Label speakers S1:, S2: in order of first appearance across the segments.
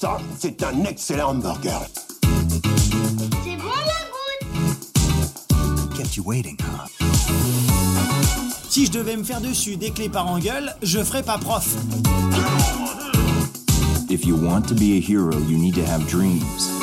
S1: Ça, c'est un excellent hamburger.
S2: C'est bon la goutte
S3: Kept you waiting, huh?
S4: Si je devais me faire dessus des clés par engueule, je ferais pas prof.
S3: If you want to be a hero, you need to have dreams.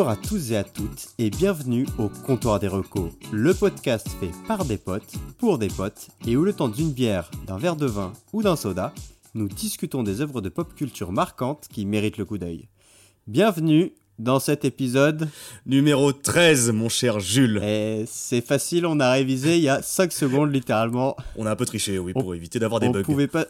S5: Bonjour à tous et à toutes et bienvenue au Comptoir des Recos, le podcast fait par des potes, pour des potes et où le temps d'une bière, d'un verre de vin ou d'un soda, nous discutons des œuvres de pop culture marquantes qui méritent le coup d'œil. Bienvenue dans cet épisode.
S6: Numéro 13, mon cher Jules.
S5: Et c'est facile, on a révisé il y a 5 secondes littéralement.
S6: On a un peu triché, oui,
S5: On-
S6: pour éviter d'avoir des
S5: On
S6: bugs.
S5: pouvait pas,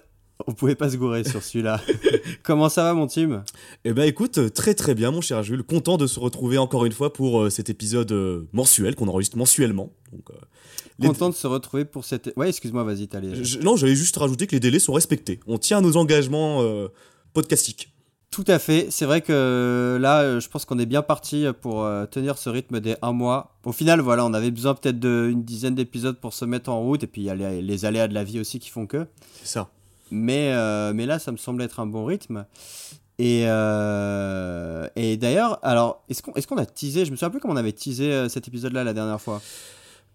S5: on pouvait pas se gourer sur celui-là. Comment ça va mon team?
S6: Eh ben écoute, euh, très très bien, mon cher Jules. Content de se retrouver encore une fois pour euh, cet épisode euh, mensuel qu'on enregistre mensuellement. Donc, euh, les-
S5: Content de se retrouver pour cette... Ouais, excuse-moi, vas-y, t'allais...
S6: Je- non, j'allais juste rajouter que les délais sont respectés. On tient à nos engagements podcastiques.
S5: Tout à fait. C'est vrai que là, je pense qu'on est bien parti pour tenir ce rythme des un mois. Au final, voilà, on avait besoin peut-être d'une dizaine d'épisodes pour se mettre en route. Et puis, il y a les, les aléas de la vie aussi qui font que.
S6: C'est ça.
S5: Mais, euh, mais là, ça me semble être un bon rythme. Et, euh, et d'ailleurs, alors, est-ce qu'on est qu'on a teasé Je me souviens plus comment on avait teasé euh, cet épisode-là la dernière fois.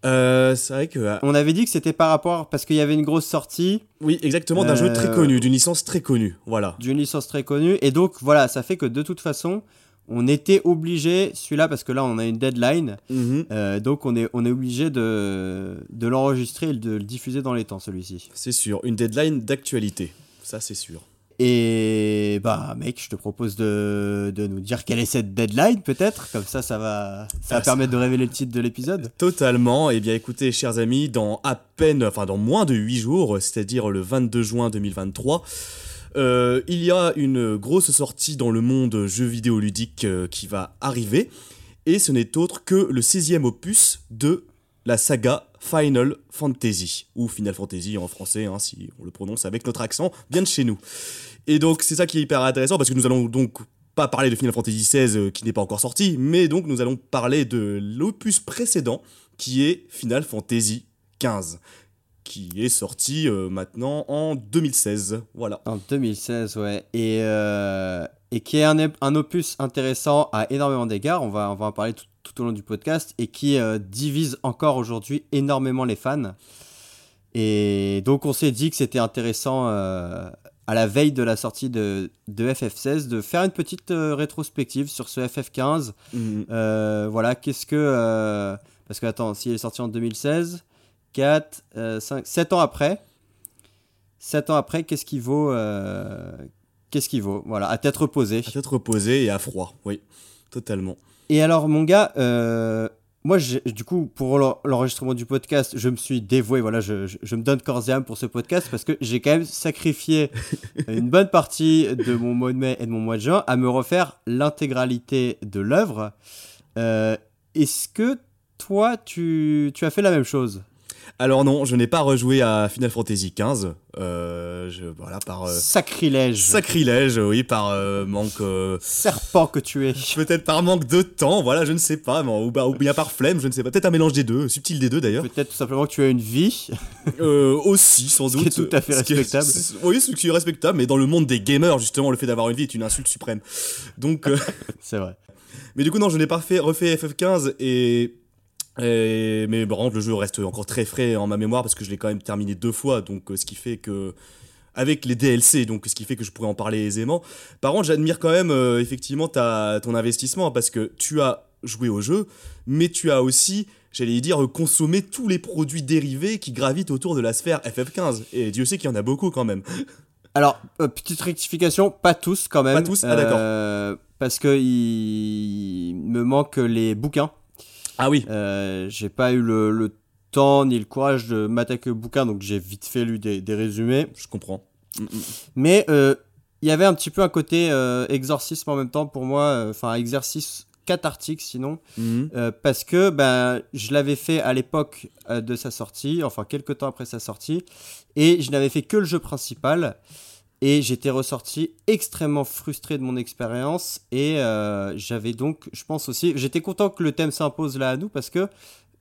S6: Euh, c'est vrai que... euh,
S5: On avait dit que c'était par rapport. Parce qu'il y avait une grosse sortie
S6: oui, exactement, d'un jeu très connu, d'une licence très connue. Voilà.
S5: d'une licence très connue. Et donc, voilà, ça fait que de toute façon, on était obligé, celui-là, parce que là, on a une deadline.
S6: Mhm.
S5: euh, donc, on est, on est obligé de, de l'enregistrer et de le diffuser dans les temps, celui-ci.
S6: C'est sûr, une deadline d'actualité. Ça, c'est sûr.
S5: Et bah, mec, je te propose de, de nous dire quelle est cette deadline, peut-être. Comme ça, ça va, ça va
S6: Ah, ça-
S5: permettre de révéler le titre de l'épisode.
S6: Totalement. Eh bien, écoutez, chers amis, dans à peine, enfin, dans moins de 8 jours, c'est-à-dire le 22 juin 2023, euh, il y a une grosse sortie dans le monde jeu vidéo ludique euh, qui va arriver. Et ce n'est autre que le 16e opus de la saga Final Fantasy, ou Final Fantasy en français, hein, si on le prononce avec notre accent, bien de chez nous. Et donc, c'est ça qui est hyper intéressant, parce que nous allons donc pas parler de Final Fantasy XVI euh, qui n'est pas encore sorti, mais donc nous allons parler de l'opus précédent qui est Final Fantasy XV, qui est sorti euh, maintenant en 2016. Voilà.
S5: En 2016, ouais. Et, euh, et qui est un, un opus intéressant à énormément d'égards. On va, on va en parler tout, tout au long du podcast. Et qui euh, divise encore aujourd'hui énormément les fans. Et donc, on s'est dit que c'était intéressant, à la veille de la sortie de, de FF16, de faire une petite rétrospective sur ce FF15.
S6: Mhm.
S5: Voilà, qu'est-ce que. parce que, attends, s'il est sorti en 2016, 4, 5, 7 ans après. 7 ans après, qu'est-ce qu'il vaut euh, Qu'est-ce qu'il vaut? Voilà, à tête reposée.
S6: À tête reposée et à froid, oui, totalement.
S5: Et alors, mon gars, euh, moi, du coup, pour l'en- l'enregistrement du podcast, je me suis dévoué. Voilà, je, je- je me donne corps et âme pour ce podcast parce que j'ai quand même sacrifié une bonne partie de mon mois de mai et de mon mois de juin à me refaire l'intégralité de l'œuvre. Euh, Est-ce que toi, tu, tu as fait la même chose?
S6: Alors non, je n'ai pas rejoué à Final Fantasy XV, euh, je, voilà, par euh,
S5: Sacrilège.
S6: sacrilège, oui, par euh, manque... euh,
S5: Serpent que tu es.
S6: Peut-être par manque de temps, voilà, je ne sais pas, mais- ou, ou bien par flemme, je ne sais pas. Peut-être un mélange des deux, subtil des deux d'ailleurs.
S5: Peut-être tout simplement que tu as une vie.
S6: Aussi, sans
S5: Ce qui
S6: doute.
S5: est tout à fait
S6: Ce qui est-
S5: respectable.
S6: Oui, ce qui est respectable, mais dans le monde des gamers, justement, le fait d'avoir une vie est une insulte suprême. Donc,
S5: C'est vrai.
S6: mais du coup, non, je n'ai pas fait, refait FF15 et. Et- mais par contre, le jeu reste encore très frais en ma mémoire parce que je l'ai quand même terminé deux fois, donc euh, ce qui fait que. Avec les DLC, donc ce qui fait que je pourrais en parler aisément. Par contre, j'admire quand même euh, effectivement ta, ton investissement parce que tu as joué au jeu, mais tu as aussi, j'allais dire, consommé tous les produits dérivés qui gravitent autour de la sphère FF15. Et Dieu sait qu'il y en a beaucoup quand même.
S5: Alors, euh, petite rectification, pas tous quand même.
S6: Pas tous Ah, d'accord.
S5: Euh, Parce que il me manque les bouquins.
S6: Ah oui.
S5: Euh, j'ai pas eu le, le temps ni le courage de m'attaquer aux bouquins, donc j'ai vite fait lu des, des résumés.
S6: Je comprends. Mm, mm.
S5: Mais euh, il y avait un petit peu un côté euh, exorcisme en même temps pour moi, enfin exercice cathartique sinon, euh, parce que ben, je l'avais fait à l'époque de sa sortie, enfin quelques temps après sa sortie, et je n'avais fait que le jeu principal. Et j'étais ressorti extrêmement frustré de mon expérience. Et euh, j'avais donc, je pense aussi, j'étais content que le thème s'impose là à nous parce que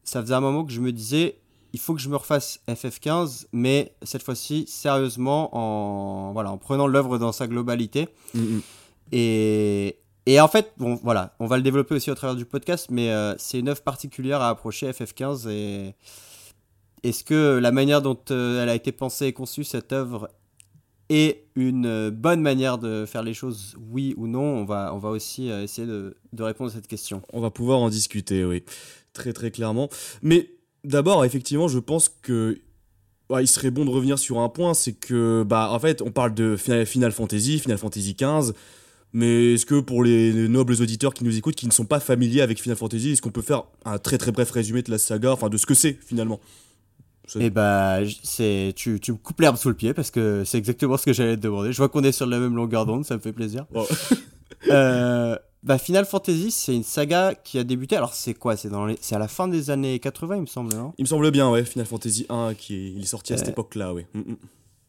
S5: ça faisait un moment que je me disais, il faut que je me refasse FF15, mais cette fois-ci sérieusement en voilà en prenant l'œuvre dans sa globalité.
S6: Mm, mm.
S5: Et, et en fait, bon, voilà, on va le développer aussi au travers du podcast, mais euh, c'est une œuvre particulière à approcher FF15. Et est-ce que la manière dont euh, elle a été pensée et conçue, cette œuvre, est une euh, bonne manière de faire les choses, oui ou non On va, on va aussi euh, essayer de, de répondre à cette question.
S6: On va pouvoir en discuter, oui. Très très clairement. Mais d'abord, effectivement, je pense que ouais, il serait bon de revenir sur un point, c'est que bah en fait, on parle de Final Fantasy, Final Fantasy XV. Mais est-ce que pour les nobles auditeurs qui nous écoutent, qui ne sont pas familiers avec Final Fantasy, est-ce qu'on peut faire un très très bref résumé de la saga, enfin de ce que c'est finalement?
S5: Et bah, j- c'est, tu, tu me coupes l'herbe sous le pied parce que c'est exactement ce que j'allais te demander. Je vois qu'on est sur la même longueur d'onde, ça me fait plaisir.
S6: Oh.
S5: Euh, bah, Final Fantasy, c'est une saga qui a débuté. Alors, c'est quoi? C'est dans les... c'est à la fin des années 80, il me semble, non?
S6: Il me semble bien, ouais, Final Fantasy 1, qui est, il est sorti à cette
S5: Euh,
S6: époque-là, ouais. Mm, mm.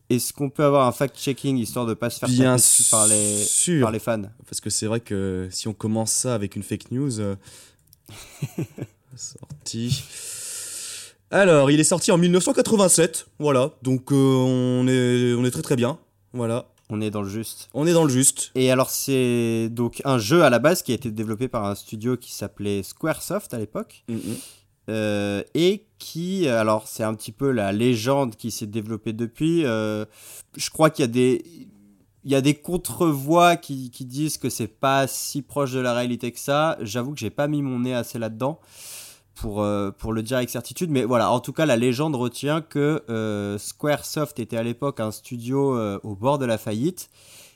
S5: Est-ce qu'on peut avoir un fact-checking histoire de pas se faire
S6: Bien
S5: par les,
S6: sûr.
S5: par les fans?
S6: Parce que c'est vrai que si on commence ça avec une fake news. euh, sorti. Alors, il est sorti en 1987, voilà. Donc, euh, on, est, on est très très bien. Voilà.
S5: On est dans le juste.
S6: On est dans le juste.
S5: Et alors, c'est donc un jeu à la base qui a été développé par un studio qui s'appelait Squaresoft à l'époque.
S6: Mm, mm.
S5: Euh, et qui, alors c'est un petit peu la légende qui s'est développée depuis. euh, je crois qu'il y a des, il y a des contre-voix qui, qui disent que c'est pas si proche de la réalité que ça. J'avoue que j'ai pas mis mon nez assez là-dedans pour, euh, pour le dire avec certitude. Mais voilà, en tout cas, la légende retient que euh, Squaresoft était à l'époque un studio euh, au bord de la faillite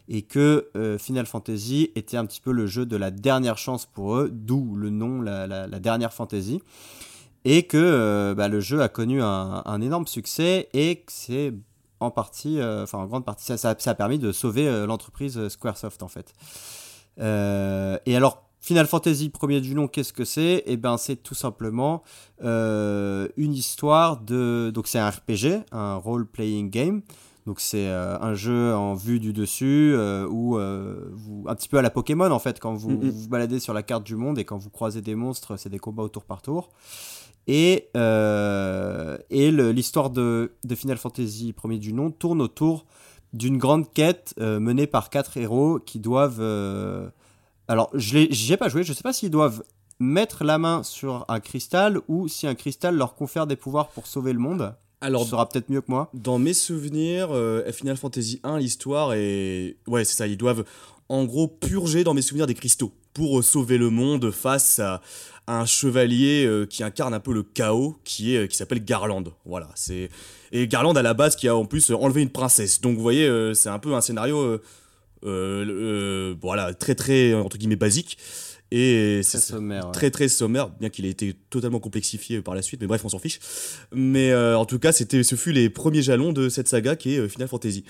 S5: et que euh, Final Fantasy était un petit peu le jeu de la dernière chance pour eux, d'où le nom, la, dernière fantasy. Et que bah, le jeu a connu un, énorme succès et que c'est en partie, enfin en grande partie, ça, ça- ça a permis de sauver l'entreprise Squaresoft en fait. Et alors, Final Fantasy premier du nom, qu'est-ce que c'est? Eh ben, c'est tout simplement euh, une histoire de. Donc, c'est un RPG, un role-playing game. Donc, c'est euh, un jeu en vue du dessus, euh, où euh, vous, un petit peu à la Pokémon en fait, quand vous vous baladez sur la carte du monde et quand vous croisez des monstres, c'est des combats au tour par tour. Et, et l'histoire de, de Final Fantasy premier du nom tourne autour d'une grande quête menée par quatre héros qui doivent. Alors, je l'ai- j'y ai pas joué, je sais pas s'ils doivent mettre la main sur un cristal ou si un cristal leur confère des pouvoirs pour sauver le monde.
S6: Alors,
S5: tu sauras peut-être mieux que moi.
S6: Dans mes souvenirs, euh, Final Fantasy 1, l'histoire est. Ouais, c'est ça, ils doivent en gros purger dans mes souvenirs des cristaux pour euh, sauver le monde face à, un chevalier euh, qui incarne un peu le chaos, qui, est, qui s'appelle Garland. Voilà, c'est. Et Garland à la base qui a en plus enlevé une princesse. Donc vous voyez, euh, c'est un peu un scénario. euh, voilà, très très, entre guillemets, basique. Et
S5: Très
S6: c'est
S5: sommaire. ouais.
S6: très très sommaire, bien qu'il ait été totalement complexifié par la suite, mais bref, on s'en fiche. Mais euh, en tout cas, c'était, ce fut les premiers jalons de cette saga qui est euh, Final Fantasy.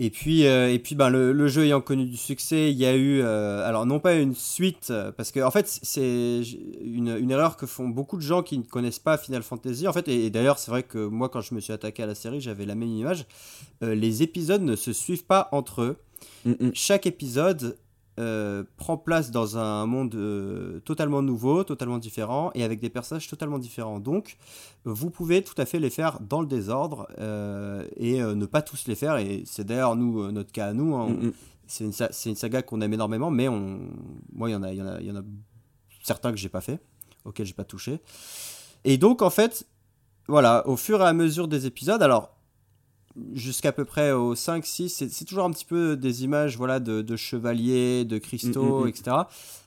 S5: Et puis, euh, et puis ben, le, le jeu ayant connu du succès, il y a eu, euh, alors non pas une suite, euh, parce que en fait c'est une, une erreur que font beaucoup de gens qui ne connaissent pas Final Fantasy. En fait, et, et d'ailleurs c'est vrai que moi quand je me suis attaqué à la série, j'avais la même image. Euh, les épisodes ne se suivent pas entre eux.
S6: Mm, mm.
S5: Chaque épisode euh, prend place dans un monde euh, totalement nouveau, totalement différent, et avec des personnages totalement différents. Donc, vous pouvez tout à fait les faire dans le désordre euh, et ne pas tous les faire. Et c'est d'ailleurs nous notre cas à nous. hein.
S6: Mm.
S5: C'est une, sa- c'est une saga qu'on aime énormément, mais on, moi il y en a, il y en a, il y en a certains que j'ai pas fait, auxquels j'ai pas touché. Et donc en fait, voilà, au fur et à mesure des épisodes, alors jusqu'à peu près au 5-6, c'est c'est toujours un petit peu des images voilà, de, de chevaliers, de cristaux,
S6: Mm, mm, mm.
S5: etc.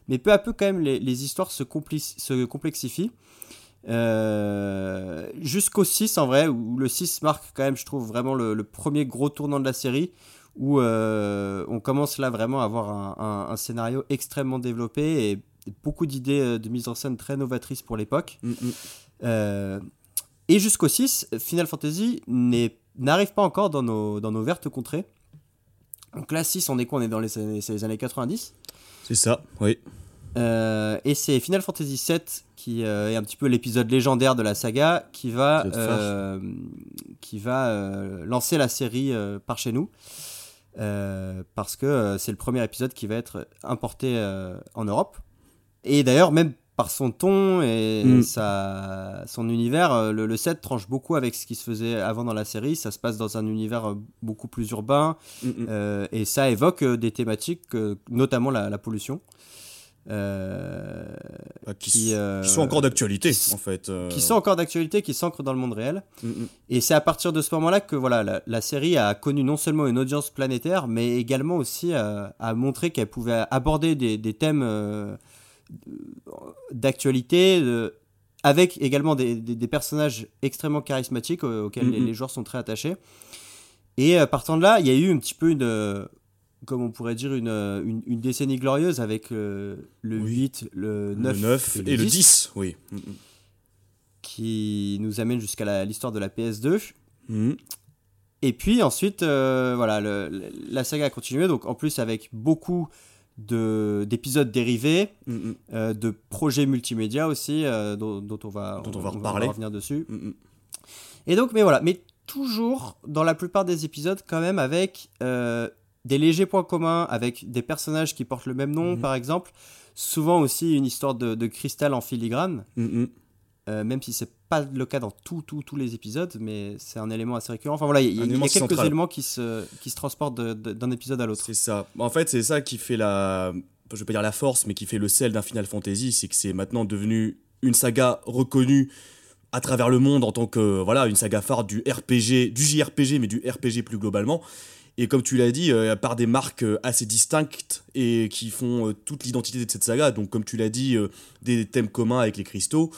S5: Mais peu à peu, quand même, les, les histoires se, se complexifient. Euh, Jusqu'au 6, en vrai, où le 6 marque quand même, je trouve, vraiment le, le premier gros tournant de la série, où euh, on commence là vraiment à avoir un, un- un scénario extrêmement développé et beaucoup d'idées euh, de mise en scène très novatrices pour l'époque. Euh, et jusqu'au 6, Final Fantasy n'est- n'arrive pas encore dans nos, dans nos vertes contrées. Donc là, 6, on est quoi? On est dans les années, c'est les années 90.
S6: C'est ça, oui.
S5: Euh, et c'est Final Fantasy VII qui euh, est un petit peu l'épisode légendaire de la saga qui va, euh, qui va lancer la série par chez nous. Parce que c'est le premier épisode qui va être importé en Europe. Et d'ailleurs, même par son ton et
S6: Mm.
S5: sa, son univers, euh, le, le 7 tranche beaucoup avec ce qui se faisait avant dans la série. Ça se passe dans un univers euh, beaucoup plus urbain
S6: Mm, mm.
S5: euh, et ça évoque des thématiques, notamment la, la pollution. Euh,
S6: Bah, qui,
S5: qui,
S6: s-
S5: euh,
S6: qui sont encore d'actualité,
S5: qui-
S6: en fait. euh.
S5: qui sont encore d'actualité, qui s'ancrent dans le monde réel.
S6: Mm.
S5: Et c'est à partir de ce moment-là que voilà, la, la série a connu non seulement une audience planétaire, mais également aussi euh, a montré qu'elle pouvait aborder des, des thèmes euh, d'actualité, avec également des, des- des personnages extrêmement charismatiques euh, auxquels les, les joueurs sont très attachés. Et euh, partant de là, il y a eu un petit peu une, euh, comme on pourrait dire, une, une, une décennie glorieuse avec le
S6: Oui.
S5: 8, le 9,
S6: le 9 et, le 10, oui. Mm,
S5: qui nous amène jusqu'à l'histoire de la PS2.
S6: Mm.
S5: Et puis ensuite, voilà, le- le- la saga a continué, donc en plus avec beaucoup d'épisodes dérivés,
S6: Mm, mm.
S5: euh, de projets multimédia aussi, euh, dont, dont on va,
S6: Dont on va reparler.
S5: revenir dessus.
S6: Mm.
S5: Et donc, mais voilà, mais toujours dans la plupart des épisodes, quand même avec euh, des légers points communs, avec des personnages qui portent le même nom,
S6: Mhm.
S5: par exemple. Souvent aussi une histoire de, de cristal en filigrane, même si c'est pas le cas dans tous tous tous les épisodes, mais c'est un élément assez récurrent. Enfin voilà, il y, a- y quelques
S6: central.
S5: éléments qui se, qui se transportent d'un épisode à l'autre.
S6: C'est ça. En fait, c'est ça qui fait la. Je vais pas dire la force, mais qui fait le sel d'un Final Fantasy, c'est que c'est maintenant devenu une saga reconnue à travers le monde en tant que voilà une saga phare du RPG, du JRPG, mais du RPG plus globalement. Et comme tu l'as dit, euh, par des marques euh, assez distinctes et qui font euh, toute l'identité de cette saga. Donc, comme tu l'as dit, euh, des thèmes communs avec les cristaux,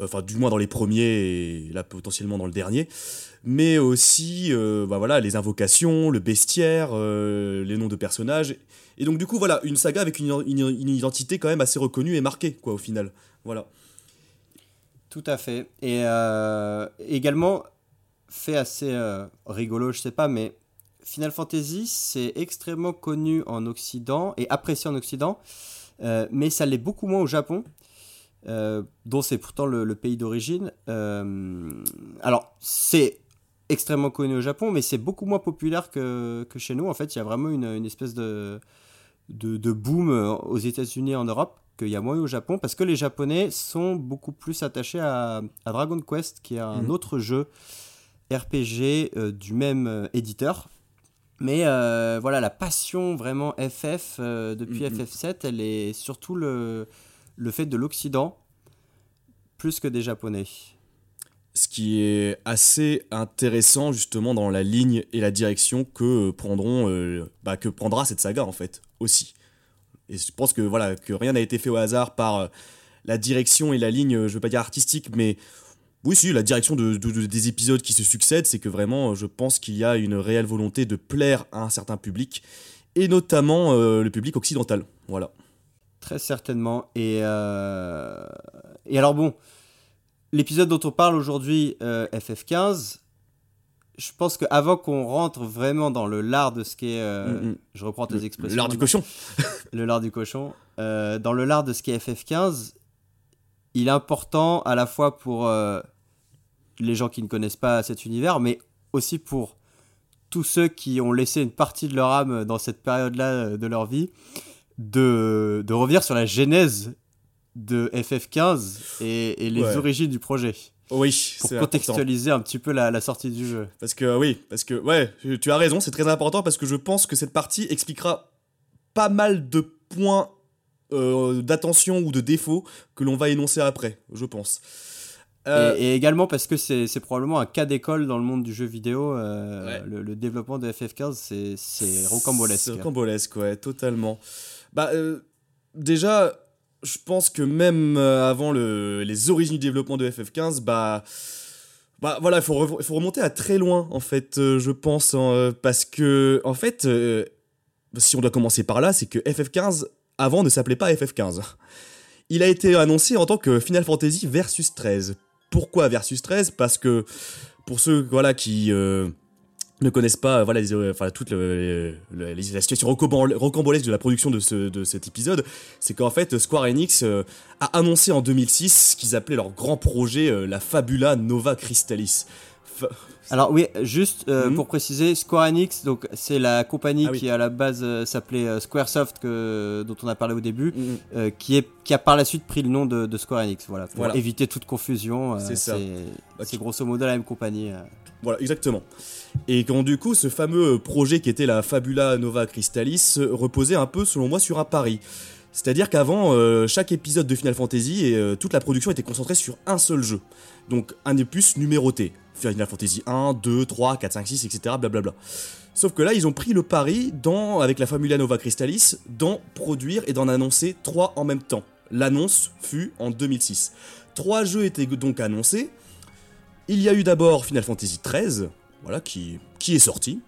S6: enfin du moins dans les premiers et là potentiellement dans le dernier mais aussi euh, bah voilà, les invocations, le bestiaire, euh, les noms de personnages. Et donc du coup, voilà, une saga avec une, une- identité quand même assez reconnue et marquée, quoi, au final. Voilà.
S5: Tout à fait. Et euh, également, fait assez euh, rigolo, je sais pas, mais Final Fantasy, c'est extrêmement connu en Occident et apprécié en Occident, euh, mais ça l'est beaucoup moins au Japon, euh, dont c'est pourtant le, le pays d'origine. Euh, alors, c'est extrêmement connu au Japon, mais c'est beaucoup moins populaire que, que chez nous. En fait, il y a vraiment une, une espèce de, de, de boom aux États-Unis et en Europe qu'il y a moins au Japon, parce que les Japonais sont beaucoup plus attachés à, à Dragon Quest, qui est un
S6: Mhm.
S5: autre jeu RPG euh, du même éditeur. Mais euh, voilà, la passion vraiment FF euh, depuis
S6: Mhm.
S5: FF7, elle est surtout le, le fait de l'Occident, plus que des Japonais.
S6: Ce qui est assez intéressant justement dans la ligne et la direction que prendront, euh, bah, que prendra cette saga en fait aussi. Et je pense que voilà que rien n'a été fait au hasard par euh, la direction et la ligne, euh, je veux pas dire artistique, mais oui, si la direction de, de- de- des épisodes qui se succèdent, c'est que vraiment, je pense qu'il y a une réelle volonté de plaire à un certain public et notamment le public occidental. Voilà.
S5: Très certainement. Et, euh, et alors bon, l'épisode dont on parle aujourd'hui, euh, FF15, je pense qu'avant qu'on rentre vraiment dans le lard de ce qu'est... euh,
S6: Mm, mm.
S5: Je reprends tes expressions.
S6: L'art du
S5: maintenant.
S6: cochon.
S5: le lard du cochon. Dans le lard de ce qu'est FF15, il est important à la fois pour euh, les gens qui ne connaissent pas cet univers, mais aussi pour tous ceux qui ont laissé une partie de leur âme dans cette période-là de leur vie, de, de revenir sur la genèse de FF15 et, et les
S6: Ouais.
S5: origines du projet,
S6: Oui,
S5: pour
S6: important.
S5: contextualiser un petit peu la, la sortie du jeu.
S6: Parce que oui, parce que ouais, tu as raison, c'est très important parce que je pense que cette partie expliquera pas mal de points euh, d'attention ou de défauts que l'on va énoncer après, je pense. Euh,
S5: Et, et également parce que c'est probablement un cas d'école dans le monde du jeu vidéo. euh,
S6: Ouais.
S5: le, le développement de FF15, c'est- c'est rocambolesque.
S6: C'est rocambolesque, ouais, totalement. Bah, euh, déjà, je pense que même euh, avant le, les origines du développement de FF15, bah. Bah voilà, il faut, remonter à très loin, en fait, euh, je pense, parce que, en fait, si on doit commencer par là, c'est que FF15, avant, ne s'appelait pas FF15. Il a été annoncé en tant que Final Fantasy Versus 13. Pourquoi Versus 13 Parce que, pour ceux voilà, qui ne connaissent pas voilà, les, euh, enfin, toute la situation rocambole- rocambolesque de la production de, ce, de cet épisode, c'est qu'en fait, Square Enix euh, a annoncé en 2006 ce qu'ils appelaient leur grand projet, euh, la Fabula Nova Crystallis.
S5: Alors oui, juste euh,
S6: Mhm.
S5: pour préciser, Square Enix, donc c'est la compagnie
S6: Ah oui.
S5: qui à la base euh, s'appelait euh, Squaresoft, que, dont on a parlé au début,
S6: Mhm.
S5: euh, qui, est, qui a par la suite pris le nom de, de Square Enix, voilà, pour
S6: Voilà.
S5: éviter toute confusion.
S6: C'est ça. Bah,
S5: grosso modo la même compagnie.
S6: Voilà, exactement. Et quand du coup, ce fameux projet qui était la Fabula Nova Crystallis reposait un peu, selon moi, sur un pari. C'est-à-dire qu'avant, euh, chaque épisode de Final Fantasy et euh, toute la production était concentrée sur un seul jeu. Donc un opus numéroté. Final Fantasy 1, 2, 3, 4, 5, 6, etc. Blablabla. Sauf que là, ils ont pris le pari, avec la Famula Nova Crystallis, d'en produire et d'en annoncer trois en même temps. L'annonce fut en 2006. Trois jeux étaient donc annoncés. Il y a eu d'abord Final Fantasy XIII, voilà, qui, qui est sorti.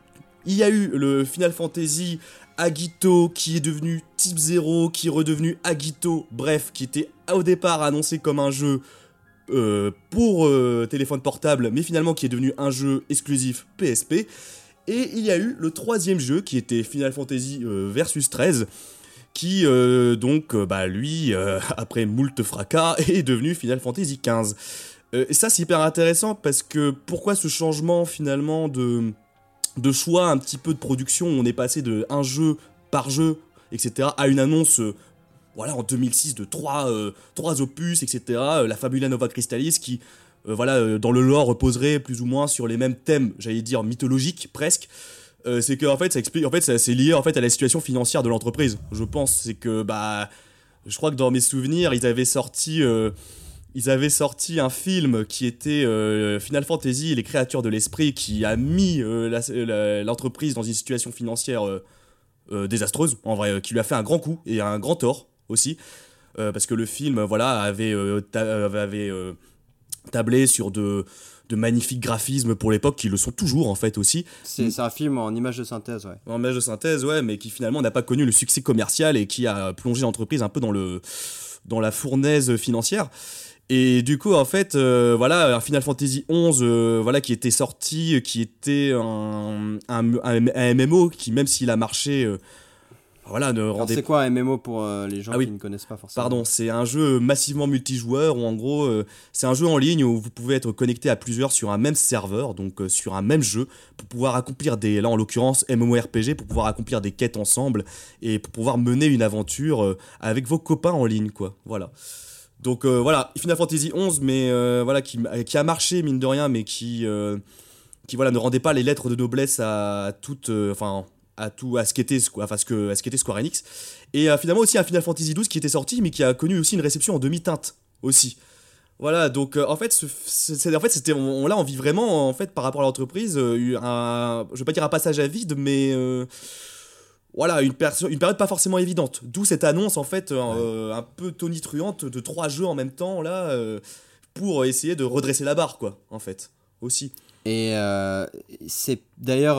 S6: Il y a eu le Final Fantasy Agito qui est devenu Type 0, qui est redevenu Agito, bref, qui était au départ annoncé comme un jeu euh, pour euh, téléphone portable, mais finalement qui est devenu un jeu exclusif PSP. Et il y a eu le troisième jeu qui était Final Fantasy euh, Versus 13, qui euh, donc, bah, lui, après moult fracas, est devenu Final Fantasy 15. Euh, et ça, c'est hyper intéressant parce que pourquoi ce changement finalement de, de choix un petit peu de production On est passé de un jeu par jeu, etc., à une annonce. euh, voilà, en 2006, de trois, euh, opus, etc. euh, la Fabula Nova Crystallis, qui, voilà, dans le lore, reposerait plus ou moins sur les mêmes thèmes, j'allais dire mythologiques presque. C'est que en fait, ça explique, en fait, c'est lié en fait à la situation financière de l'entreprise. Je pense, c'est que bah, je crois que dans mes souvenirs, ils avaient sorti, ils avaient sorti un film qui était euh, Final Fantasy et les créatures de l'esprit, qui a mis euh, l'entreprise dans une situation financière euh, désastreuse, en vrai, qui lui a fait un grand coup et un grand tort aussi, parce que le film, voilà, avait, ta- avait tablé sur de de magnifiques graphismes pour l'époque qui le sont toujours en fait aussi
S5: C'est c'est un film en image de synthèse, ouais.
S6: en image de synthèse, ouais, mais qui finalement n'a pas connu le succès commercial et qui a plongé l'entreprise un peu dans, le, dans la fournaise financière. Et du coup, en fait, euh, voilà, Final Fantasy XI, euh, voilà, qui était sorti, qui était un, un, un- MMO qui, même s'il a marché, euh, voilà, ne rendait
S5: C'est quoi un MMO pour euh, les gens
S6: Ah oui.
S5: qui ne connaissent pas forcément
S6: Pardon, c'est un jeu massivement multijoueur où en gros, euh, c'est un jeu en ligne où vous pouvez être connecté à plusieurs sur un même serveur, donc euh, sur un même jeu, pour pouvoir accomplir des, là en l'occurrence MMORPG, pour pouvoir accomplir des quêtes ensemble et pour pouvoir mener une aventure euh, avec vos copains en ligne, quoi. Voilà. Donc euh, voilà, Final Fantasy XI, mais euh, voilà, qui, qui a marché mine de rien, mais qui, euh, qui voilà, ne rendait pas les lettres de noblesse à toute, enfin à tout, à ce qu'était, enfin, à ce qu'était Square Enix. Et finalement aussi un Final Fantasy XII qui était sorti, mais qui a connu aussi une réception en demi-teinte aussi. Voilà, donc en fait, ce- c'est, en fait, c'était, on, on- là, on vit vraiment en fait par rapport à l'entreprise, un, je vais pas dire un passage à vide, mais voilà, une, une période pas forcément évidente. D'où cette annonce en fait euh, un peu tonitruante de trois jeux en même temps là, euh, pour essayer de redresser la barre, quoi, en fait, aussi.
S5: Et euh, c'est d'ailleurs,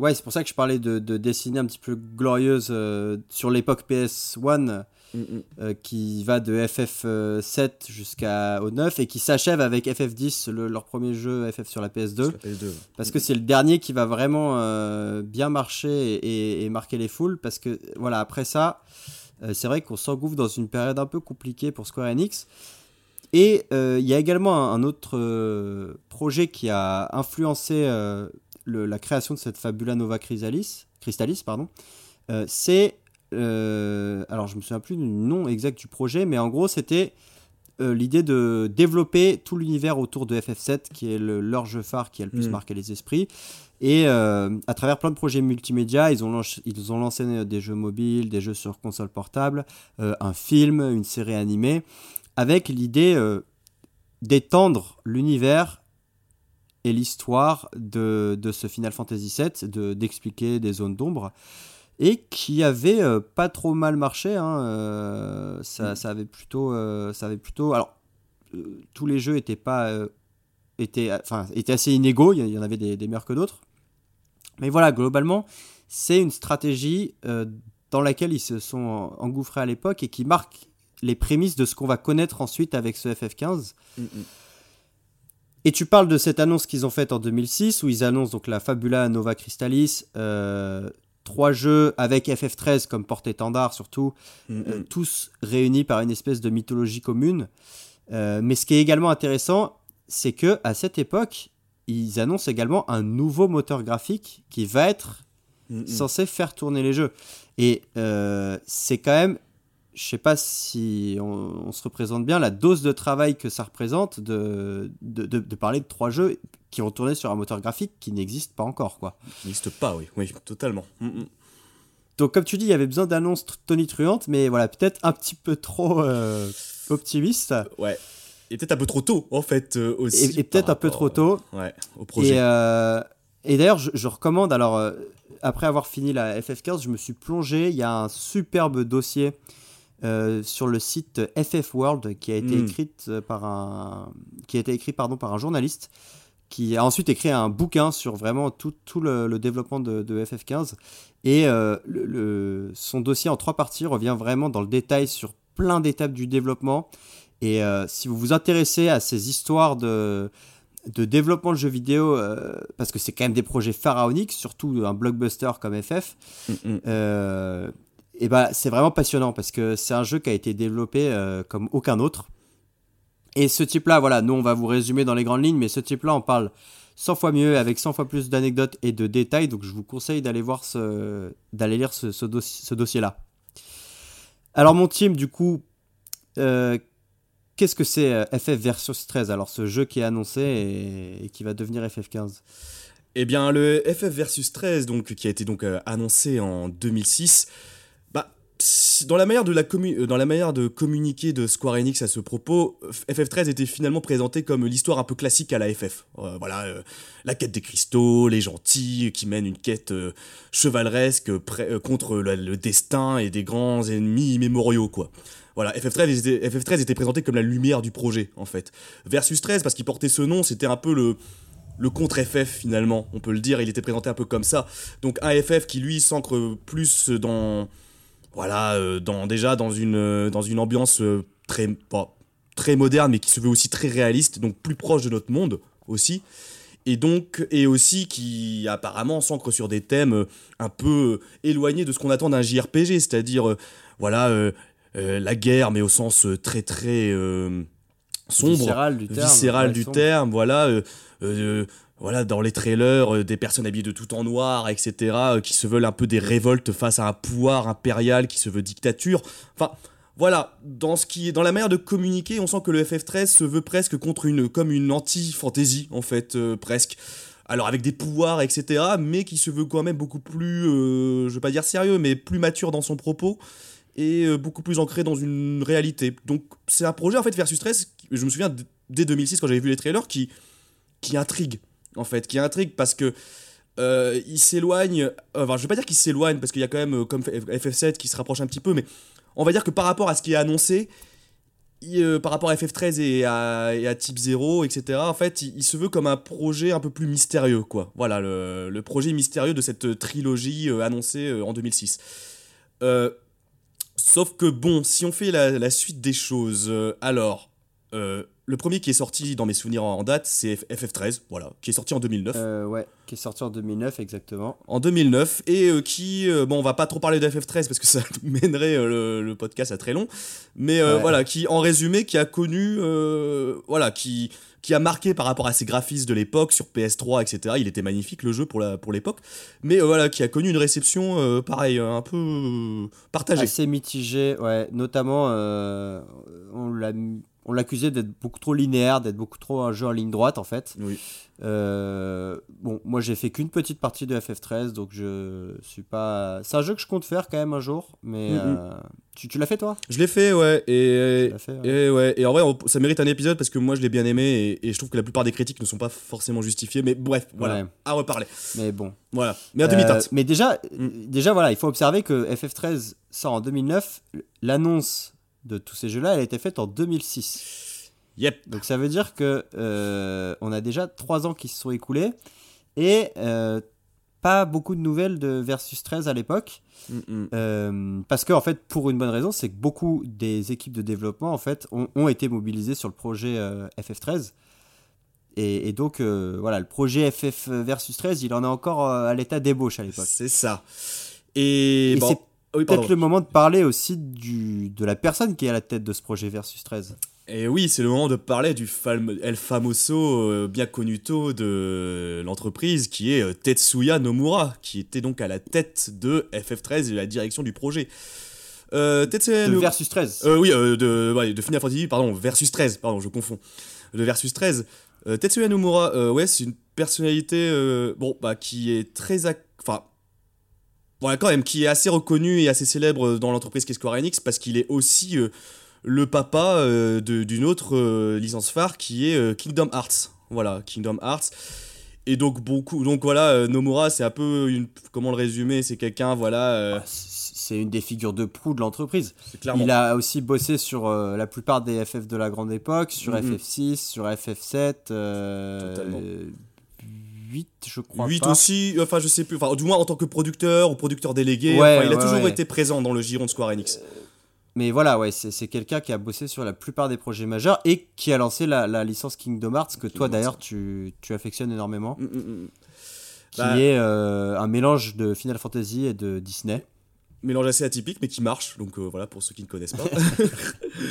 S5: ouais, c'est pour ça que je parlais de, de décennies un petit peu glorieuses euh, sur l'époque PS1 euh, qui va de FF7 jusqu'au 9 et qui s'achève avec FF10, le- leur premier jeu FF sur la PS2.
S6: Sur la PS2.
S5: Parce que c'est le dernier qui va vraiment euh, bien marcher et, et marquer les foules. Parce que, voilà, après ça, euh, c'est vrai qu'on s'engouffre dans une période un peu compliquée pour Square Enix. Et euh, il y a également un, un autre euh, projet qui a influencé euh, le- la création de cette Fabula Nova Crystallis. Crystallis pardon. Euh, c'est. Euh, alors, je me souviens plus du nom exact du projet, mais en gros, c'était euh, l'idée de développer tout l'univers autour de FF7, qui est le- leur jeu phare qui a le plus
S6: Mm.
S5: marqué les esprits. Et euh, à travers plein de projets multimédia, ils ont, lancé, ils ont lancé des jeux mobiles, des jeux sur console portable, euh, un film, une série animée, avec l'idée d'étendre l'univers et l'histoire de, de ce Final Fantasy VII, de- d'expliquer des zones d'ombre, et qui avait euh, pas trop mal marché. hein, euh, ça, ça avait plutôt, euh, ça avait plutôt. Alors, tous les jeux étaient pas, étaient, enfin, étaient assez inégaux. Il y- en avait des, des meilleurs que d'autres. Mais voilà, globalement, c'est une stratégie dans laquelle ils se sont engouffrés à l'époque et qui marque les prémices de ce qu'on va connaître ensuite avec ce FF15. Et tu parles de cette annonce qu'ils ont faite en 2006 où ils annoncent donc la Fabula Nova Crystallis, euh, trois jeux avec FF13 comme porte-étendard surtout, euh, tous réunis par une espèce de mythologie commune. Euh, mais ce qui est également intéressant, c'est que à cette époque, ils annoncent également un nouveau moteur graphique qui va être
S6: Mm,
S5: censé faire tourner les jeux. Et euh, c'est quand même, je sais pas si on, on se représente bien la dose de travail que ça représente de, de, de- de parler de trois jeux qui vont tourner sur un moteur graphique qui n'existe pas encore, quoi.
S6: N'existe pas, oui, oui, totalement. Mm, mm.
S5: Donc, comme tu dis, il y avait besoin d'annonces tr- tonitruantes, mais voilà, peut-être un petit peu trop euh, optimiste.
S6: Ouais. Et peut-être un peu trop tôt, en fait, euh, aussi.
S5: Et, et peut-être un peu trop tôt.
S6: euh, Ouais, au projet.
S5: Et, et d'ailleurs, je, je recommande, alors, après avoir fini la FF15, je me suis plongé, il y a un superbe dossier euh, sur le site FF World qui a été
S6: Mm.
S5: écrite par un, qui a été écrit pardon par un journaliste qui a ensuite écrit un bouquin sur vraiment tout, tout le, le développement de, de FF15 et euh, le, le- son dossier en trois parties revient vraiment dans le détail sur plein d'étapes du développement et euh, si vous vous intéressez à ces histoires de de développement de jeux vidéo, euh, parce que c'est quand même des projets pharaoniques, surtout un blockbuster comme FF,
S6: Mm, mm.
S5: euh, et ben c'est vraiment passionnant parce que c'est un jeu qui a été développé comme aucun autre. Et ce type-là, voilà, nous on va vous résumer dans les grandes lignes, mais ce type-là on parle 100 fois mieux, avec 100 fois plus d'anecdotes et de détails, donc je vous conseille d'aller voir ce, d'aller lire ce, ce, dossi- ce dossier-là. Alors mon team, du coup, euh, qu'est-ce que c'est euh, FF version 13 Alors ce jeu qui est annoncé et, qui va devenir FF15.
S6: Eh bien, le FF Versus 13, donc, qui a été donc euh, annoncé en 2006, bah, si- dans la, manière de la commu- euh, dans la manière de communiquer de Square Enix à ce propos, FF13 était finalement présenté comme l'histoire un peu classique à la FF. Euh, voilà, euh, la quête des cristaux, les gentils qui mènent une quête chevaleresque contre le, destin et des grands ennemis immémoriaux, quoi. Voilà, FF13 était, FF13 était présenté comme la lumière du projet, en fait. Versus 13, parce qu'il portait ce nom, c'était un peu le, le contre FF finalement, on peut le dire, il était présenté un peu comme ça. Donc un FF qui lui s'ancre plus dans voilà, euh, dans déjà dans une euh, dans une ambiance euh, très très moderne mais qui se veut aussi très réaliste, donc plus proche de notre monde aussi. Et donc et aussi qui apparemment s'ancre sur des thèmes un peu éloignés de ce qu'on attend d'un JRPG, c'est-à-dire voilà euh, euh, la guerre mais au sens très très euh, sombre
S5: Viscéral du terme.
S6: viscéral
S5: ouais,
S6: du
S5: sombre.
S6: terme, voilà, euh, voilà, dans les trailers, euh, des personnes habillées de tout en noir, etc., euh, qui se veulent un peu des révoltes face à un pouvoir impérial qui se veut dictature. Enfin, voilà, dans ce qui est dans la manière de communiquer, on sent que le FF13 se veut presque contre une comme une anti-fantasy en fait, euh, presque. Alors avec des pouvoirs, etc., mais qui se veut quand même beaucoup plus, je veux pas dire sérieux, mais plus mature dans son propos et beaucoup plus ancré dans une réalité. Donc c'est un projet en fait versus 13, qui- je me souviens dès 2006 quand j'avais vu les trailers qui qui intrigue en fait, qui intrigue parce que euh, il s'éloigne, enfin je vais pas dire qu'il s'éloigne parce qu'il y a quand même euh, comme F- FF7 qui se rapproche un petit peu, mais on va dire que par rapport à ce qui est annoncé, euh, par rapport à FF13 et à, et à Type 0, etc., en fait, il, se veut comme un projet un peu plus mystérieux, quoi. Voilà, le, projet mystérieux de cette trilogie euh, annoncée euh, en 2006. Euh, sauf que, bon, si on fait la, suite des choses, euh, alors, euh, le premier qui est sorti dans mes souvenirs en, en date, c'est F- FF13, voilà, qui est sorti en 2009
S5: Euh, ouais, qui est sorti en 2009 exactement.
S6: en 2009 et euh, qui euh, bon on va pas trop parler de FF13 parce que ça mènerait le, le podcast à très long mais
S5: Ouais.
S6: voilà qui en résumé qui a connu voilà qui qui a marqué par rapport à ses graphismes de l'époque sur PS3 etc il était magnifique le jeu pour la pour l'époque mais voilà qui a connu une réception pareil un peu partagée
S5: Assez mitigé, ouais. Notamment, on l'a on l'accusait d'être beaucoup trop linéaire, d'être beaucoup trop un jeu en ligne droite en fait.
S6: oui
S5: Euh, bon, moi j'ai fait qu'une petite partie de FF13, donc je suis pas. C'est un jeu que je compte faire quand même un jour, mais euh, tu, tu l'as fait toi?
S6: Je l'ai fait ouais et
S5: fait, ouais.
S6: Et ouais, et en vrai, on- ça mérite un épisode parce que moi je l'ai bien aimé et, et je trouve que la plupart des critiques ne sont pas forcément justifiées. Mais bref, voilà,
S5: Ouais.
S6: à reparler.
S5: Mais bon.
S6: Voilà, mais à
S5: Euh,
S6: demi-teinte.
S5: mais déjà,
S6: Mm.
S5: déjà voilà, il faut observer que FF13 sort en 2009. L'annonce de tous ces jeux-là, elle a été faite en 2006.
S6: Yep.
S5: Donc ça veut dire que euh, on a déjà trois ans qui se sont écoulés et euh, pas beaucoup de nouvelles de Versus 13 à l'époque.
S6: Mm, mm.
S5: Euh, parce que en fait, pour une bonne raison, c'est que beaucoup des équipes de développement en fait ont, ont été mobilisées sur le projet euh, FF13. Et, et donc euh, voilà, le projet FF versus 13, il en est encore à l'état d'ébauche à l'époque.
S6: C'est ça. Et,
S5: Et
S6: bon. Oui,
S5: Peut-être le moment de parler aussi du, de la personne qui est à la tête de ce projet versus 13.
S6: Et oui, c'est le moment de parler du fam- El Famoso euh, bien connuto de l'entreprise qui est euh, Tetsuya Nomura, qui était donc à la tête de FF13 et la direction du projet. Euh, Tetsuya
S5: De
S6: No-
S5: Versus 13.
S6: Euh, oui, de, ouais, de Final Fantasy, pardon, Versus 13, pardon, je confonds. De Versus 13. Euh, Tetsuya Nomura, ouais, c'est une personnalité, bon, bah, qui est très. Enfin. Voilà, quand même, qui est assez reconnu et assez célèbre dans l'entreprise qu'est Square Enix parce qu'il est aussi euh, le papa euh, d'une autre euh, licence phare qui est euh, Kingdom Hearts. Voilà, Kingdom Hearts. Et donc, beaucoup. Donc, voilà, euh, Nomura, c'est un peu une. Comment le résumer C'est quelqu'un, voilà. euh,
S5: Ah, C'est une des figures de proue de l'entreprise. Il a aussi bossé sur euh, la plupart des FF de la grande époque, sur
S6: Mhm.
S5: FF6, sur FF7, euh,
S6: Totalement.
S5: 8 je crois
S6: 8
S5: pas.
S6: aussi, enfin je sais plus, enfin du moins en tant que producteur ou producteur délégué,
S5: Ouais,
S6: enfin, il a
S5: ouais,
S6: toujours
S5: ouais.
S6: été présent dans le giron de Square Enix.
S5: Mais voilà, ouais, c'est c'est quelqu'un qui a bossé sur la plupart des projets majeurs et qui a lancé la, la licence Kingdom Hearts que toi d'ailleurs tu, tu affectionnes énormément,
S6: Mm, mm, mm.
S5: qui
S6: Bah-
S5: est euh, un mélange de Final Fantasy et de Disney.
S6: Mélange assez atypique mais qui marche, donc euh, voilà pour ceux qui ne connaissent pas.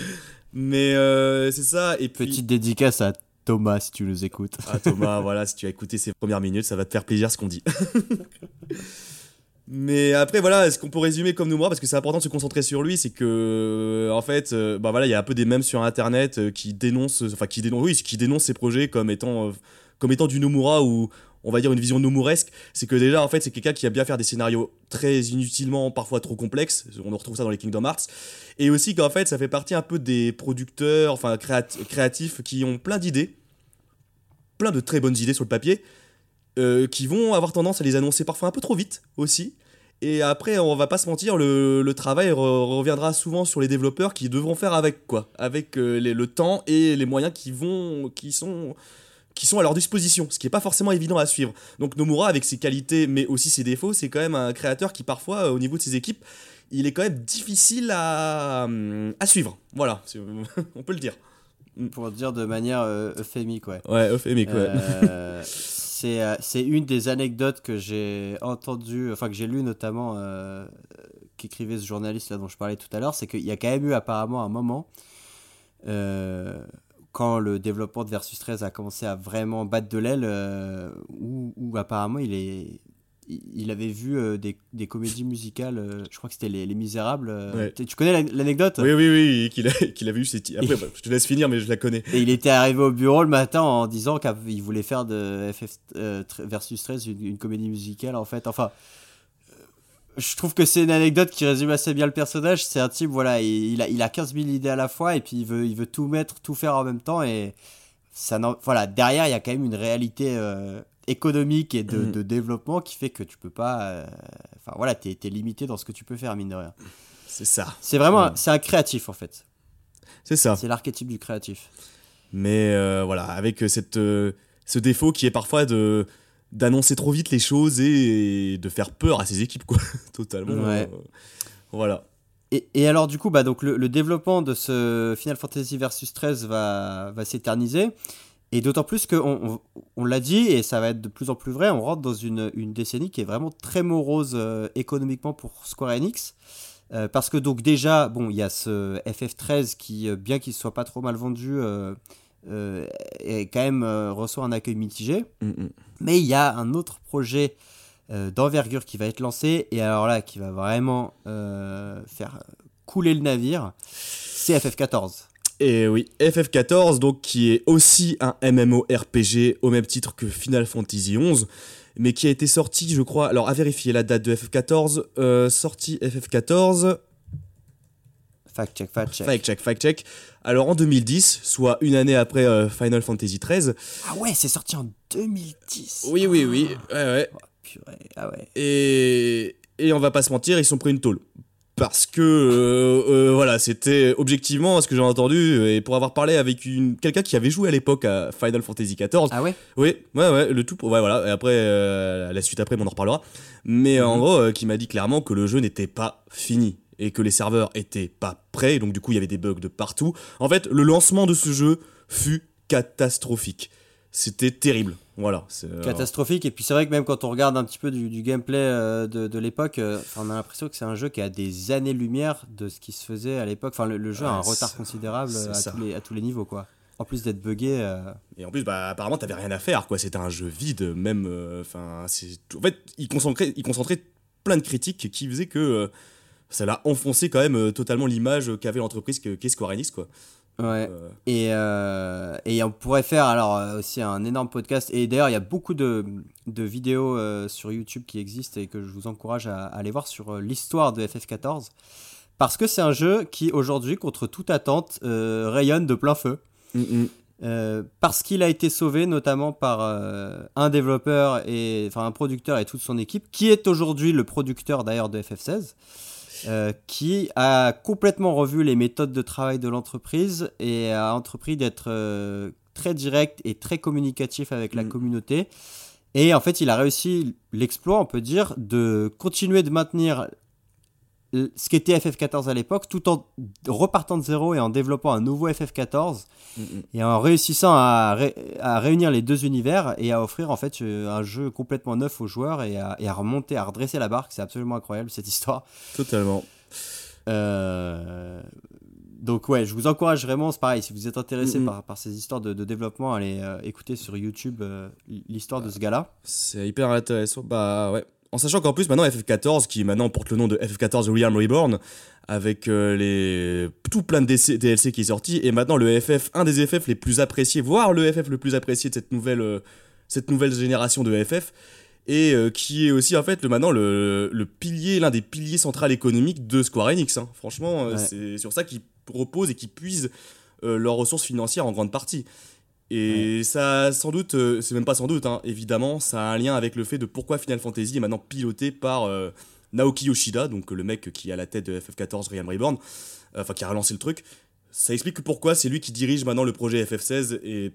S6: mais euh, c'est ça, et puis...
S5: Petite dédicace à Thomas si tu nous écoutes.
S6: Ah Thomas, voilà, si tu as écouté ces premières minutes, ça va te faire plaisir ce qu'on dit. Mais après voilà, ce qu'on peut résumer comme nous moi? Parce que c'est important de se concentrer sur lui, c'est que en fait, euh, bah voilà, il y a un peu des mèmes sur internet euh, qui dénoncent, enfin qui dénoncent, qui dénoncent ces projets comme étant, euh, comme étant du Nomura ou on va dire une vision nomuresque. C'est que déjà en fait c'est quelqu'un qui a bien faire des scénarios très inutilement parfois trop complexes. On retrouve ça dans les Kingdom Hearts. Et aussi qu'en fait ça fait partie un peu des producteurs, enfin créat- créatifs qui ont plein d'idées, plein de très bonnes idées sur le papier euh, qui vont avoir tendance à les annoncer parfois un peu trop vite aussi. Et après, on va pas se mentir, le, travail re- reviendra souvent sur les développeurs qui devront faire avec quoi, avec euh, les- le temps et les moyens qui vont, qui sont, qui sont à leur disposition, ce qui est pas forcément évident à suivre. Donc Nomura, avec ses qualités mais aussi ses défauts, c'est quand même un créateur qui parfois, euh, au niveau de ses équipes, il est quand même difficile à, hum, à suivre. Voilà, on peut le dire.
S5: Pour dire de manière euh, euphémique, ouais.
S6: Ouais, euphémique, ouais.
S5: Euh, c'est euh, c'est une des anecdotes que j'ai entendues, enfin que j'ai lu notamment, euh, qu'écrivait ce journaliste là dont je parlais tout à l'heure, c'est qu'il y a quand même eu apparemment un moment quand le développement de Versus 13 a commencé à vraiment battre de l'aile, euh, où, où apparemment il est il avait vu euh, des, des comédies musicales, euh, je crois que c'était les, les Misérables.
S6: Ouais.
S5: tu- connais la- l'anecdote?
S6: Oui, oui, oui, qu'il a, qu'il avait eu ti- Après, bah, je te laisse finir, mais je la connais.
S5: Et il était arrivé au bureau le matin en disant qu'il voulait faire de FF versus 13 une, une comédie musicale en fait. Enfin, je trouve que c'est une anecdote qui résume assez bien le personnage. C'est un type, voilà, il, a, il a 15 000 idées à la fois et puis il veut, il veut tout mettre, tout faire en même temps. Et ça voilà, derrière, il y a quand même une réalité euh, économique et de,
S6: Mhm.
S5: de développement qui fait que tu peux pas. euh, Enfin voilà, t'es es limité dans ce que tu peux faire, mine de rien.
S6: C'est ça.
S5: C'est vraiment,
S6: Ouais.
S5: c'est un créatif en fait.
S6: C'est ça.
S5: C'est l'archétype du créatif.
S6: Mais euh, voilà, avec cette, ce défaut qui est parfois de d'annoncer trop vite les choses et de faire peur à ses équipes, quoi. Totalement.
S5: Ouais.
S6: euh, voilà.
S5: Et, et alors du coup, bah, donc, le, le développement de ce Final Fantasy Versus 13 va, va s'éterniser. Et d'autant plus qu'on on, on l'a dit, et ça va être de plus en plus vrai, on rentre dans une, une décennie qui est vraiment très morose euh, économiquement pour Square Enix. Euh, parce que donc déjà, bon, il y a ce FF13 qui, euh, bien qu'il soit pas trop mal vendu, euh, est quand même reçoit un accueil mitigé.
S6: Mm, mm.
S5: Mais il y a un autre projet euh, d'envergure qui va être lancé, et alors là, qui va vraiment euh, faire couler le navire, c'est FF14.
S6: Et oui, FF14, donc qui est aussi un MMORPG au même titre que Final Fantasy XI, mais qui a été sorti, je crois, alors à vérifier la date de FF14, euh, sorti FF14,
S5: Fact check, fact check.
S6: fact check, fact check, alors en 2010, soit une année après euh, Final Fantasy XIII.
S5: Ah ouais, c'est sorti en 2010.
S6: Oui, oui, oui, ouais, ouais.
S5: Oh, purée, ah ouais.
S6: Et, et on va pas se mentir, ils sont pris une tôle. Parce que, euh, euh, voilà, c'était objectivement ce que j'ai entendu, et pour avoir parlé avec une quelqu'un qui avait joué à l'époque à Final Fantasy XIV,
S5: Ah ouais
S6: oui, ouais, ouais, le tout, ouais, voilà, et après, euh, la suite après, on en reparlera, mais en gros, qui m'a dit clairement que le jeu n'était pas fini, et que les serveurs étaient pas prêts, et donc du coup, il y avait des bugs de partout. En fait, le lancement de ce jeu fut catastrophique. c'était terrible. Voilà. euh,
S5: catastrophique. Et puis c'est vrai que même quand on regarde un petit peu du, du gameplay euh, de, de l'époque, euh, on a l'impression que c'est un jeu qui a des années-lumière de ce qui se faisait à l'époque. Enfin, le, le jeu a un retard considérable à tous, les, à tous les niveaux, quoi. En plus d'être buggé. euh,
S6: Et en plus, bah, apparemment, t'avais rien à faire, quoi. C'était un jeu vide, même. Enfin. En fait, il concentrait, il concentrait plein de critiques qui faisaient que ça l'a enfoncé quand même euh, totalement l'image qu'avait l'entreprise que- qu'est Square Enix, quoi.
S5: Ouais.
S6: Euh,
S5: Et, euh, et on pourrait faire alors aussi un énorme podcast. Et d'ailleurs, il y a beaucoup de, de vidéos euh, sur YouTube qui existent et que je vous encourage à, à aller voir sur l'histoire de FF14. Parce que c'est un jeu qui, aujourd'hui, contre toute attente, rayonne de plein feu.
S6: mm, mm.
S5: Parce qu'il a été sauvé notamment par un développeur et enfin un producteur et toute son équipe, qui est aujourd'hui le producteur d'ailleurs de FF16, euh, qui a complètement revu les méthodes de travail de l'entreprise et a entrepris d'être euh, très direct et très communicatif avec la
S6: Mm.
S5: communauté. Et en fait, il a réussi l'exploit, on peut dire, de continuer de maintenir ce qu'était FF14 à l'époque, tout en repartant de zéro et en développant un nouveau FF14
S6: Mm, mm.
S5: et en réussissant à, ré- à réunir les deux univers et à offrir en fait euh, un jeu complètement neuf aux joueurs et à, et à remonter, à redresser la barque. C'est absolument incroyable cette histoire.
S6: Totalement.
S5: Euh, Donc ouais, je vous encourage vraiment, c'est pareil, si vous êtes intéressé par, par ces histoires de, de développement, allez euh, écouter sur YouTube euh, l'histoire de ce gars-là.
S6: C'est hyper intéressant. Bah ouais. En sachant qu'en plus, maintenant, FF14, qui maintenant porte le nom de FF14 Realm Reborn, avec euh, les tout plein de DC DLC qui est sorti, et maintenant le FF, un des FF les plus appréciés, voire le FF le plus apprécié de cette nouvelle, euh, cette nouvelle génération de FF, et euh, qui est aussi en fait le, maintenant le, le pilier, l'un des piliers centrales économiques de Square Enix. hein. Franchement,
S5: Ouais.
S6: c'est sur ça qu'ils reposent et qu'ils puisent leurs ressources financières en grande partie. Et ça, sans doute, euh, c'est même pas sans doute, hein, évidemment, ça a un lien avec le fait de pourquoi Final Fantasy est maintenant piloté par euh, Naoki Yoshida, donc le mec qui est à la tête de FF14 Realm Reborn, euh, enfin qui a relancé le truc. Ça explique pourquoi c'est lui qui dirige maintenant le projet FF16 et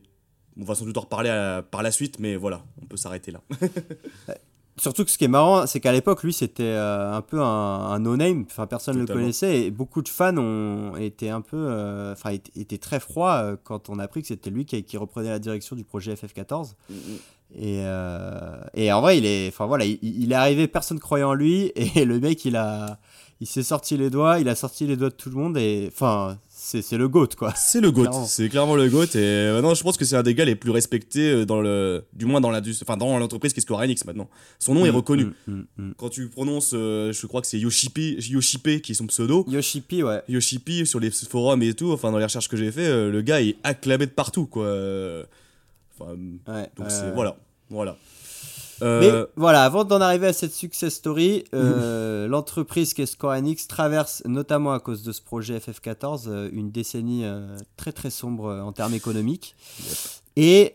S6: on va sans doute en reparler à- par la suite, mais voilà, on peut s'arrêter là.
S5: Surtout que ce qui est marrant, c'est qu'à l'époque, lui, c'était euh, un peu un, un no-name. Enfin, personne ne le connaissait et beaucoup de fans ont été un peu, euh, enfin, étaient, très froids euh, quand on a appris que c'était lui qui, qui reprenait la direction du projet FF14. Et, euh, et en vrai, il est, enfin voilà, il, il est arrivé, personne croyait en lui et le mec, il a, il s'est sorti les doigts, il a sorti les doigts de tout le monde et, enfin, c'est le goat quoi.
S6: C'est le GOAT, c'est clairement le GOAT et maintenant je pense que c'est un des gars les plus respectés euh, dans le, du moins dans l'industrie, enfin dans l'entreprise qui est Square Enix maintenant. Son nom est
S5: Mm,
S6: reconnu.
S5: mm, mm.
S6: Quand tu prononces, euh, je crois que c'est Yoshipe, Yoshipe qui est son pseudo.
S5: Yoshipi, ouais.
S6: Yoshipi sur les forums et tout, enfin dans les recherches que j'ai fait, euh, le gars est acclamé de partout quoi. Euh, Enfin,
S5: ouais
S6: donc
S5: euh,
S6: c'est voilà, voilà.
S5: Mais
S6: Euh,
S5: voilà, avant d'en arriver à cette success story, euh, l'entreprise qui est Square Enix traverse, notamment à cause de ce projet FF14, euh, une décennie très très sombre en termes économiques. Et,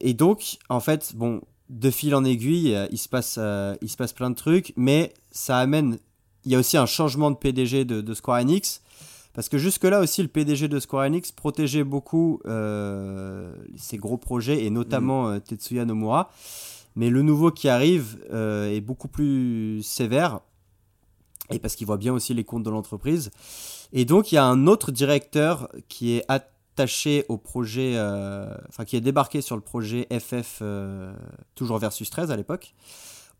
S5: et donc, en fait, bon, de fil en aiguille, il se passe, il se passe plein de trucs, mais ça amène. Il y a aussi un changement de PDG de, de Square Enix. Parce que jusque-là aussi, le PDG de Square Enix protégeait beaucoup euh, ses gros projets, et notamment euh, Tetsuya Nomura. Mais le nouveau qui arrive euh, est beaucoup plus sévère, et parce qu'il voit bien aussi les comptes de l'entreprise. Et donc, il y a un autre directeur qui est attaché au projet, euh, enfin, qui est débarqué sur le projet FF, toujours versus 13 à l'époque,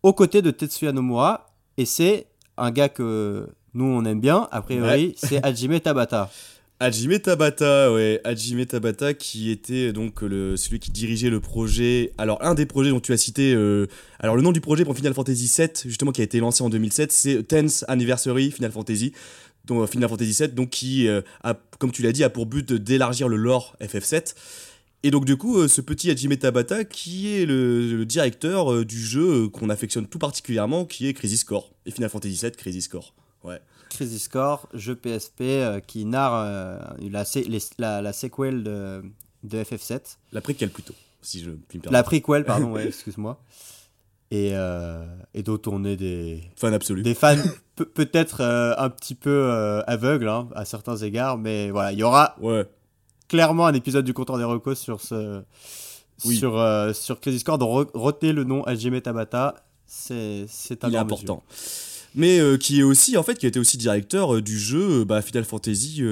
S5: aux côtés de Tetsuya Nomura, et c'est un gars que nous on aime bien, a priori, c'est Hajime Tabata.
S6: Hajime Tabata, ouais, Hajime Tabata qui était donc le, celui qui dirigeait le projet. Alors un des projets dont tu as cité, euh, alors le nom du projet pour Final Fantasy VII, justement qui a été lancé en 2007, c'est 10th Anniversary Final Fantasy, donc Final Fantasy VII, donc qui euh, a, comme tu l'as dit, a pour but d'élargir le lore FF7. Et donc du coup, euh, ce petit Hajime Tabata qui est le, le directeur euh, du jeu euh, qu'on affectionne tout particulièrement, qui est Crisis Core et Final Fantasy VII Crisis Core. Ouais.
S5: Crisis Core, jeu PSP euh, qui narre euh, la, les- la, la sequel de, de FF7.
S6: La préquelle plutôt, si je puis me permettre.
S5: La prequel, pardon, ouais, excuse-moi. Et, euh, et dont on est des,
S6: Fan absolu.
S5: des fans pe- peut-être euh, un petit peu aveugles hein, à certains égards, mais voilà, il y aura
S6: Ouais.
S5: clairement un épisode du comptoir des recos sur ce
S6: Oui.
S5: sur sur Crisis Core. Donc re- retenez le nom Hajime Tabata, c'est un
S6: il est important. Mais euh, qui est aussi, en fait, qui été aussi directeur euh, du jeu euh, bah, Final Fantasy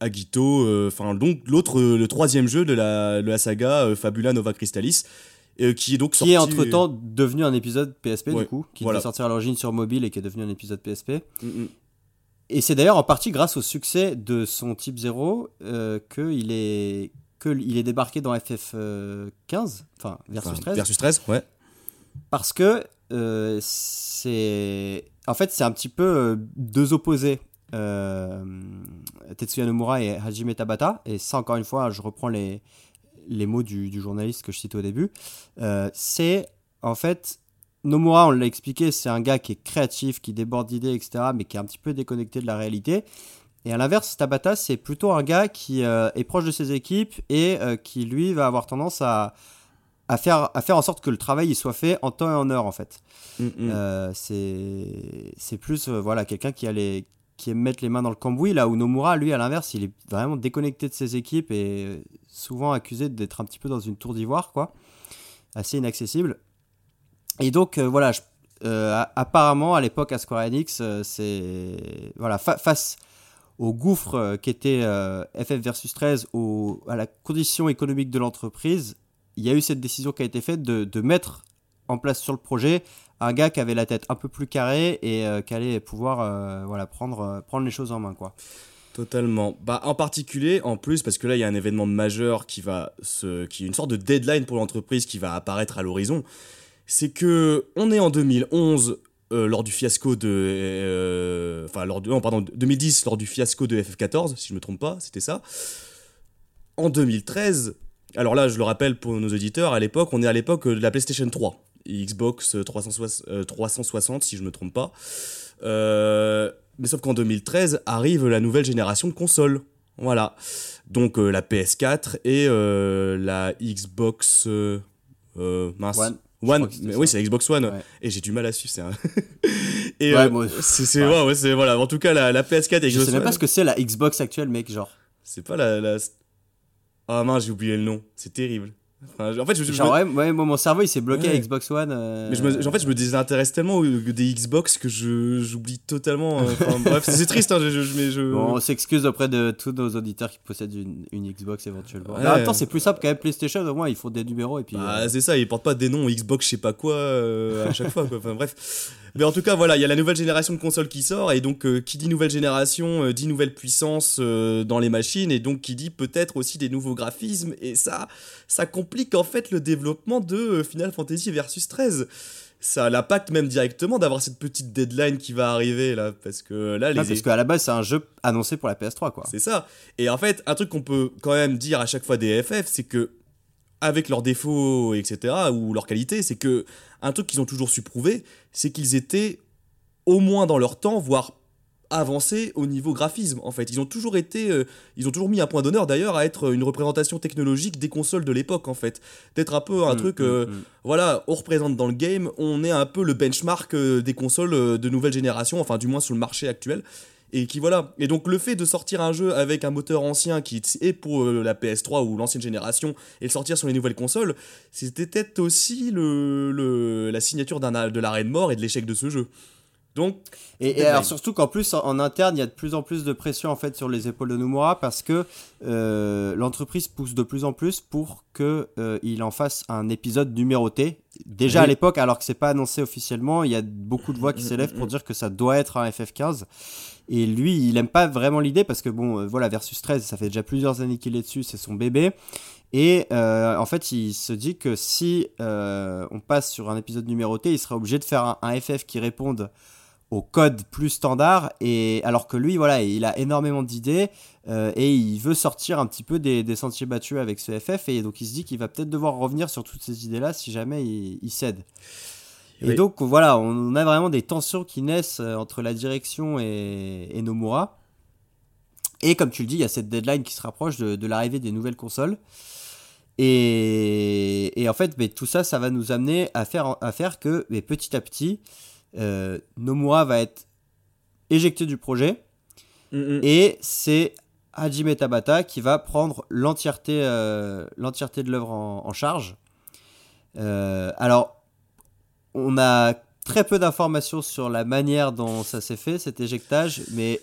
S6: Agito, enfin donc l'autre, le troisième jeu de la, de la saga Fabula Nova Crystallis, qui est donc sorti.
S5: Qui est entre temps devenu un épisode PSP
S6: Ouais,
S5: du coup, qui
S6: voilà.
S5: devait sortir à l'origine sur mobile et qui est devenu un épisode PSP.
S6: Mm, mm.
S5: Et c'est d'ailleurs en partie grâce au succès de son Type 0 euh, qu'il est, que il est débarqué dans FF15, enfin Versus
S6: Enfin,
S5: 13.
S6: Versus 13, ouais.
S5: Parce que euh, c'est. En fait, c'est un petit peu euh, deux opposés. Euh, Tetsuya Nomura et Hajime Tabata. Et ça, encore une fois, je reprends les, les mots du, du journaliste que je citais au début. Euh, c'est en fait. Nomura, on l'a expliqué, c'est un gars qui est créatif, qui déborde d'idées, etc., mais qui est un petit peu déconnecté de la réalité. Et à l'inverse, Tabata, c'est plutôt un gars qui est proche de ses équipes et qui, lui, va avoir tendance à, à, faire, à faire en sorte que le travail il soit fait en temps et en heure, en fait.
S6: Mm, mm.
S5: Euh, c'est c'est plus euh, voilà, quelqu'un qui, a les- qui aime mettre les mains dans le cambouis, là où Nomura, lui, à l'inverse, il est vraiment déconnecté de ses équipes et euh, souvent accusé d'être un petit peu dans une tour d'ivoire, quoi. Assez inaccessible. Et donc, euh, voilà, je- apparemment, à l'époque, à Square Enix, c'est. Voilà, fa- face au gouffre qu'était FF versus 13, au, à la condition économique de l'entreprise, il y a eu cette décision qui a été faite de, de mettre en place sur le projet un gars qui avait la tête un peu plus carrée et euh, qui allait pouvoir euh, voilà, prendre, euh, prendre les choses en main. Quoi.
S6: Totalement. Bah, en particulier, en plus, parce que là, il y a un événement majeur qui va se, qui est une sorte de deadline pour l'entreprise qui va apparaître à l'horizon. C'est que on est en 2011 euh, lors du fiasco de, enfin lors de, non, pardon, 2010 lors du fiasco de FF14, si je me trompe pas, c'était ça. En 2013, alors là, je le rappelle pour nos auditeurs, à l'époque, on est à l'époque de la PlayStation 3, Xbox 360, euh, 360 si je me trompe pas. Euh, mais sauf qu'en 2013 arrive la nouvelle génération de consoles. Voilà. Donc euh, la PS4 et euh, la Xbox. euh, euh, mince.
S5: One. Je
S6: One. Mais oui, c'est la Xbox One.
S5: Ouais.
S6: Et j'ai du mal à suivre. c'est un- et
S5: Ouais,
S6: euh,
S5: moi-
S6: c'est
S5: ouais.
S6: ouais, voilà. En tout cas, la, la PS4 et
S5: Je
S6: Xbox
S5: sais même pas ce que c'est la Xbox actuelle, mec, genre.
S6: C'est pas la. la... Ah mince, j'ai oublié le nom. C'est terrible. Enfin, en fait, je, je-
S5: Genre,
S6: je-
S5: ouais, ouais, moi, mon cerveau il s'est bloqué
S6: Ouais.
S5: à Xbox One. euh,
S6: mais je me, en fait, je me désintéresse tellement des Xbox que j'oublie totalement. euh, enfin, bref, c'est triste. Hein, je, je- mais je.
S5: Bon, on s'excuse auprès de tous nos auditeurs qui possèdent une, une Xbox éventuellement.
S6: Ouais.
S5: Mais en même temps, c'est plus simple quand même PlayStation, au moins ils font des numéros et puis.
S6: Bah,
S5: euh,
S6: c'est ça, ils portent pas des noms Xbox, je sais pas quoi, à chaque fois. Quoi. Enfin, bref. Mais en tout cas, voilà, il y a la nouvelle génération de consoles qui sort, et donc euh, qui dit nouvelle génération euh, dit nouvelle puissance euh, dans les machines, et donc qui dit peut-être aussi des nouveaux graphismes, et ça, ça complique en fait le développement de euh, Final Fantasy Versus 13. Ça a l'impact même directement d'avoir cette petite deadline qui va arriver là, parce que là, les,
S5: parce qu'à la base, c'est un jeu annoncé pour la PS3, quoi.
S6: c'est ça. Et en fait, un truc qu'on peut quand même dire à chaque fois des FF, c'est que avec leurs défauts, etc., ou leurs qualités, c'est que un truc qu'ils ont toujours su prouver, c'est qu'ils étaient au moins dans leur temps, voire avancés au niveau graphisme. En fait, ils ont toujours été, euh, ils ont toujours mis un point d'honneur d'ailleurs à être une représentation technologique des consoles de l'époque, en fait, d'être un peu un
S5: Mm,
S6: truc.
S5: mm,
S6: euh,
S5: mm.
S6: voilà, on représente dans le game, on est un peu le benchmark euh, des consoles euh, de nouvelle génération, enfin du moins sur le marché actuel. Et qui voilà. Et donc le fait de sortir un jeu avec un moteur ancien qui est pour euh, la PS3 ou l'ancienne génération et le sortir sur les nouvelles consoles, c'était peut-être aussi le, le- la signature d'un de l'arrêt de mort et de l'échec de ce jeu. Donc,
S5: Et, alors surtout qu'en plus en, en interne il y a de plus en plus de pression en fait sur les épaules de Nomura parce que euh, l'entreprise pousse de plus en plus pour que euh, il en fasse un épisode numéroté. Déjà
S6: Oui.
S5: à l'époque alors que c'est pas annoncé officiellement, il y a beaucoup de voix qui s'élèvent pour dire que ça doit être un FF15. Et lui il aime pas vraiment l'idée parce que bon euh, voilà versus 13 ça fait déjà plusieurs années qu'il est dessus, c'est son bébé. Et euh, en fait, il se dit que si euh, on passe sur un épisode numéroté, il sera obligé de faire un, un FF qui réponde au code plus standard et alors que lui voilà il a énormément d'idées euh, et il veut sortir un petit peu des, des sentiers battus avec ce FF et donc il se dit qu'il va peut-être devoir revenir sur toutes ces idées là si jamais il, il cède. Et donc voilà on a vraiment des tensions qui naissent euh, entre la direction et, et Nomura. Et comme tu le dis il y a cette deadline qui se rapproche de, de l'arrivée des nouvelles consoles. Et, et en fait mais tout ça ça va nous amener à faire, à faire que mais petit à petit Nomura va être éjecté du projet et c'est Hajime Tabata qui va prendre l'entièreté euh, l'entièreté de l'œuvre en, en charge. Euh, alors, on a très peu d'informations sur la manière dont ça s'est fait, cet éjectage, mais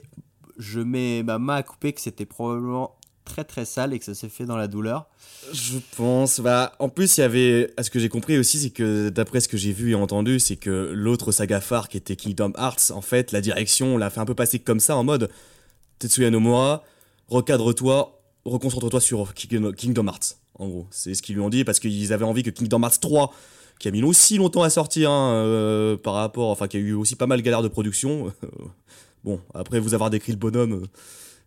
S5: je mets ma main à couper que c'était probablement très très sale et que ça s'est fait dans la douleur.
S6: Je pense. Bah, en plus, il y avait. À ce que j'ai compris aussi, c'est que d'après ce que j'ai vu et entendu, c'est que l'autre saga phare qui était Kingdom Hearts, en fait, la direction l'a fait un peu passer comme ça en mode Tetsuya Nomura, recadre-toi, reconcentre-toi sur King- Kingdom Hearts. En gros, c'est ce qu'ils lui ont dit parce qu'ils avaient envie que Kingdom Hearts 3, qui a mis aussi longtemps à sortir hein, euh, par rapport. Enfin, qui a eu aussi pas mal de galères de production. bon, après vous avoir décrit le bonhomme. euh,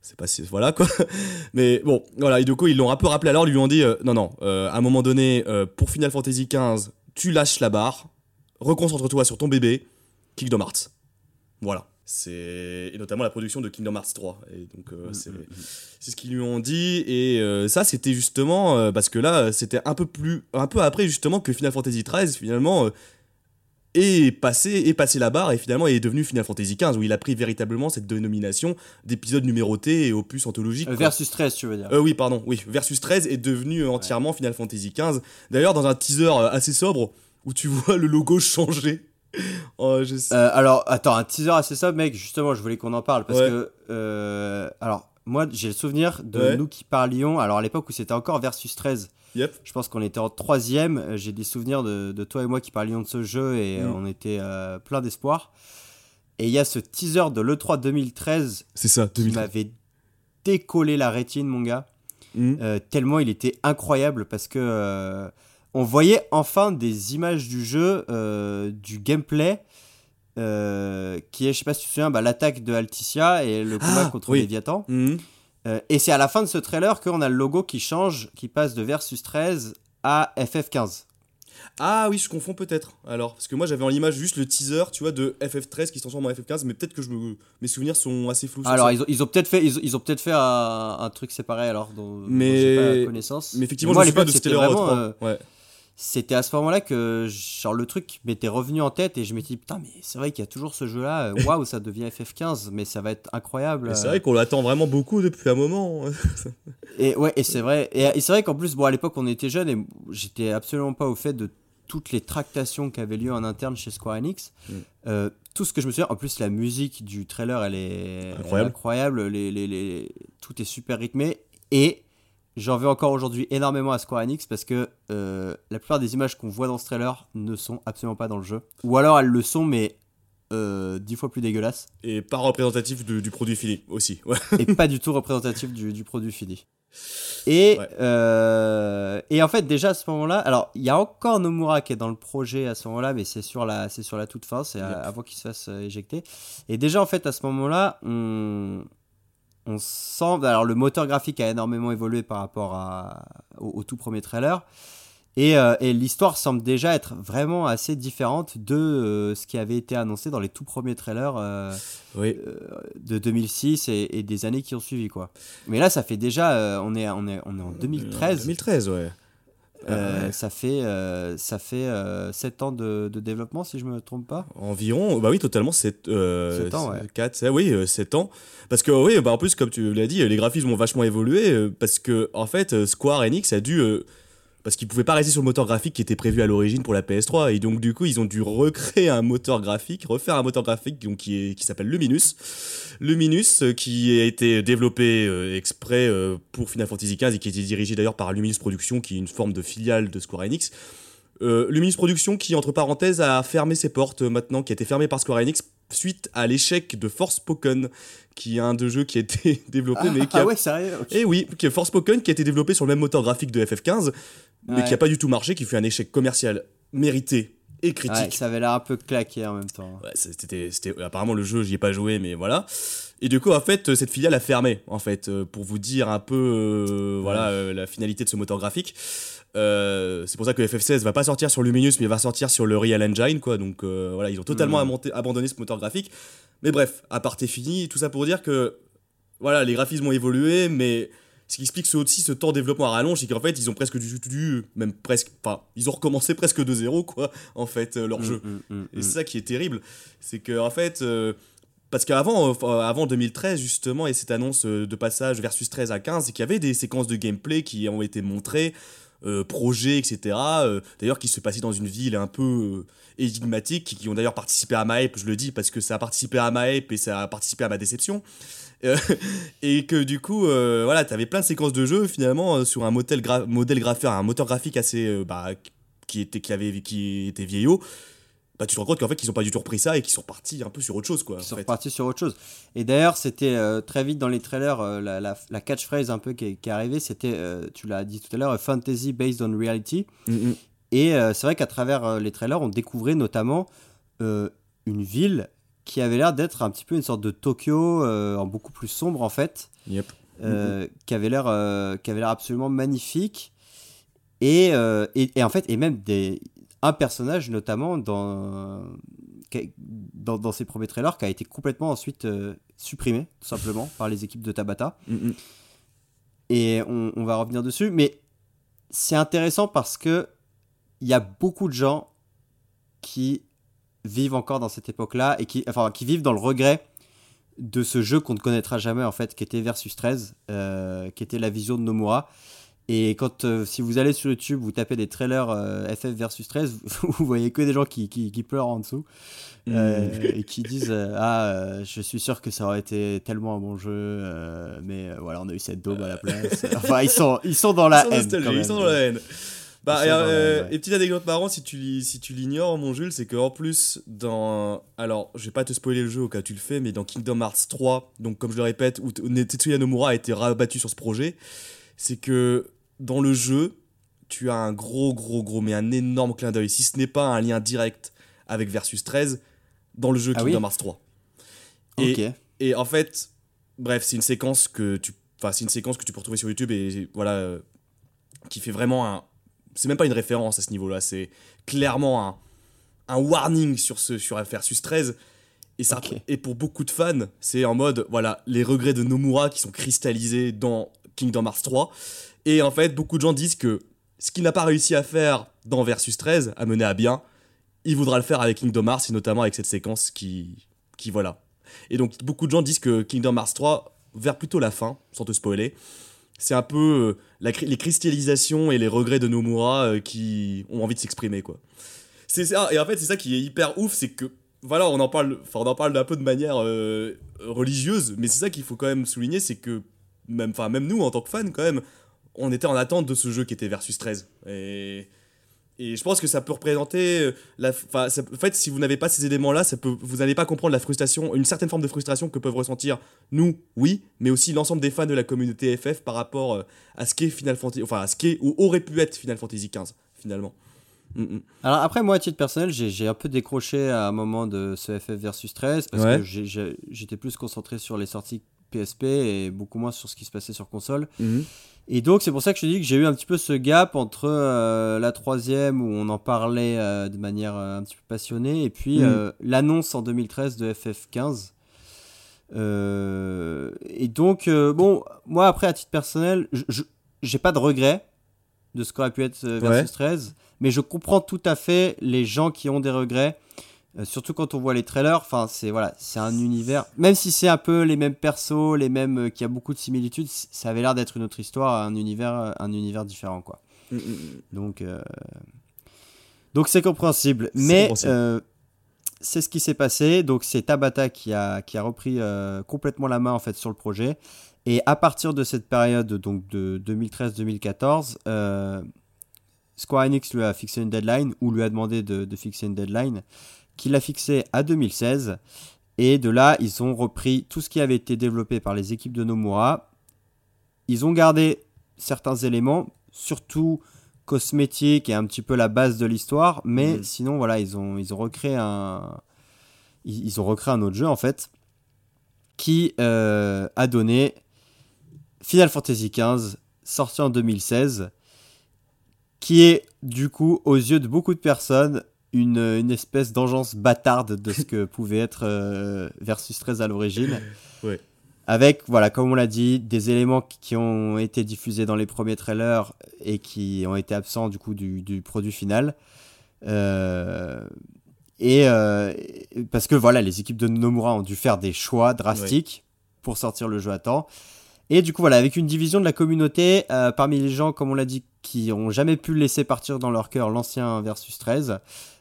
S6: c'est pas si- voilà quoi. Mais bon voilà et du coup ils l'ont un peu rappelé alors ils lui ont dit euh, non non euh, à un moment donné euh, pour Final Fantasy XV tu lâches la barre reconcentre-toi sur ton bébé Kingdom Hearts. Voilà. C'est et notamment la production de Kingdom Hearts 3 et donc euh, c'est c'est ce qu'ils lui ont dit. Et euh, ça c'était justement euh, parce que là c'était un peu plus un peu après justement que Final Fantasy XIII finalement est passé est passé la barre et finalement est devenu Final Fantasy XV où il a pris véritablement cette dénomination d'épisode numéroté et opus anthologique
S5: Euh, versus 13, tu veux dire.
S6: Euh, oui, pardon, oui. Versus 13 est devenu entièrement Final Fantasy XV. D'ailleurs, dans un teaser euh, assez sobre, où tu vois le logo changer. Oh, je sais.
S5: Euh, alors, attends, un teaser assez ça, mec. Justement, je voulais qu'on en parle parce
S6: Ouais.
S5: que. alors, moi, j'ai le souvenir de
S6: Ouais.
S5: nous qui parlions. Alors, à l'époque où c'était encore Versus 13,
S6: Yep.
S5: je pense qu'on était en troisième. euh, J'ai des souvenirs de, de toi et moi qui parlions de ce jeu et
S6: Mm.
S5: euh, on était euh, plein d'espoir. Et il y a ce teaser de l'E3 2013
S6: C'est ça,
S5: qui
S6: 2013.
S5: m'avait décollé la rétine, mon gars. Euh, tellement il était incroyable parce que euh, on voyait enfin des images du jeu, du gameplay. qui est, je sais pas si tu te souviens, bah, l'attaque de Alticia et le combat
S6: Ah,
S5: contre
S6: oui.
S5: Léviathan.
S6: Mhm.
S5: Euh, et c'est à la fin de ce trailer qu'on a le logo qui change, qui passe de Versus 13 à FF15.
S6: Ah oui, je confonds peut-être. Alors, parce que moi j'avais en l'image juste le teaser, tu vois, de FF13 qui se transforme en FF15, mais peut-être que je me... mes souvenirs sont assez flous.
S5: Alors ils ont, ils ont peut-être fait, ils ont, ils ont peut-être fait un, un truc séparé alors dont, dont
S6: Mais-
S5: j'ai pas connaissance.
S6: Mais effectivement,
S5: moi, à
S6: je me souviens de Stellar
S5: vraiment,
S6: 3.
S5: euh,
S6: Ouais.
S5: C'était à ce moment-là que genre le truc m'était revenu en tête et je m'étais dit putain mais c'est vrai qu'il y a toujours ce jeu là waouh ça devient FF15 mais ça va être incroyable
S6: c'est
S5: euh.
S6: vrai qu'on l'attend vraiment beaucoup depuis un moment.
S5: et ouais et c'est vrai et, et c'est vrai qu'en plus bon à l'époque on était jeunes et j'étais absolument pas au fait de toutes les tractations qui avaient lieu en interne chez Square Enix
S6: Mm.
S5: Euh, tout ce que je me souviens en plus la musique du trailer elle est elle est
S6: Incroyable.
S5: incroyable les, les, les- tout est super rythmé et J'en veux encore aujourd'hui énormément à Square Enix parce que euh, la plupart des images qu'on voit dans ce trailer ne sont absolument pas dans le jeu. Ou alors elles le sont, mais euh, dix fois plus dégueulasses.
S6: Et pas représentatif de- du produit fini aussi. Ouais.
S5: et pas du tout représentatif du, du produit fini. Et,
S6: Ouais.
S5: euh, et en fait, déjà à ce moment-là, alors il y a encore Nomura qui est dans le projet à ce moment-là, mais c'est sur la, sur la toute fin, c'est
S6: Yep.
S5: avant qu'il se fasse éjecter. Et déjà en fait, à ce moment-là, on, on sent. Alors le moteur graphique a énormément évolué par rapport à, au, au tout premier trailer. Et, euh, et l'histoire semble déjà être vraiment assez différente de euh, ce qui avait été annoncé dans les tout premiers trailers. euh,
S6: Oui.
S5: de 2006 et, et des années qui ont suivi quoi. Mais là ça fait déjà on est on est on est en 2013.
S6: 2013, ouais.
S5: Euh,
S6: Ouais.
S5: ça fait euh, ça fait 7 ans de, de développement si je me trompe pas.
S6: Environ, bah oui, totalement, 7 euh,
S5: Sept ans, ouais.
S6: 4, oui, 7 ans. Parce que, oui, bah en plus, comme tu l'as dit, les graphismes ont vachement évolué. euh, parce que, en fait, euh, Square Enix a dû. Parce qu'ils pouvaient pas rester sur le moteur graphique qui était prévu à l'origine pour la PS3. Et donc, du coup, ils ont dû recréer un moteur graphique, refaire un moteur graphique donc, qui, est, qui s'appelle Luminous. Luminous, euh, qui a été développé euh, exprès euh, pour Final Fantasy XV et qui a été dirigé d'ailleurs par Luminous Productions, qui est une forme de filiale de Square Enix. Luminous Productions qui, entre parenthèses, a fermé ses portes maintenant, qui a été fermé par Square Enix suite à l'échec de Forspoken, qui est un de jeux qui a été développé, mais qui a...
S5: ah ouais sérieux? ok.
S6: Eh oui, qui est Forspoken, qui a été développé sur le même moteur graphique de FF15, mais qui a pas du tout marché, qui fut un échec commercial mérité et
S5: Ouais,
S6: critique.
S5: ça avait l'air un peu claqué en même temps.
S6: Ouais, c'était, c'était apparemment le jeu, j'y ai pas joué, mais voilà. Et du coup, en fait, cette filiale a fermé, en fait, euh, pour vous dire un peu, euh, voilà, euh, la finalité de ce moteur graphique. Euh, c'est pour ça que FF16 va pas sortir sur Luminous, mais va sortir sur le Real Engine, quoi. Donc euh, voilà, ils ont totalement amonté- abandonné ce moteur graphique. Mais bref, à part fini, tout ça pour dire que, voilà, les graphismes ont évolué, mais ce qui explique ce- aussi ce temps de développement à rallonge, c'est qu'en fait, ils ont presque du, du- même presque, enfin, ils ont recommencé presque de zéro, quoi, en fait, euh, leur
S5: Mm,
S6: jeu.
S5: mm, mm,
S6: Et c'est ça qui est terrible, c'est que en fait, euh, parce qu'avant, euh, avant 2013 justement, et cette annonce euh, de passage versus 13 à 15, c'est qu'il y avait des séquences de gameplay qui ont été montrées. euh, projet, etc. euh, d'ailleurs, qui se passait dans une ville un peu euh, énigmatique, qui, qui ont d'ailleurs participé à ma hype, je le dis parce que ça a participé à ma hype et ça a participé à ma déception. Et que du coup, euh, voilà, t'avais plein de séquences de jeu finalement euh, sur un modèle, gra- modèle graphique, un moteur graphique assez, euh, bah, qui était, qui avait, qui était vieillot. Bah, tu te rends compte qu'en fait, ils ont pas du tout repris ça et qu'ils sont partis un peu sur autre chose, quoi.
S5: Ils
S6: en
S5: sont
S6: fait.
S5: repartis sur autre chose. Et d'ailleurs, c'était euh, très vite dans les trailers, euh, la, la, la catchphrase un peu qui est, qui est arrivée, c'était, euh, tu l'as dit tout à l'heure, fantasy based on reality.
S6: Mm, mm.
S5: Et c'est vrai qu'à travers les trailers, on découvrait notamment une ville qui avait l'air d'être un petit peu une sorte de Tokyo, euh, en beaucoup plus sombre en fait,
S6: Yep.
S5: euh, qui avait l'air euh, qui avait l'air absolument magnifique. Et, et, et en fait, et même des, un personnage notamment dans, dans, dans ses premiers trailers qui a été complètement ensuite euh, supprimé, tout simplement, par les équipes de Tabata.
S6: Mm, mm.
S5: Et on, on va revenir dessus. Mais c'est intéressant parce que il y a beaucoup de gens qui vivent encore dans cette époque-là et qui, enfin, qui vivent dans le regret de ce jeu qu'on ne connaîtra jamais en fait, qui était Versus 13, euh, qui était la vision de Nomura. Et quand, euh, si vous allez sur YouTube, vous tapez des trailers euh, FF versus 13, vous, voyez que des gens qui, qui, qui pleurent en dessous euh, et qui disent euh, Ah, euh, je suis sûr que ça aurait été tellement un bon jeu, euh, mais euh, voilà, on a eu cette daube à la place. enfin, ils sont, ils sont dans la
S6: Ils
S5: haine.
S6: ils sont dans la haine. Bah, et, euh,
S5: ouais.
S6: et petite anecdote marrante, si tu, si tu l'ignores, mon Jules, c'est qu'en plus, dans. Alors, je vais pas te spoiler le jeu au cas où tu le fais, mais dans Kingdom Hearts 3, donc comme je le répète, où Tetsuya Nomura a été rabattu sur ce projet, c'est que dans le jeu, tu as un gros, gros, gros, mais un énorme clin d'œil, si ce n'est pas un lien direct avec Versus 13, dans le jeu
S5: Ah oui
S6: Kingdom Hearts 3. Et,
S5: Ok.
S6: et en fait, bref, c'est une séquence que tu, enfin, c'est une séquence que tu peux retrouver sur YouTube et voilà, euh, qui fait vraiment un, c'est même pas une référence à ce niveau-là, c'est clairement un, un warning sur ce, sur Versus 13. Et ça, et pour beaucoup de fans, c'est en mode, voilà, les regrets de Nomura qui sont cristallisés dans Kingdom Hearts 3. Et en fait, beaucoup de gens disent que ce qu'il n'a pas réussi à faire dans Versus 13, à mener à bien, il voudra le faire avec Kingdom Hearts et notamment avec cette séquence qui, qui voilà. Et donc beaucoup de gens disent que Kingdom Hearts 3, vers plutôt la fin, sans te spoiler, c'est un peu euh, les cristallisations et les regrets de Nomura euh, qui ont envie de s'exprimer quoi. C'est ça et en fait c'est ça qui est hyper ouf, c'est que voilà on en parle, enfin on en parle d'un peu de manière euh, religieuse, mais c'est ça qu'il faut quand même souligner, c'est que même, même nous en tant que fans quand même, on était en attente de ce jeu qui était Versus 13 et et je pense que ça peut représenter euh, la, ça- en fait, si vous n'avez pas ces éléments-là, ça peut, vous n'allez pas comprendre la frustration, une certaine forme de frustration que peuvent ressentir nous, oui, mais aussi l'ensemble des fans de la communauté FF par rapport euh, à ce qu'est Final Fantasy, enfin à ce qu'est ou aurait pu être Final Fantasy XV finalement. Mm, mm.
S5: Alors après, moi, à titre personnel, j'ai j'ai un peu décroché à un moment de ce FF versus 13 parce
S6: Ouais.
S5: que j'étais plus concentré sur les sorties PSP et beaucoup moins sur ce qui se passait sur console.
S6: Mhm.
S5: Et donc, c'est pour ça que je te dis que j'ai eu un petit peu ce gap entre euh, la troisième où on en parlait euh, de manière euh, un petit peu passionnée et puis euh, l'annonce en 2013 de FF15. Euh, et donc, bon, moi, après, à titre personnel, je- j'ai pas de regret de ce qu'aurait pu être Versus
S6: Ouais.
S5: 13, mais je comprends tout à fait les gens qui ont des regrets. Euh, surtout quand on voit les trailers, enfin c'est voilà, c'est un univers. Même si c'est un peu les mêmes persos, les mêmes, euh, qui a beaucoup de similitudes, ça avait l'air d'être une autre histoire, un univers, euh, un univers différent quoi.
S6: Mm, mm.
S5: Donc, euh, donc c'est compréhensible. Mais c'est ce qui s'est passé. Donc c'est Tabata qui a, qui a repris complètement la main en fait sur le projet. Et à partir de cette période, donc de 2013-2014, euh, Square Enix lui a fixé une deadline ou lui a demandé de, de fixer une deadline qu'il a fixé à 2016. Et de là, ils ont repris tout ce qui avait été développé par les équipes de Nomura. Ils ont gardé certains éléments, surtout cosmétiques et un petit peu la base de l'histoire, mais
S6: Mhm.
S5: sinon voilà, ils ont ils ont recréé un ils, ils ont recréé un autre jeu en fait qui euh, a donné Final Fantasy XV sorti en 2016 qui est du coup aux yeux de beaucoup de personnes une, une espèce d'engeance bâtarde de ce que pouvait être euh, Versus 13 à l'origine.
S6: Ouais.
S5: Avec, voilà, comme on l'a dit, des éléments qui- ont été diffusés dans les premiers trailers et qui ont été absents du coup du, du produit final. Euh, et euh, parce que voilà, les équipes de Nomura ont dû faire des choix drastiques pour sortir le jeu à temps. Et du coup, voilà, avec une division de la communauté, euh, parmi les gens, comme on l'a dit, qui ont jamais pu laisser partir dans leur cœur l'ancien versus 13,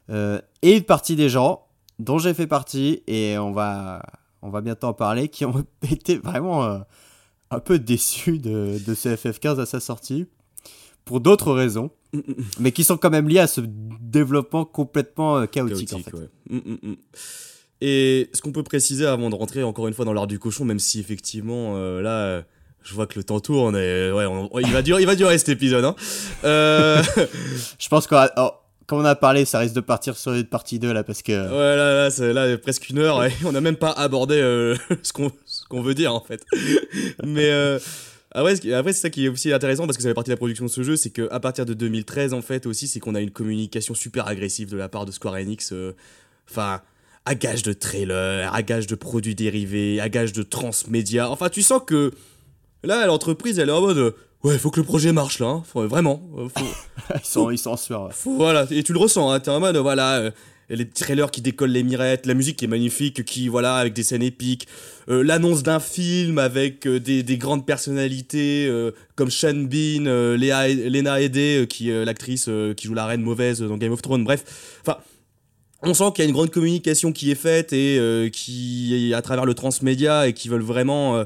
S5: euh, et une partie des gens, dont j'ai fait partie, et on va, on va bientôt en parler, qui ont été vraiment euh, un peu déçus de, de ce FF15 à sa sortie, pour d'autres raisons, mais qui sont quand même liées à ce développement complètement euh, chaotique, en fait.
S6: ouais. Mm, mm, mm. Et ce qu'on peut préciser avant de rentrer encore une fois dans l'art du cochon, même si effectivement euh, là, euh, je vois que le temps tourne et ouais, on- il va durer, il va durer cet épisode. Hein. Euh,
S5: Je pense qu'on comme on a parlé, ça risque de partir sur une partie 2 là, parce que...
S6: ouais, là, là, c'est là presque une heure et on n'a même pas abordé euh, ce qu'on veut dire en fait. Mais euh, qui- après c'est ça qui est aussi intéressant parce que ça fait partie de la production de ce jeu, c'est que à partir de 2013 en fait aussi, c'est qu'on a une communication super agressive de la part de Square Enix. euh, Enfin. à gage de trailers, à gage de produits dérivés, à gage de transmédia. Enfin, tu sens que là, l'entreprise, elle est en mode euh, ouais, faut que le projet marche là, hein. Faut- vraiment. euh, Faut,
S5: ils, sont, ils sont en sueur.
S6: faut- voilà, et tu le ressens, hein, t'es en mode voilà. euh, les trailers qui décollent les mirettes, la musique qui est magnifique, qui voilà avec des scènes épiques, euh, l'annonce d'un film avec euh, des, des grandes personnalités comme Sean Bean, Léa, Lena Headey, qui euh, l'actrice qui joue la reine mauvaise dans Game of Thrones, bref, enfin on sent qu'il y a une grande communication qui est faite et qui est à travers le transmédia et qui veulent vraiment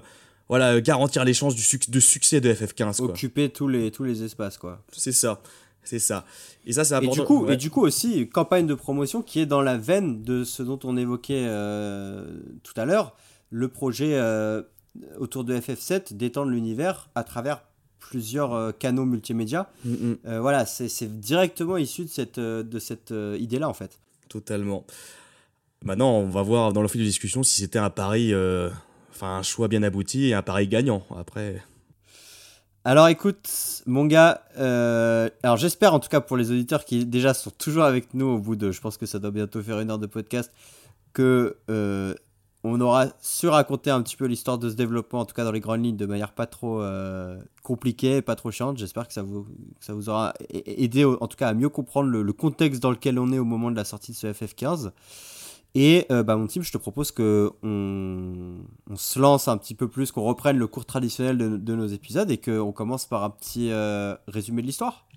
S6: voilà garantir les chances du suc- de succès de FF15 quoi.
S5: Occuper tous les, tous les espaces, quoi.
S6: C'est ça. C'est ça. Et ça c'est
S5: Et
S6: important.
S5: du, coup,
S6: ouais.
S5: et du coup aussi, une campagne de promotion qui est dans la veine de ce dont on évoquait euh, tout à l'heure, le projet euh, autour de FF7 d'étendre l'univers à travers plusieurs euh, canaux multimédia.
S6: Mm, mm,
S5: Euh, voilà, c'est directement issu de cette, euh, de cette euh, idée-là, en fait.
S6: totalement. Maintenant, on va voir dans le fil de discussion si c'était un pari euh, enfin un choix bien abouti et un pari gagnant. Après
S5: Alors écoute, mon gars, euh, alors j'espère en tout cas pour les auditeurs qui déjà sont toujours avec nous au bout de, je pense que ça doit bientôt faire une heure de podcast, que euh, on aura su raconter un petit peu l'histoire de ce développement, en tout cas dans les grandes lignes, de manière pas trop euh, compliquée, pas trop chiante. J'espère que ça vous, ça vous aura aidé en tout cas à mieux comprendre le, le contexte dans lequel on est au moment de la sortie de ce FF15. Et euh, bah, mon team, je te propose que on, on se lance un petit peu plus, qu'on reprenne le cours traditionnel de, de nos épisodes et qu'on commence par un petit euh, résumé de l'histoire.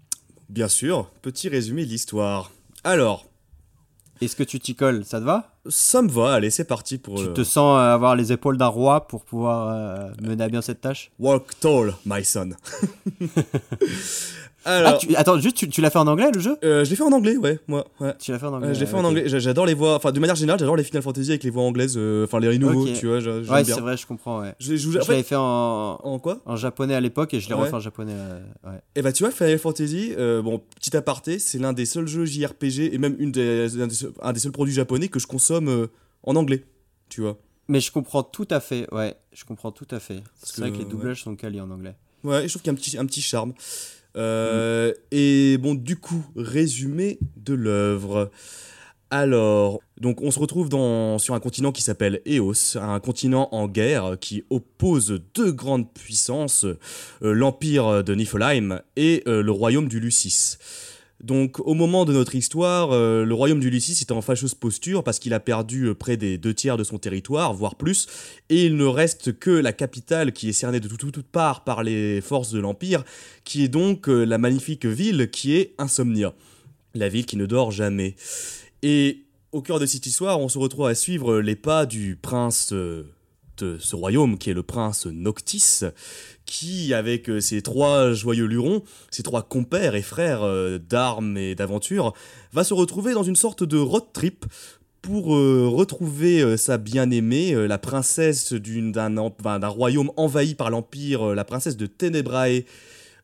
S6: Bien sûr, petit résumé de l'histoire. Alors,
S5: Est-ce que tu t'y colles? Ça te va?
S6: Ça me va, allez, c'est parti pour
S5: Tu
S6: le
S5: te sens euh, avoir les épaules d'un roi pour pouvoir euh, mener à bien cette tâche?
S6: Walk Tall, my son.
S5: Ah, tu- Attends, juste, tu, tu l'as fait en anglais le jeu?
S6: Euh, je l'ai fait en anglais, ouais, moi, ouais.
S5: Tu l'as fait en anglais
S6: Ouais, je l'ai fait en anglais, J'a- j'adore les voix, enfin de manière générale, j'adore les Final Fantasy avec les voix anglaises, euh, enfin les nouveaux,
S5: Ok.
S6: tu vois,
S5: Ouais, c'est vrai, je comprends. Ouais.
S6: Je,
S5: l'avais fait en,
S6: en quoi?
S5: en japonais à l'époque et je l'ai
S6: Ouais.
S5: refait en japonais. euh, ouais.
S6: Et bah tu vois, Final Fantasy, euh, bon, petit aparté, c'est l'un des seuls jeux JRPG et même une des, un, des seuls, un des seuls produits japonais que je consomme euh, en anglais, tu vois.
S5: Mais je comprends tout à fait, ouais, je comprends tout à fait. C'est
S6: que,
S5: vrai que les
S6: ouais.
S5: doublages sont quali en anglais.
S6: Ouais, et je trouve qu'il y a un petit, un petit charme. Euh, Et bon, du coup, résumé de l'œuvre. Alors, donc on se retrouve sur un continent qui s'appelle Eos, un continent en guerre qui oppose deux grandes puissances, euh, l'empire de Niflheim et euh, le royaume du Lucis. Donc au moment de notre histoire, euh, le royaume du Lucis est en fâcheuse posture parce qu'il a perdu euh, près des deux tiers de son territoire, voire plus, et il ne reste que la capitale qui est cernée de toutes tout, parts par les forces de l'Empire, qui est donc euh, la magnifique ville qui est Insomnia, la ville qui ne dort jamais. Et au cœur de cette histoire, on se retrouve à suivre les pas du prince ce royaume, qui est le prince Noctis, qui, avec euh, ses trois joyeux lurons, ses trois compères et frères euh, d'armes et d'aventure, va se retrouver dans une sorte de road trip pour euh, retrouver euh, sa bien-aimée, euh, la princesse d'un enfin, royaume envahi par l'Empire, la princesse de Ténébrae,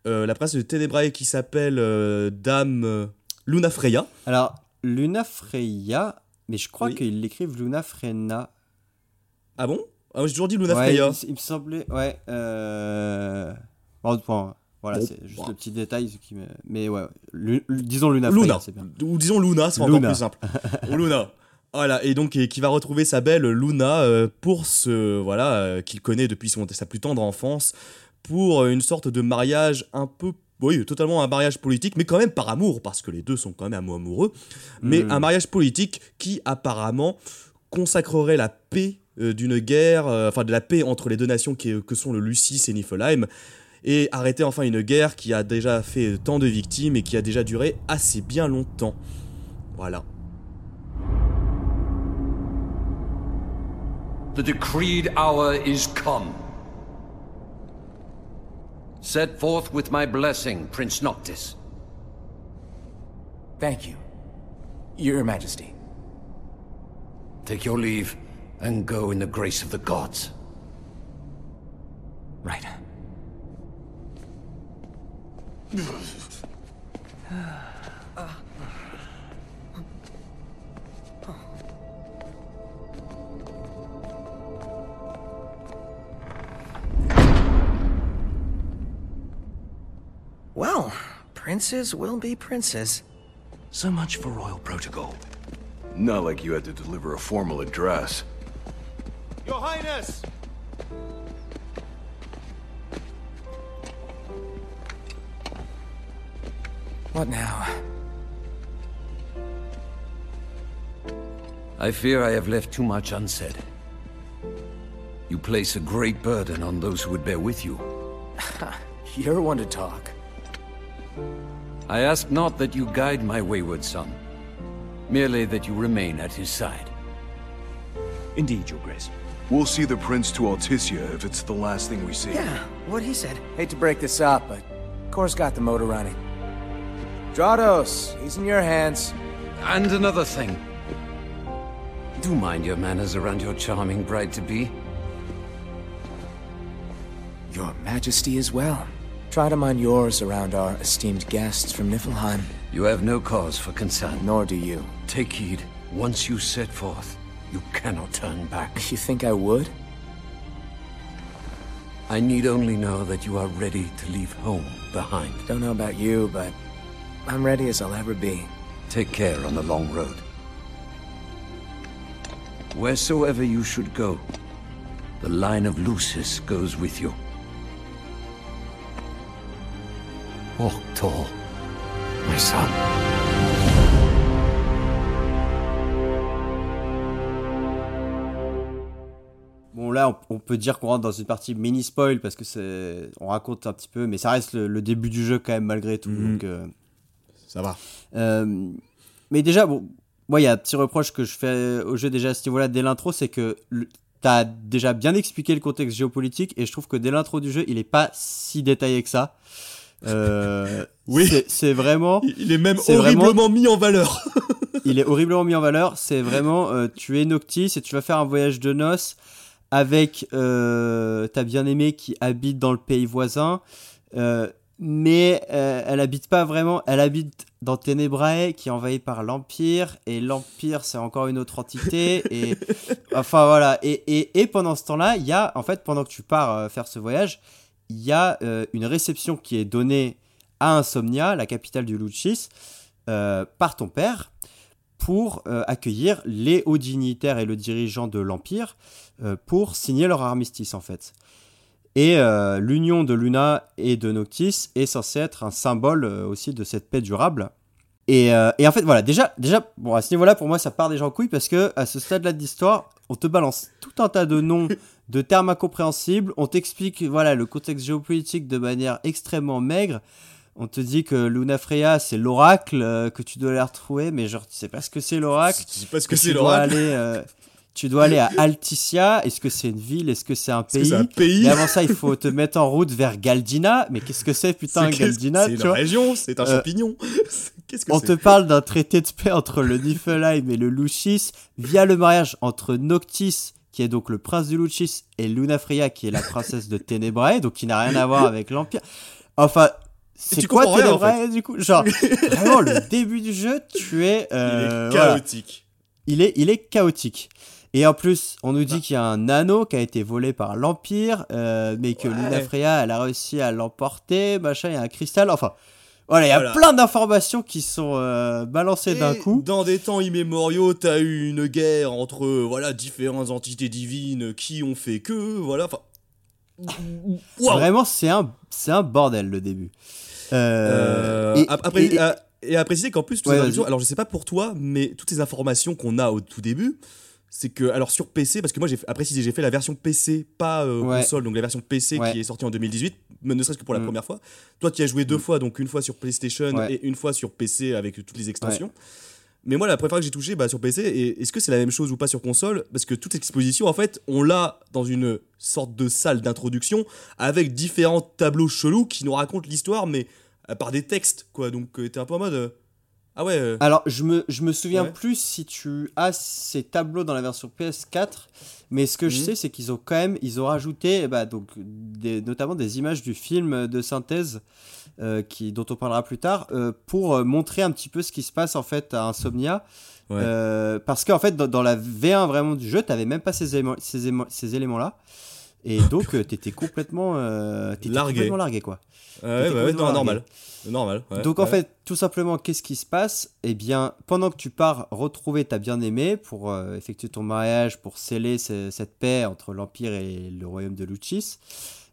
S6: euh, la princesse de Ténébrae qui s'appelle Dame Luna Freya.
S5: Alors, Luna Freya, mais je crois
S6: Oui.
S5: qu'ils l'écrivent Luna Frena.
S6: Ah bon? Ah, J'ai toujours dit Luna
S5: ouais,
S6: Freya.
S5: il, il me semblait, ouais. Euh... Bon, bon, voilà,
S6: Bon,
S5: c'est juste
S6: bon.
S5: le petit détail qui me... Mais ouais, Lu- disons Luna,
S6: Luna.
S5: Freya, c'est bien.
S6: Ou disons Luna, c'est encore plus simple. Luna. Voilà, et donc et qui va retrouver sa belle Luna euh, pour ce voilà euh, qu'il connaît depuis son, sa plus tendre enfance pour euh, une sorte de mariage un peu oui, totalement un mariage politique, mais quand même par amour, parce que les deux sont quand même amoureux, mais
S5: Mm.
S6: un mariage politique qui apparemment consacrerait la paix d'une guerre, euh, enfin de la paix entre les deux nations qui, que sont le Lucis et Niflheim, et arrêter enfin une guerre qui a déjà fait tant de victimes et qui a déjà duré assez bien longtemps. Voilà.
S7: The decreed hour is come. Set forth with my blessing, Prince Noctis.
S8: Thank you, Your Majesty.
S7: Take your leave and go in the grace of the gods.
S8: Right. Well, princes will be princes.
S7: So much for royal protocol.
S9: Not like you had to deliver a formal address.
S10: Your Highness!
S8: What now?
S7: I fear I have left too much unsaid. You place a great burden on those who would bear with you.
S8: You're one to talk.
S7: I ask not that you guide my wayward son, merely that you remain at his side.
S10: Indeed, Your Grace.
S9: We'll see the prince to Alticia if it's the last thing we see.
S8: Yeah, what he said. Hate to break this up, but Kor's got the motor running. Drados, he's in your hands.
S7: And another thing. Do mind your manners around your charming bride-to-be.
S8: Your Majesty as well. Try to mind yours around our esteemed guests from Niflheim.
S7: You have no cause for concern.
S8: Nor do you.
S7: Take heed. Once you set forth, you cannot turn back.
S8: You think I would?
S7: I need only know that you are ready to leave home behind.
S8: Don't know about you, but I'm ready as I'll ever be.
S7: Take care on the long road. Wheresoever you should go, the line of Lucis goes with you. Walk tall, my son.
S5: Là, on, on peut dire qu'on rentre dans une partie mini spoil parce que c'est, on raconte un petit peu, mais ça reste le, le début du jeu quand même malgré tout.
S6: Mhm.
S5: Donc, euh,
S6: Ça va.
S5: euh, mais déjà, bon, moi il y a un petit reproche que je fais au jeu déjà à ce niveau-là dès l'intro, c'est que le- t'as déjà bien expliqué le contexte géopolitique et je trouve que dès l'intro du jeu, il est pas si détaillé que ça. Euh,
S6: Oui.
S5: c'est- vraiment.
S6: Il- est même horriblement
S5: vraiment-
S6: mis en valeur.
S5: il est horriblement mis en valeur. C'est vraiment, euh, tu es Noctis et tu vas faire un voyage de noces avec euh, ta bien-aimée qui habite dans le pays voisin. Euh, mais euh, elle habite pas vraiment, elle habite dans Ténébrae qui est envahi par l'Empire et l'Empire c'est encore une autre entité et enfin voilà et, et, et pendant ce temps-là il y a en fait pendant que tu pars faire ce voyage il y a une réception qui est donnée à Insomnia, la capitale du Lucis, euh, par ton père pour euh, accueillir les hauts dignitaires et le dirigeant de l'Empire euh, pour signer leur armistice en fait. Et euh, l'union de Luna et de Noctis est censée être un symbole aussi de cette paix durable. Et, et en fait, voilà, déjà, déjà bon, à ce niveau-là, pour moi, ça part déjà en couille parce que à ce stade-là de l'histoire, on te balance tout un tas de noms, de termes incompréhensibles, on t'explique voilà, le contexte géopolitique de manière extrêmement maigre. On te dit que Luna Freya, c'est l'oracle, euh, que tu dois aller retrouver, mais genre, tu sais pas ce que c'est l'oracle.
S6: Je sais pas ce que
S5: que
S6: c'est
S5: tu
S6: l'oracle.
S5: euh, tu dois aller à Alticia. Est-ce que c'est une ville? Est-ce que c'est un pays
S6: c'est un pays?
S5: Et avant ça, il faut te mettre en route vers Galdina. Mais qu'est-ce que c'est, putain, Galdina
S6: C'est
S5: tu
S6: une région, c'est un
S5: Euh,
S6: champignon. Qu'est-ce que
S5: On te parle d'un traité de paix entre le Niflheim et le Lucis via le mariage entre Noctis, qui est donc le prince du Lucis, et Luna Freya, qui est la princesse de Ténébrae, donc qui n'a rien à voir avec l'Empire. Enfin, c'est
S6: tu
S5: quoi
S6: rien, en
S5: Ténébrae, du coup Genre, vraiment, le début du jeu, tu es... euh,
S6: Il est
S5: voilà.
S6: chaotique.
S5: il est, il est chaotique. Et en plus, on nous dit qu'il y a un anneau qui a été volé par l'Empire, euh, mais que
S6: Ouais.
S5: Luna Freya, elle a réussi à l'emporter, machin, il y a un cristal, enfin... Voilà, il y a
S6: Voilà.
S5: plein d'informations qui sont euh, balancées d'un coup.
S6: Dans des temps immémoriaux, t'as eu une guerre entre voilà différentes entités divines qui ont fait que voilà. Enfin.
S5: Vraiment, c'est un, c'est un bordel le début. Euh,
S6: Euh,
S5: et-
S6: ap- après,
S5: et-
S6: à- et à préciser qu'en plus, toutes
S5: Ouais,
S6: ces alors je sais pas pour toi, mais toutes ces informations qu'on a au tout début, c'est que, alors sur PC, parce que moi, j'ai, à préciser, j'ai fait la version PC, pas euh,
S5: Ouais.
S6: console, donc la version PC
S5: Ouais.
S6: qui est sortie en 2018, mais ne serait-ce que pour la
S5: Mm.
S6: première fois. Toi, tu as joué deux
S5: Mm.
S6: fois, donc une fois sur PlayStation
S5: Ouais.
S6: et une fois sur PC avec toutes les extensions. Mais moi, la première fois que j'ai touché bah, sur PC, et est-ce que c'est la même chose ou pas sur console? Parce que toute exposition, en fait, on l'a dans une sorte de salle d'introduction avec différents tableaux chelous qui nous racontent l'histoire, mais par des textes, quoi. Donc, euh, t'es un peu en mode. euh, ah ouais. euh,
S5: Alors, je me, je me souviens
S6: Ouais.
S5: plus si tu as ces tableaux dans la version PS4, mais ce que je
S6: Mhm.
S5: sais, c'est qu'ils ont quand même, ils ont rajouté, bah, donc, des, notamment des images du film de synthèse, euh, qui, dont on parlera plus tard, euh, pour montrer un petit peu ce qui se passe en fait à Insomnia.
S6: Ouais.
S5: Parce qu'en fait, dans, dans la V1 vraiment du jeu, t'avais même pas ces, éléments- ces, ces éléments-là. Et donc, euh, t'étais complètement, euh, t'étais
S6: Largué.
S5: complètement largué, quoi.
S6: ouais, ouais, ouais, non, normal. Normal. ouais,
S5: Donc en fait, tout simplement, qu'est-ce qui se passe? Eh bien, pendant que tu pars retrouver ta bien-aimée pour euh, effectuer ton mariage, pour sceller ce- cette paix entre l'Empire et le royaume de Lucis,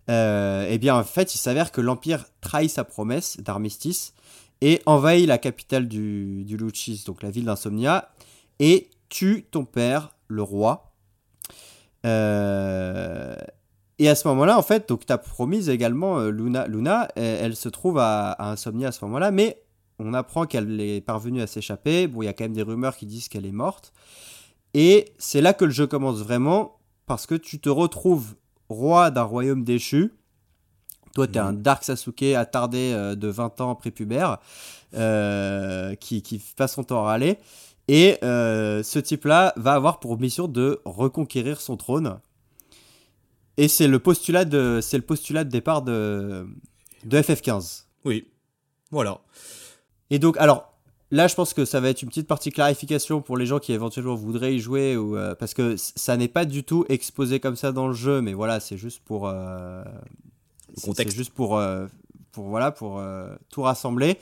S5: euh, eh bien en fait, il s'avère que l'Empire trahit sa promesse d'armistice et envahit la capitale du, du Lucis, donc la ville d'Insomnia, et tue ton père, le roi. Euh, et à ce moment-là, en fait, donc ta promise également, euh, Luna, Luna elle, elle se trouve à, à Insomnia à ce moment-là, mais on apprend qu'elle est parvenue à s'échapper. Bon, il y a quand même des rumeurs qui disent qu'elle est morte. Et c'est là que le jeu commence vraiment, parce que tu te retrouves roi d'un royaume déchu. Toi, tu es un Dark Sasuke attardé euh, de 20 ans prépubère, euh, qui, qui passe son temps à râler. Et euh, ce type-là va avoir pour mission de reconquérir son trône. Et c'est le postulat de, c'est le postulat de départ de, de FF15.
S6: Oui. Voilà.
S5: Et donc, alors, là, je pense que ça va être une petite partie clarification pour les gens qui éventuellement voudraient y jouer, ou, euh, parce que ça n'est pas du tout exposé comme ça dans le jeu, mais voilà, c'est juste pour. euh, c'est-
S6: contexte.
S5: C'est juste pour, euh, pour, voilà, pour tout rassembler.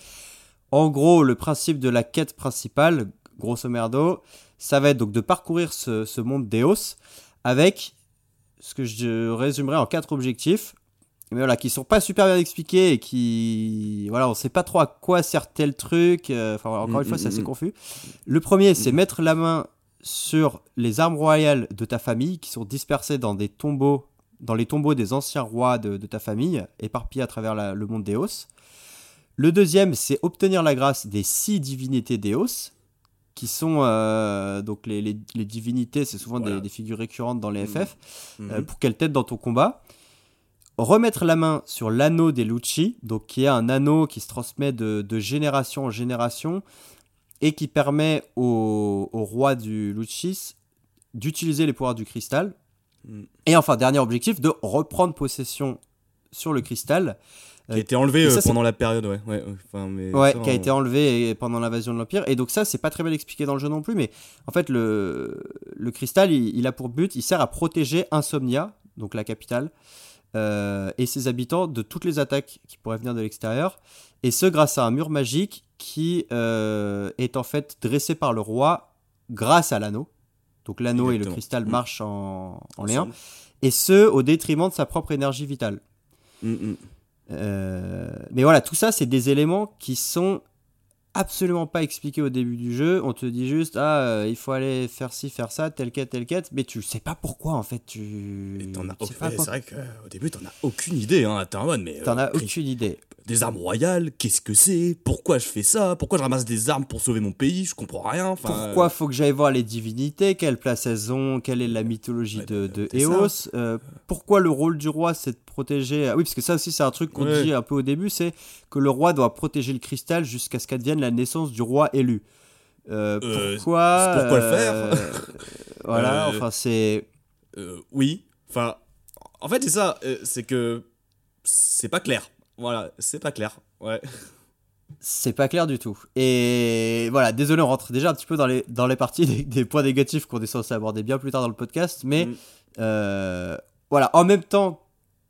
S5: En gros, le principe de la quête principale, grosso merdo, ça va être donc de parcourir ce, ce monde d'Eos avec ce que je résumerai en quatre objectifs mais voilà, qui sont pas super bien expliqués et qui, voilà, on sait pas trop à quoi sert tel truc. euh, Enfin, encore
S6: Mm,
S5: une fois,
S6: mm,
S5: c'est assez
S6: mm.
S5: confus. Le premier, c'est mettre la main sur les armes royales de ta famille qui sont dispersées dans des tombeaux, dans les tombeaux des anciens rois de, de ta famille, éparpillés à travers la- le monde d'Eos. Le deuxième, c'est obtenir la grâce des six divinités d'Eos, qui sont euh, donc les, les- les divinités, c'est souvent des,
S6: Voilà.
S5: des figures récurrentes dans les FF,
S6: Mhm.
S5: euh, pour qu'elles t'aident dans ton combat remettre la main sur l'anneau des Lucci, donc qui est un anneau qui se transmet de, de génération en génération et qui permet au, au roi du Lucis d'utiliser les pouvoirs du cristal.
S6: Mm.
S5: Et enfin, dernier objectif, de reprendre possession sur le cristal.
S6: Qui a été enlevé
S5: ça,
S6: euh, pendant la période, ouais. ouais, ouais, enfin, mais
S5: Ouais,
S6: ça,
S5: qui a
S6: on-
S5: été enlevé pendant l'invasion de l'Empire. Et donc ça, c'est pas très bien expliqué dans le jeu non plus, mais en fait, le, le cristal, il, il a pour but, il sert à protéger Insomnia, donc la capitale, euh, et ses habitants de toutes les attaques qui pourraient venir de l'extérieur. Et ce, grâce à un mur magique qui euh, est en fait dressé par le roi grâce à l'anneau. Donc l'anneau et le cristal
S6: Mm.
S5: marchent en, en lien. Et ce, au détriment de sa propre énergie vitale.
S6: Mm, mm.
S5: Euh, mais voilà, tout ça, c'est des éléments qui sont absolument pas expliqués au début du jeu. On te dit juste, ah, euh, il faut aller faire ci, faire ça, telle quête, telle quête, mais tu sais pas pourquoi en fait. Tu. Sais
S6: c'est vrai qu'au début, t'en as aucune idée, hein. T'es en mode, mais.
S5: T'en
S6: euh,
S5: as aucune idée.
S6: Des armes royales, qu'est-ce que c'est? Pourquoi je fais ça? Pourquoi je ramasse des armes pour sauver mon pays? Je comprends rien. Enfin,
S5: Pourquoi
S6: euh,
S5: faut que j'aille voir les divinités? Quelle place elles ont? Quelle est la mythologie
S6: Ouais,
S5: de,
S6: bah,
S5: de. Eos? Euh, Pourquoi le rôle du roi c'est de protéger Ah Oui, parce que ça aussi c'est un truc qu'on
S6: Ouais.
S5: dit un peu au début, c'est que le roi doit protéger le cristal jusqu'à ce qu'advienne la naissance du roi élu. Euh, pourquoi
S6: pourquoi le faire
S5: Voilà, enfin c'est
S6: oui. Enfin, en fait, c'est ça. c'est que c'est pas clair. Voilà, c'est pas clair. Ouais.
S5: c'est pas clair du tout. Et voilà, désolé, on rentre déjà un petit peu dans les, dans les parties des, des points négatifs qu'on est censé aborder bien plus tard dans le podcast, mais
S6: Mm.
S5: euh, voilà, en même temps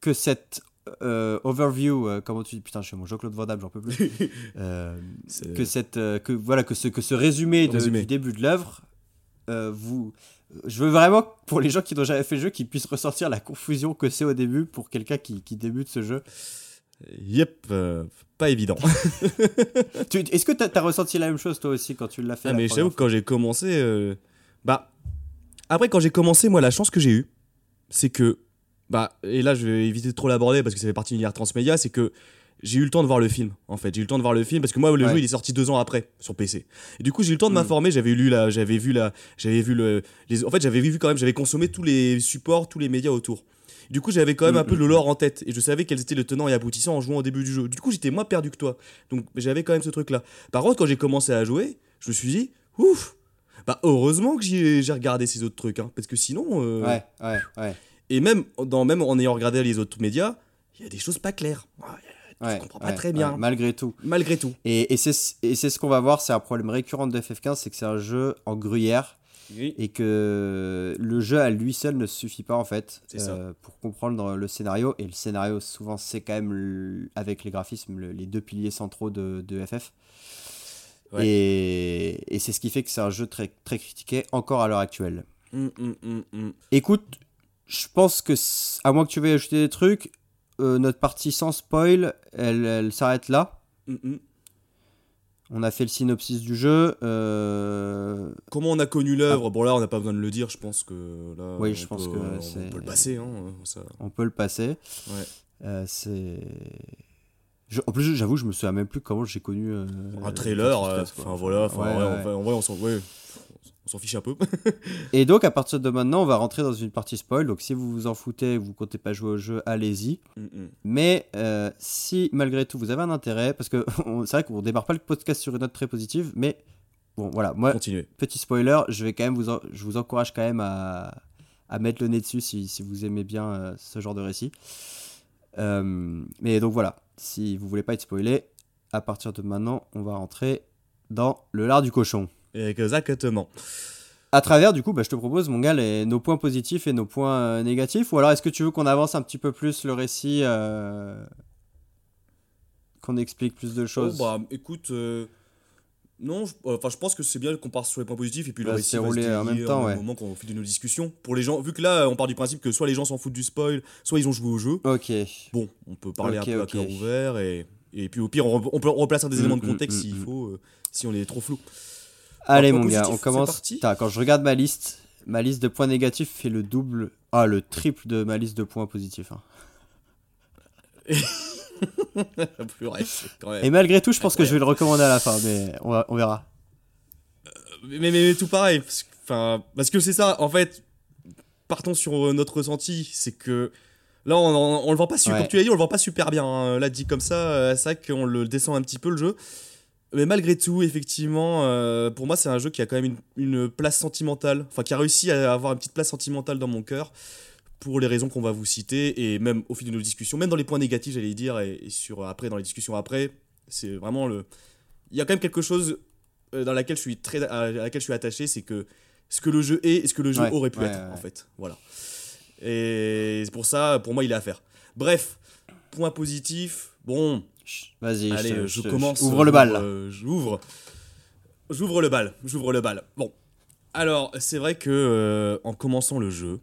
S5: que cette euh, overview, euh, comment tu dis, putain, je suis mon Jean-Claude Van Damme, j'en peux plus, que cette, que voilà, que ce, que ce résumé, de-
S6: Résumé.
S5: du début de l'œuvre, vous, je veux vraiment pour les gens qui n'ont jamais fait le jeu, qu'ils puissent ressortir la confusion que c'est au début pour quelqu'un qui, qui débute ce jeu.
S6: Yep, euh, pas évident.
S5: Est-ce que tu as, ressenti la même chose toi aussi quand tu l'as fait
S6: Ah, mais j'avoue que quand j'ai commencé, euh, bah, Après, quand j'ai commencé, moi, la chance que j'ai eue, c'est que. Bah, et là, je vais éviter de trop l'aborder parce que ça fait partie de l'univers transmédia, c'est que j'ai eu le temps de voir le film, en fait. J'ai eu le temps de voir le film parce que moi, le
S5: Ouais.
S6: jeu, il est sorti deux ans après sur PC. Et du coup, j'ai eu le temps de
S5: Mm.
S6: m'informer. J'avais lu la, j'avais vu la, j'avais vu le, les, en fait, j'avais vu quand même, j'avais consommé tous les supports, tous les médias autour. Du coup, j'avais quand même
S5: Mm,
S6: un peu
S5: mm,
S6: le lore en tête et je savais quels étaient les tenants et aboutissants en jouant au début du jeu. Du coup, j'étais moins perdu que toi. Donc, j'avais quand même ce truc-là. Par contre, quand j'ai commencé à jouer, je me suis dit, ouf, bah heureusement que j'ai regardé ces autres trucs, hein, parce que sinon, euh,
S5: Ouais, ouais, ouais.
S6: et même, dans, même en ayant regardé les autres médias, il y a des choses pas claires. Ouais, comprends pas
S5: ouais,
S6: très bien.
S5: ouais, malgré tout.
S6: Malgré tout.
S5: Et, et c'est ce qu'on va voir, c'est un problème récurrent de FF15, c'est que c'est un jeu en gruyère
S6: Oui.
S5: et que le jeu à lui seul ne suffit pas en fait euh, pour comprendre le scénario. Et le scénario, souvent, c'est quand même le- avec les graphismes le- les deux piliers centraux de, de FF.
S6: Ouais.
S5: Et, et c'est ce qui fait que c'est un jeu très, très critiqué encore à l'heure actuelle.
S6: Hum, hum, hum.
S5: Écoute, je pense que, à moins que tu veuilles ajouter des trucs, euh, notre partie sans spoil, elle, elle s'arrête là. On a fait le synopsis du jeu. euh,
S6: Comment on a connu l'œuvre Bon, là, on n'a pas besoin de le dire, je pense que là.
S5: Oui,
S6: on
S5: je pense
S6: peut-
S5: que
S6: on
S5: c'est-
S6: peut le passer, hein. Ça...
S5: on peut le passer.
S6: Ouais.
S5: Euh, c'est. Je- en plus, j'avoue, je me souviens même plus comment j'ai connu. euh,
S6: Un trailer, enfin voilà, enfin,
S5: Ouais,
S6: en vrai, on s'en ouais, on s'en fiche un peu.
S5: Et donc, à partir de maintenant, on va rentrer dans une partie spoil. Donc, si vous vous en foutez, vous comptez pas jouer au jeu, allez-y. Mais euh, si malgré tout vous avez un intérêt, parce que c'est vrai qu'on démarre pas le podcast sur une note très positive, mais bon, voilà, moi,
S6: Continuez.
S5: petit spoiler, je vais quand même vous, en- je vous encourage quand même à, à mettre le nez dessus si, si vous aimez bien euh, ce genre de récit. Euh, mais donc voilà, si vous voulez pas être spoilé, à partir de maintenant, on va rentrer dans le lard du cochon.
S6: Exactement.
S5: À travers, du coup, bah, je te propose, mon gars, les- nos points positifs et nos points euh, négatifs. Ou alors, est-ce que tu veux qu'on avance un petit peu plus le récit euh, Qu'on explique plus de
S6: Oh,
S5: choses?
S6: bah, écoute, euh, non, je, enfin, je pense que c'est bien qu'on parte sur les points positifs et puis
S5: Bah,
S6: le
S5: se
S6: récit va se
S5: en même temps,
S6: au
S5: ouais.
S6: moment qu'on fait de nos discussions. Pour les gens, vu que là, on part du principe que soit les gens s'en foutent du spoil, soit ils ont joué au jeu.
S5: Ok.
S6: Bon, on peut parler
S5: Ok,
S6: un peu à cœur ouvert et, et puis au pire, on, on peut replacer des
S5: Mm,
S6: éléments de
S5: mm,
S6: contexte
S5: mm,
S6: s'il
S5: mm.
S6: faut, euh, si on est trop flou.
S5: Allez, mon gars, on commence. quand je regarde ma liste, ma liste de points négatifs fait le double. Ah, le triple de ma liste de points positifs. hein.
S6: Purée, quand même.
S5: Et malgré tout, je pense que je vais le recommander à la fin, mais on, va- on verra.
S6: Mais, mais, mais tout pareil. Parce que, enfin, parce que c'est ça, en fait, partons sur euh, notre ressenti. C'est que là, on, on, on le vend pas super,
S5: Ouais.
S6: comme tu l'as dit, on le vend pas super bien. hein. Là, dit comme ça, euh, c'est vrai qu'on le descend un petit peu le jeu. Mais malgré tout, effectivement, euh, pour moi, c'est un jeu qui a quand même une, une place sentimentale. Enfin, qui a réussi à avoir une petite place sentimentale dans mon cœur. Pour les raisons qu'on va vous citer. Et même au fil de nos discussions, même dans les points négatifs, j'allais dire, et, et sur, après, dans les discussions après, c'est vraiment le. Il y a quand même quelque chose euh, dans laquelle je suis très à laquelle je suis attaché, c'est que ce que le jeu est et ce que le jeu
S5: Ouais,
S6: aurait pu
S5: ouais,
S6: être
S5: ouais.
S6: en fait. Voilà. Et c'est pour ça, pour moi, il est à faire. Bref, point positif. Bon,
S5: Vas-y,
S6: allez, je,
S5: te-
S6: commence.
S5: Ouvre le bal.
S6: euh, J'ouvre. J'ouvre le bal. J'ouvre le bal. Bon. Alors, c'est vrai que euh, en commençant le jeu,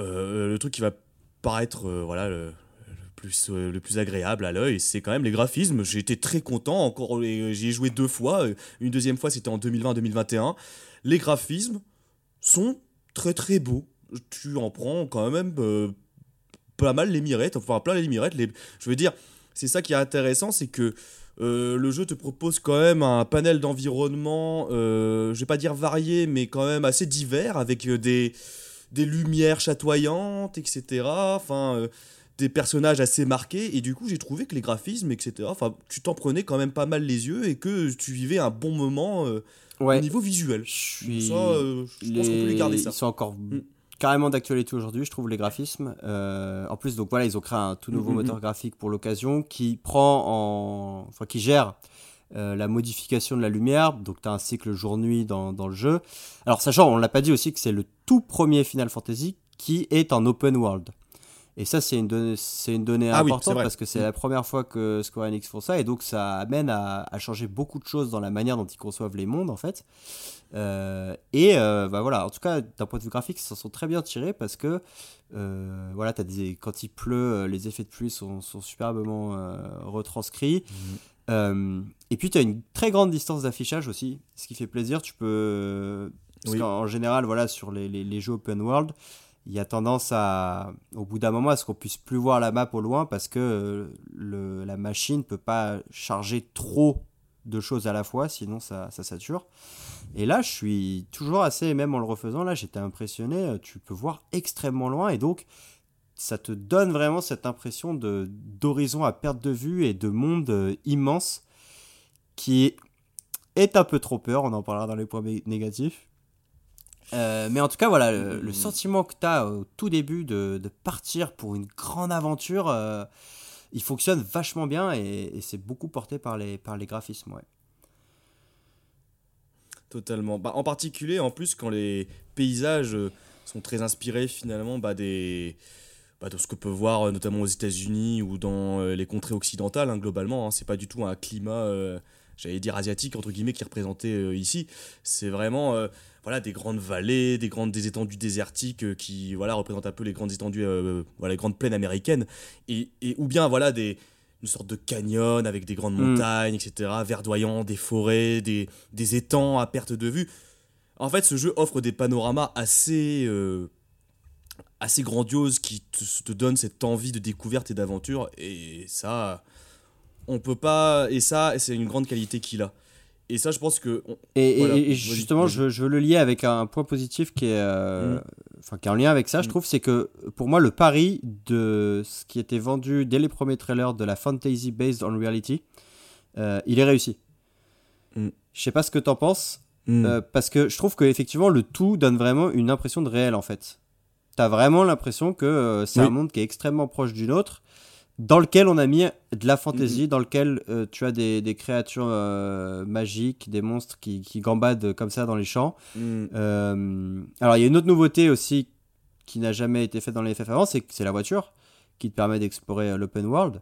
S6: euh, le truc qui va paraître euh, voilà le, le plus euh, le plus agréable à l'œil, c'est quand même les graphismes. J'ai été très content. Encore, j'y ai joué deux fois. Euh, Une deuxième fois, c'était en 2020-2021. Les graphismes sont très très beaux. Tu en prends quand même euh, pas mal les mirettes. Enfin, plein les mirettes. Les, je veux dire, c'est ça qui est intéressant, c'est que euh, le jeu te propose quand même un panel d'environnement, euh, je vais pas dire varié, mais quand même assez divers, avec euh, des, des lumières chatoyantes, etc. Enfin, euh, des personnages assez marqués, et du coup, j'ai trouvé que les graphismes, etc., enfin, tu t'en prenais quand même pas mal les yeux, et que tu vivais un bon moment
S5: Ouais.
S6: au niveau visuel.
S5: Je suis.
S6: Ça, je pense qu'on peut les garder ça.
S5: Ils sont encore
S6: Mm.
S5: Carrément d'actualité aujourd'hui, je trouve, les graphismes. Euh, en plus, donc voilà, ils ont créé un tout nouveau
S6: Mm, mm,
S5: moteur graphique pour l'occasion qui prend en. Enfin, qui gère euh, la modification de la lumière. Donc, tu as un cycle jour-nuit dans, dans le jeu. Alors, sachant, on l'a pas dit aussi, que c'est le tout premier Final Fantasy qui est en open world. Et ça, c'est une donnée, c'est une donnée
S6: Ah
S5: importante parce que c'est la première fois que Square Enix font ça et donc ça amène à, à changer beaucoup de choses dans la manière dont ils conçoivent les mondes en fait. Euh, et euh, bah voilà, en tout cas, d'un point de vue graphique, ils s'en sont très bien tirés parce que euh, voilà, as des, quand il pleut, euh, les effets de pluie sont, sont superbement retranscrits. Euh, et puis, tu as une très grande distance d'affichage aussi, ce qui fait plaisir. Tu peux. Parce
S6: Oui.
S5: qu'en en général, voilà, sur les, les- les jeux open world, il y a tendance à, au bout d'un moment, à ce qu'on puisse plus voir la map au loin parce que le, la machine peut pas charger trop de choses à la fois, sinon ça, ça sature. Et là, je suis toujours assez, même en le refaisant, là, j'étais impressionné. euh, Tu peux voir extrêmement loin et donc ça te donne vraiment cette impression de d'horizon à perte de vue et de monde euh, immense qui est un peu trop peur. On en parlera dans les points négatifs. Euh, mais en tout cas, voilà, le, sentiment que tu as au tout début de, de partir pour une grande aventure, il fonctionne vachement bien et, c'est beaucoup porté par les, par les graphismes.
S6: Totalement. Bah, en particulier, en plus, quand les paysages euh, sont très inspirés finalement bah, des, bah, de ce que peut voir euh, notamment aux États-Unis ou dans euh, les contrées occidentales, hein, globalement. Hein, c'est pas du tout un climat, j'allais dire asiatique entre guillemets, qui est représenté ici. C'est vraiment voilà des grandes vallées, des grandes des étendues désertiques euh, qui voilà représentent un peu les grandes étendues, euh, voilà les grandes plaines américaines, et, et ou bien voilà des une sorte de canyon avec des grandes
S5: Mm.
S6: montagnes, etc., verdoyant, des forêts, des, des étangs à perte de vue. En fait, ce jeu offre des panoramas assez, euh, assez grandioses qui te, te donnent cette envie de découverte et d'aventure. Et ça, on peut pas. Et ça, c'est une grande qualité qu'il a. Et ça, je pense que. on-
S5: Et,
S6: voilà,
S5: justement, je, je veux le lier avec un point positif qui est, euh, enfin, qui est en lien avec ça, je
S6: Mhm.
S5: trouve, c'est que pour moi, le pari de ce qui était vendu dès les premiers trailers de la fantasy based on reality, euh, il est réussi.
S6: Mhm.
S5: Je sais pas ce que t'en penses,
S6: Mm.
S5: euh, parce que je trouve que effectivement le tout donne vraiment une impression de réel en fait. T'as vraiment l'impression que euh, c'est
S6: Oui.
S5: un monde qui est extrêmement proche du nôtre, dans lequel on a mis de la fantaisie, dans lequel euh, tu as des, des créatures euh, magiques, des monstres qui, qui gambadent comme ça dans les champs.
S6: Mm.
S5: Euh, alors il y a une autre nouveauté aussi qui n'a jamais été faite dans les FF avant, c'est que c'est la voiture qui te permet d'explorer l'open world.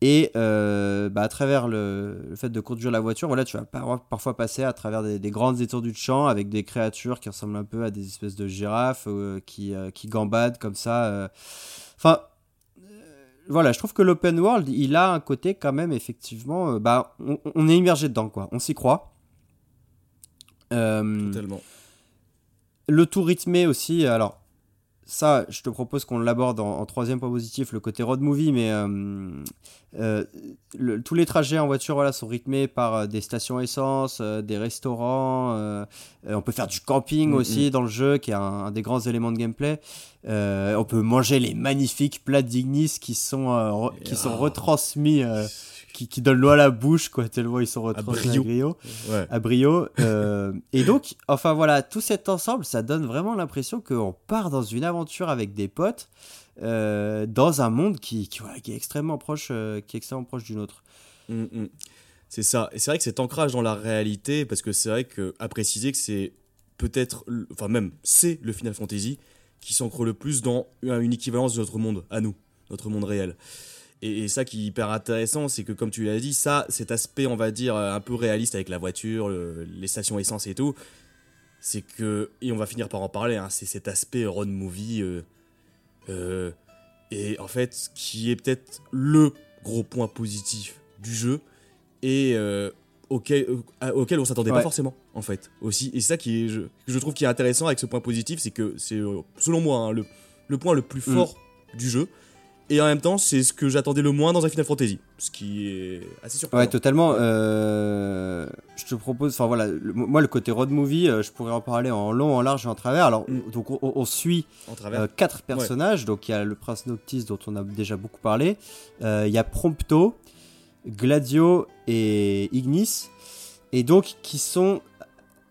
S5: Et bah, à travers le, le fait de conduire la voiture, voilà, tu vas par- parfois passer à travers des, des grandes étendues de champs avec des créatures qui ressemblent un peu à des espèces de girafes qui, qui gambadent comme ça. Enfin, voilà, je trouve que l'open world, il a un côté quand même, effectivement, euh, bah, on, on est immergé dedans, quoi. On s'y croit. Euh,
S6: Totalement.
S5: le tout rythmé aussi, alors ça, je te propose qu'on l'aborde en, en troisième point positif, le côté road movie, mais euh, euh, le- tous les trajets en voiture voilà, sont rythmés par euh, des stations essence, des restaurants, on peut faire du camping
S6: Mhm.
S5: aussi dans le jeu, qui est un, un des grands éléments de gameplay. On peut manger les magnifiques plats d'Ignis qui sont, qui sont
S6: Ah.
S5: retransmis, qui, qui donnent l'eau à la bouche, quoi, tellement ils sont retransmis à
S6: brio.
S5: brio
S6: Ouais.
S5: à brio. euh, et donc, enfin voilà, tout cet ensemble, ça donne vraiment l'impression qu'on part dans une aventure avec des potes euh, dans un monde qui, qui, voilà, qui est extrêmement proche, euh, qui est extrêmement proche du nôtre.
S6: Mm, mm. C'est ça. Et c'est vrai que cet ancrage dans la réalité, parce que c'est vrai que à préciser que c'est peut-être, enfin même, c'est le Final Fantasy qui s'ancre le plus dans une équivalence de notre monde, à nous, notre monde réel. Et, et ça qui est hyper intéressant, c'est que comme tu l'as dit, ça, cet aspect, on va dire, un peu réaliste avec la voiture, le- les stations essence et tout, c'est que, et on va finir par en parler, hein, c'est cet aspect road movie, euh, euh, et en fait, qui est peut-être le gros point positif du jeu, et euh, auquel, euh, auquel on s'attendait
S5: Ouais.
S6: pas forcément, en fait, aussi. Et ça qui est, je, que je trouve qui est intéressant avec ce point positif, c'est que c'est, euh, selon moi, hein, le, le point le plus
S5: Mm.
S6: fort du jeu, et en même temps, c'est ce que j'attendais le moins dans un Final Fantasy, ce qui est assez surprenant.
S5: Ouais, totalement. euh, je te propose, enfin voilà, le- moi le côté road movie, euh, je pourrais en parler en long, en large et en travers. Alors,
S6: Mm.
S5: donc on, on suit euh, quatre personnages. Donc il y a le prince Noctis dont on a déjà beaucoup parlé. Euh, il y a Prompto, Gladio et Ignis. Et donc qui sont,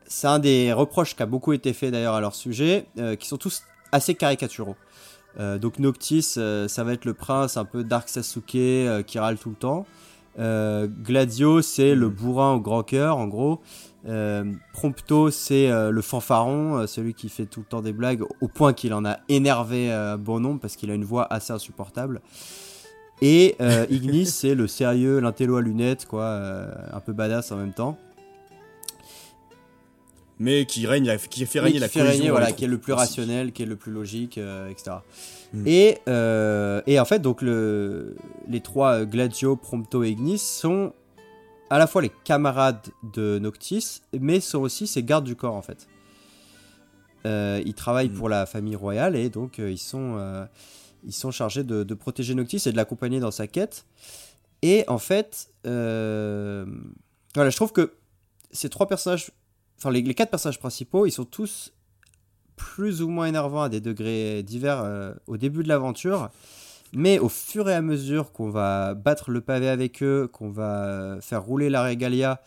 S5: c'est un des reproches qui a beaucoup été fait d'ailleurs à leur sujet, qui sont tous assez caricaturaux. Euh, donc Noctis, euh, ça va être le prince un peu Dark Sasuke euh, qui râle tout le temps. Gladio, c'est le bourrin au grand cœur, en gros. Prompto, c'est le fanfaron, celui qui fait tout le temps des blagues, au point qu'il en a énervé bon nombre parce qu'il a une voix assez insupportable. Et Ignis, c'est le sérieux, l'intello à lunettes, quoi, un peu badass en même temps.
S6: Mais qui règne, qui fait régner
S5: qui
S6: la
S5: fait régner, voilà, qui est le plus rationnel, qui est le plus logique, euh, etc.
S6: Mm.
S5: Et, euh, et en fait, donc le, les trois euh, Gladio, Prompto et Ignis sont à la fois les camarades de Noctis, mais sont aussi ses gardes du corps en fait. euh, ils travaillent
S6: Mm.
S5: pour la famille royale et donc euh, ils, sont, euh, ils sont chargés de, de protéger Noctis et de l'accompagner dans sa quête. Et en fait, euh, voilà, je trouve que ces trois personnages, enfin les, quatre personnages principaux, ils sont tous plus ou moins énervants à des degrés divers euh, au début de l'aventure. Mais au fur et à mesure qu'on va battre le pavé avec eux, qu'on va faire rouler la régalia,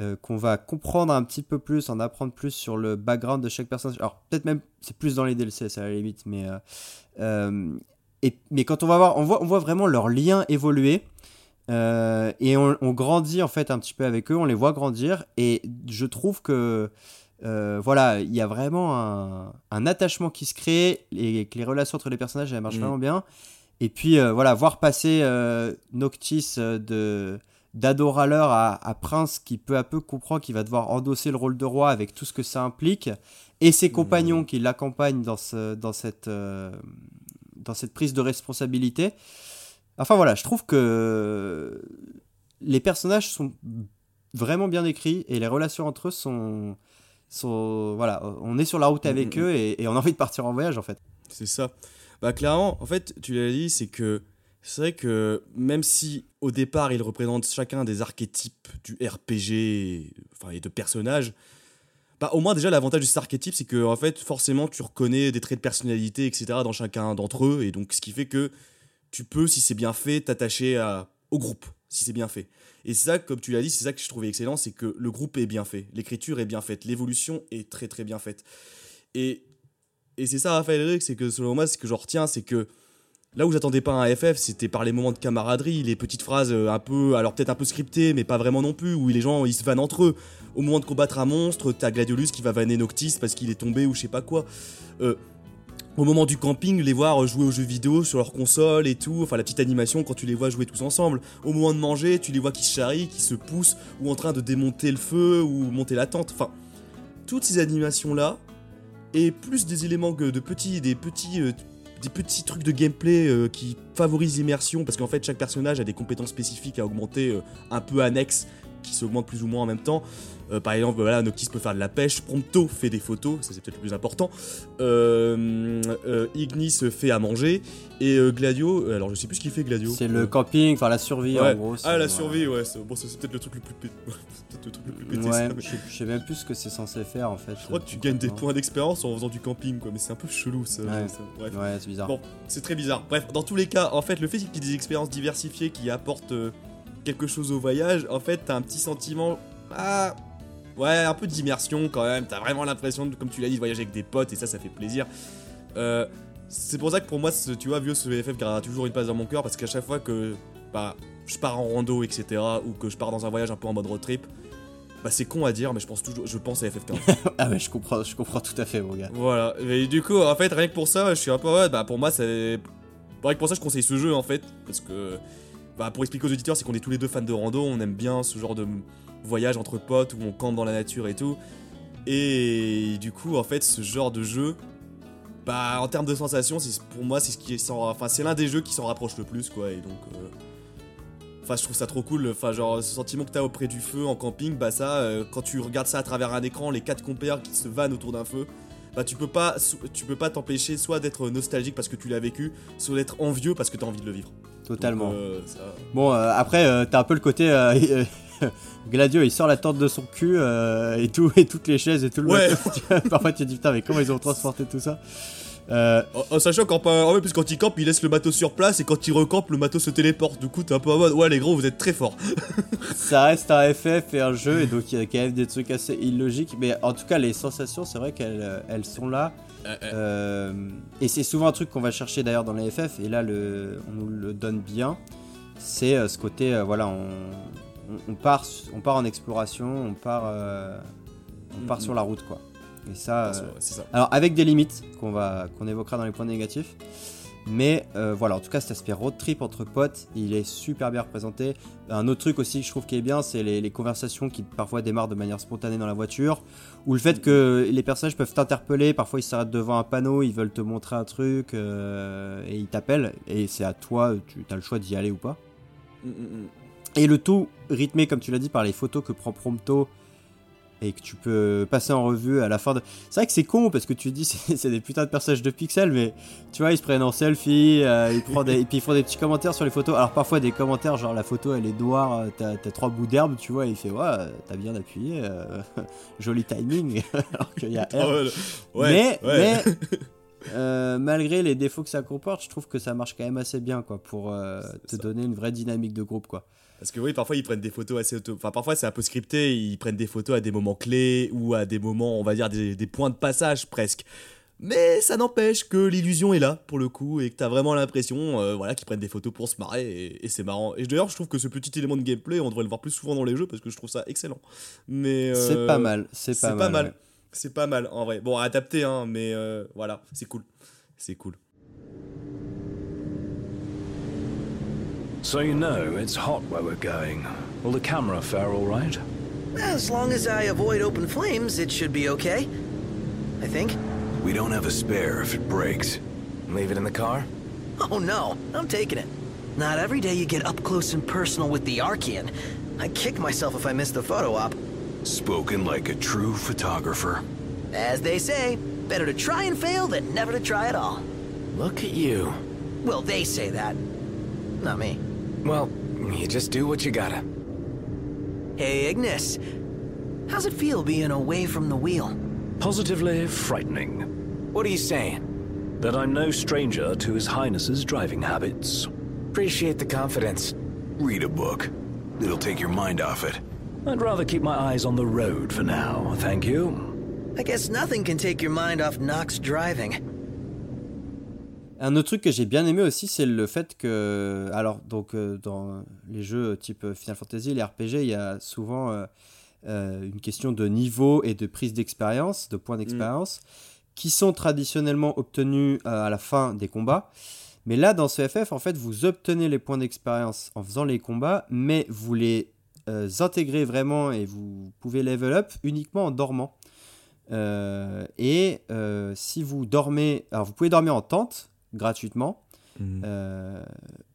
S5: euh, qu'on va comprendre un petit peu plus, en apprendre plus sur le background de chaque personnage. Alors peut-être même c'est plus dans les DLC, à la limite, mais euh, mais quand on va voir, voit, on voit vraiment leur lien évoluer. Euh, et on, on grandit en fait un petit peu avec eux, on les voit grandir et je trouve que euh, voilà, il y a vraiment un, un attachement qui se crée et que les relations entre les personnages elles marchent
S6: Mm.
S5: vraiment bien. Et puis euh, voilà, voir passer Noctis de d'adoraleur à, à prince qui peu à peu comprend qu'il va devoir endosser le rôle de roi avec tout ce que ça implique et ses compagnons qui l'accompagnent dans, ce, dans, cette, dans cette prise de responsabilité. Enfin voilà, je trouve que les personnages sont vraiment bien écrits et les relations entre eux sont, sont voilà, on est sur la route avec
S6: Mm, mm,
S5: eux et, et on a envie de partir en voyage en fait.
S6: C'est ça. Bah clairement, en fait, tu l'as dit, c'est que c'est vrai que même si au départ ils représentent chacun des archétypes du RPG, et- enfin et de personnages, bah au moins déjà l'avantage de cet archétype, c'est que en fait forcément tu reconnais des traits de personnalité, etc. dans chacun d'entre eux, et donc ce qui fait que tu peux, si c'est bien fait, t'attacher au groupe, si c'est bien fait. Et c'est ça, comme tu l'as dit, c'est ça que je trouvais excellent, c'est que le groupe est bien fait, l'écriture est bien faite, l'évolution est très très bien faite. Et et c'est ça, Raphaël Eric, c'est que selon moi, ce que je retiens, c'est que là où j'attendais pas un FF, c'était par les moments de camaraderie, les petites phrases euh, un peu, alors peut-être un peu scriptées, mais pas vraiment non plus, où les gens ils se vannent entre eux. Au moment de combattre un monstre, t'as Gladiolus qui va vanner Noctis parce qu'il est tombé ou je sais pas quoi. Euh, au moment du camping, les voir jouer aux jeux vidéo sur leur console et tout, enfin la petite animation quand tu les vois jouer tous ensemble. Au moment de manger, tu les vois qui se charrient, qui se poussent, ou en train de démonter le feu, ou monter la tente. Enfin, toutes ces animations-là, et plus des éléments de petits, des petits, euh, des petits trucs de gameplay euh, qui favorisent l'immersion, parce qu'en fait chaque personnage a des compétences spécifiques à augmenter, euh, un peu annexes, qui s'augmentent plus ou moins en même temps. Euh, par exemple, voilà, Noctis peut faire de la pêche, Prompto fait des photos, ça c'est peut-être le plus important. Euh, euh, Ignis fait à manger, et Gladio, alors je sais plus ce qu'il fait Gladio.
S5: C'est le camping, enfin la survie
S6: Ouais.
S5: en gros.
S6: Ah, la survie, ouais, c'est bon, c'est c'est peut-être le truc le plus le truc le plus pété,
S5: Ouais,
S6: ça, mais-
S5: je sais- je sais même plus ce que c'est censé faire en fait.
S6: Je crois que tu gagnes des points d'expérience en faisant du camping, quoi, mais c'est un peu chelou ça.
S5: Ouais. c'est bizarre.
S6: Bon, c'est très bizarre. Bref, dans tous les cas, en fait, le fait qu'il y ait des expériences diversifiées qui apportent euh, quelque chose au voyage, en fait, t'as un petit sentiment. Ah. Ouais, un peu d'immersion quand même. T'as vraiment l'impression, comme tu l'as dit, de voyager avec des potes et ça, ça fait plaisir. Euh, c'est pour ça que pour moi, ce- tu vois, vieux, ce VFF gardera toujours une place dans mon cœur parce qu'à chaque fois que bah, je pars en rando, etc., ou que je pars dans un voyage un peu en mode road trip, bah c'est con à dire, mais je pense toujours, je pense à FF15.
S5: ah ouais, je comprends, je comprends tout à fait, mon gars.
S6: Voilà, et du coup, en fait, rien que pour ça, je suis un peu. Ouais, bah pour moi, c'est. Rien que pour ça, je conseille ce jeu en fait. Parce que. Bah, pour expliquer aux auditeurs, c'est qu'on est tous les deux fans de rando, on aime bien ce genre de voyage entre potes où on campe dans la nature et tout. Et du coup, en fait, ce genre de jeu. Bah, en termes de sensations, c'est pour moi, c'est ce qui est Enfin, c'est l'un des jeux qui s'en rapproche le plus, quoi. Et donc. euh, Enfin, je trouve ça trop cool. Enfin, genre, ce sentiment que t'as auprès du feu en camping, bah, ça, euh, quand tu regardes ça à travers un écran, les quatre compères qui se vannent autour d'un feu, bah, tu peux pas, tu peux pas t'empêcher soit d'être nostalgique parce que tu l'as vécu, soit d'être envieux parce que t'as envie de le vivre.
S5: Totalement.
S6: Donc, euh, ça-
S5: Bon, après, t'as un peu le côté. Gladio, il sort la tente de son cul euh, et, tout, et toutes les chaises et tout le
S6: Ouais.
S5: vois. Parfois, tu te dis putain, mais comment ils ont transporté tout ça Euh,
S6: En, en sachant qu'en en plus quand il campe, il laisse le matos sur place et quand il recampe, le matos se téléporte. Du coup, t'es un peu en mode, ouais, les gros, vous êtes très forts.
S5: ça reste un FF et un jeu, et donc il y a quand même des trucs assez illogiques. Mais en tout cas, les sensations, c'est vrai qu'elles euh, elles sont là. Euh, et c'est souvent un truc qu'on va chercher d'ailleurs dans les FF, et là, le, on nous le donne bien. C'est ce côté, voilà, on, on, on part, on part en exploration, on part, euh, on part
S6: Mhm.
S5: sur la route, quoi. Et ça, euh,
S6: ça.
S5: alors avec des limites qu'on va, qu'on évoquera dans les points négatifs. Mais euh, voilà, en tout cas, cet aspect road trip entre potes, il est super bien représenté. Un autre truc aussi que je trouve qui est bien, c'est les, les conversations qui parfois démarrent de manière spontanée dans la voiture, ou le fait que les personnages peuvent t'interpeller, parfois ils s'arrêtent devant un panneau, ils veulent te montrer un truc, euh, et ils t'appellent, et c'est à toi, tu as le choix d'y aller ou pas.
S6: Mm, mm, mm.
S5: Et le tout rythmé, comme tu l'as dit, par les photos que prend Prompto, et que tu peux passer en revue à la fin de. C'est vrai que c'est con parce que tu dis c'est c'est des putains de personnages de pixels, mais tu vois, ils se prennent en selfie, euh, ils prennent des... et puis ils font des petits commentaires sur les photos. Alors parfois des commentaires genre la photo elle est noire, euh, t'as trois bouts d'herbe, tu vois, et il fait ouais, t'as bien appuyé, euh, joli timing, alors qu'il y a
S6: ouais, ouais,
S5: mais
S6: ouais.
S5: mais euh, malgré les défauts que ça comporte, je trouve que ça marche quand même assez bien quoi pour euh, te donner une vraie dynamique de groupe quoi.
S6: Parce que oui, parfois ils prennent des photos assez auto. Enfin, parfois c'est un peu scripté, ils prennent des photos à des moments clés ou à des moments, on va dire, des, des points de passage presque. Mais ça n'empêche que l'illusion est là pour le coup et que t'as vraiment l'impression euh, voilà, qu'ils prennent des photos pour se marrer et, et c'est marrant. Et d'ailleurs, je trouve que ce petit élément de gameplay, on devrait le voir plus souvent dans les jeux parce que je trouve ça excellent. Mais euh,
S5: C'est pas mal, c'est pas mal, ouais.
S6: C'est pas mal en vrai. Bon, adapté, hein, mais euh, voilà, c'est cool. C'est cool.
S10: So you know it's hot where we're going. Will the camera fare all right?
S11: As long as I avoid open flames, it should be okay. I think.
S12: We don't have a spare if it breaks.
S8: Leave it in the car?
S11: Oh no, I'm taking it. Not every day you get up close and personal with the Archean. I kick myself if I miss the photo op.
S12: Spoken like a true photographer.
S11: As they say, better to try and fail than never to try at all.
S8: Look at you.
S11: Well, they say that. Not me.
S8: Well, you just do what you gotta.
S11: Hey, Ignis. How's it feel being away from the wheel?
S10: Positively frightening.
S8: What are you saying?
S10: That I'm no stranger to His Highness's driving habits.
S8: Appreciate the confidence.
S12: Read a book. It'll take your mind off it.
S10: I'd rather keep my eyes on the road for now, thank you.
S11: I guess nothing can take your mind off Nox driving.
S5: Un autre truc que j'ai bien aimé aussi, c'est le fait que, alors donc euh, dans les jeux type Final Fantasy, les RPG, il y a souvent euh, euh, une question de niveau et de prise d'expérience, de points d'expérience, qui sont traditionnellement obtenus euh, à la fin des combats. Mais là, dans ce FF, en fait, vous obtenez les points d'expérience en faisant les combats, mais vous les euh, intégrez vraiment et vous pouvez level up uniquement en dormant. Euh, et euh, si vous dormez, alors vous pouvez dormir en tente gratuitement,
S6: Mhm.
S5: euh,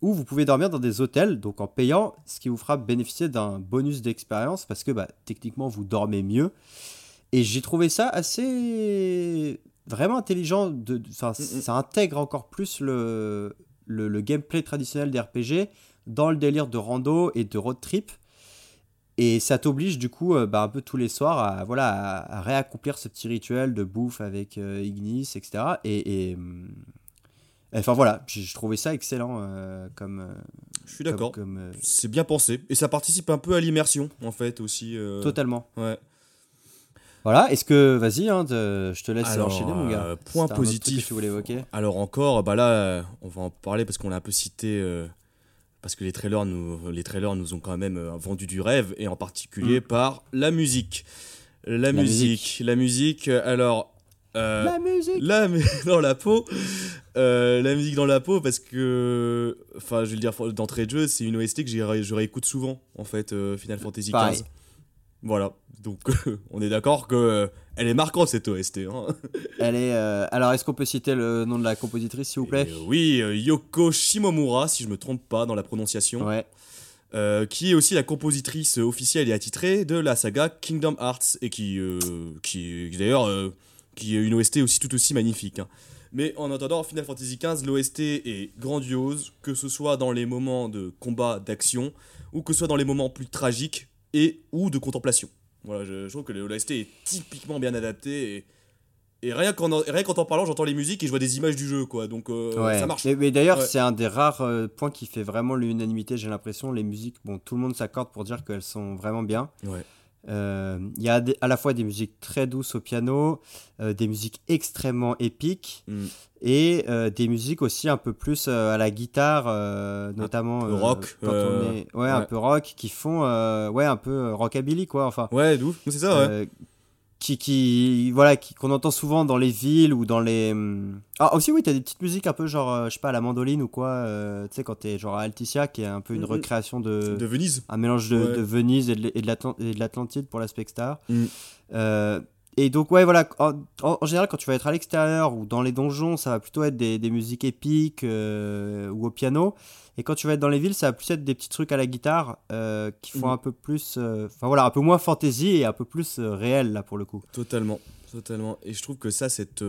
S5: ou vous pouvez dormir dans des hôtels, donc en payant, ce qui vous fera bénéficier d'un bonus d'expérience parce que bah, techniquement vous dormez mieux. Et j'ai trouvé ça assez vraiment intelligent. De, de- 'fin, Ça intègre encore plus le, le, le gameplay traditionnel des RPG dans le délire de rando et de road trip. Et ça t'oblige du coup euh, bah, un peu tous les soirs à, voilà, à, à réaccomplir ce petit rituel de bouffe avec euh, Ignis, etc. Et, et, enfin voilà, j'ai trouvé ça excellent euh, comme... euh,
S6: Je suis d'accord.
S5: euh,
S6: C'est bien pensé. Et ça participe un peu à l'immersion, en fait, aussi.
S5: Totalement.
S6: Ouais.
S5: Voilà, est-ce que... Vas-y, hein, te- je te laisse
S6: Alors,
S5: enchaîner mon gars.
S6: point
S5: truc que
S6: positif.
S5: tu voulais évoquer.
S6: Alors encore, bah là, on va en parler parce qu'on l'a un peu cité, parce que les trailers, nous, les trailers nous ont quand même vendu du rêve, et en particulier
S5: Mm.
S6: par la musique. La, musique. La musique, alors... euh,
S5: La musique
S6: La dans la peau. Euh, la musique dans la peau parce que... Enfin, je veux le dire, d'entrée de jeu, c'est une OST que je réécoute souvent, en fait, euh, Final Fantasy. XV. Voilà, donc on est d'accord que elle est marquante cette OST. Hein.
S5: Elle est... Alors, est-ce qu'on peut citer le nom de la compositrice, s'il vous plaît?
S6: Euh, oui, Yoko Shimomura, si je me trompe pas dans la prononciation,
S5: Ouais.
S6: euh, qui est aussi la compositrice officielle et attitrée de la saga Kingdom Hearts et qui, euh, qui, qui d'ailleurs, euh, qui est une OST aussi tout aussi magnifique. hein. Mais en attendant, Final Fantasy XV, l'OST est grandiose, que ce soit dans les moments de combat, d'action, ou que ce soit dans les moments plus tragiques et ou de contemplation. Voilà, je, je trouve que l'OST est typiquement bien adapté et, et rien qu'en en- rien qu'en t'en parlant, j'entends les musiques et je vois des images du jeu, quoi. Donc euh,
S5: Ouais.
S6: ça marche.
S5: Mais, mais d'ailleurs,
S6: Ouais.
S5: c'est un des rares euh, points qui fait vraiment l'unanimité, j'ai l'impression. Les musiques, bon, tout le monde s'accorde pour dire qu'elles sont vraiment bien.
S6: Ouais.
S5: Euh, Il y a à la fois des musiques très douces au piano, euh, des musiques extrêmement épiques,
S6: Mm.
S5: et euh, des musiques aussi un peu plus à la guitare, notamment
S6: peu
S5: euh,
S6: rock,
S5: quand on est, ouais, un peu rock, qui font, ouais, un peu rockabilly quoi. Enfin,
S6: Ouais, d'où C'est ça, ouais.
S5: Qui, qui voilà qui- qu'on entend souvent dans les villes ou dans les hum, ah aussi oui t'as des petites musiques un peu genre euh, je sais pas à la mandoline ou quoi euh, tu sais quand t'es genre à Alticia qui est un peu une recréation de
S6: De Venise.
S5: un mélange de,
S6: Ouais.
S5: de Venise et de, et de l'Atlantide pour l'aspect star
S6: Mm.
S5: Euh, et donc, ouais, voilà, en, en- en général, quand tu vas être à l'extérieur ou dans les donjons, ça va plutôt être des, des musiques épiques euh, ou au piano. Et quand tu vas être dans les villes, ça va plus être des petits trucs à la guitare euh, qui font
S6: Mhm.
S5: un peu plus. euh, Enfin voilà, un peu moins fantasy et un peu plus euh, réel, là, pour le coup.
S6: Totalement, totalement. Et je trouve que ça, cette,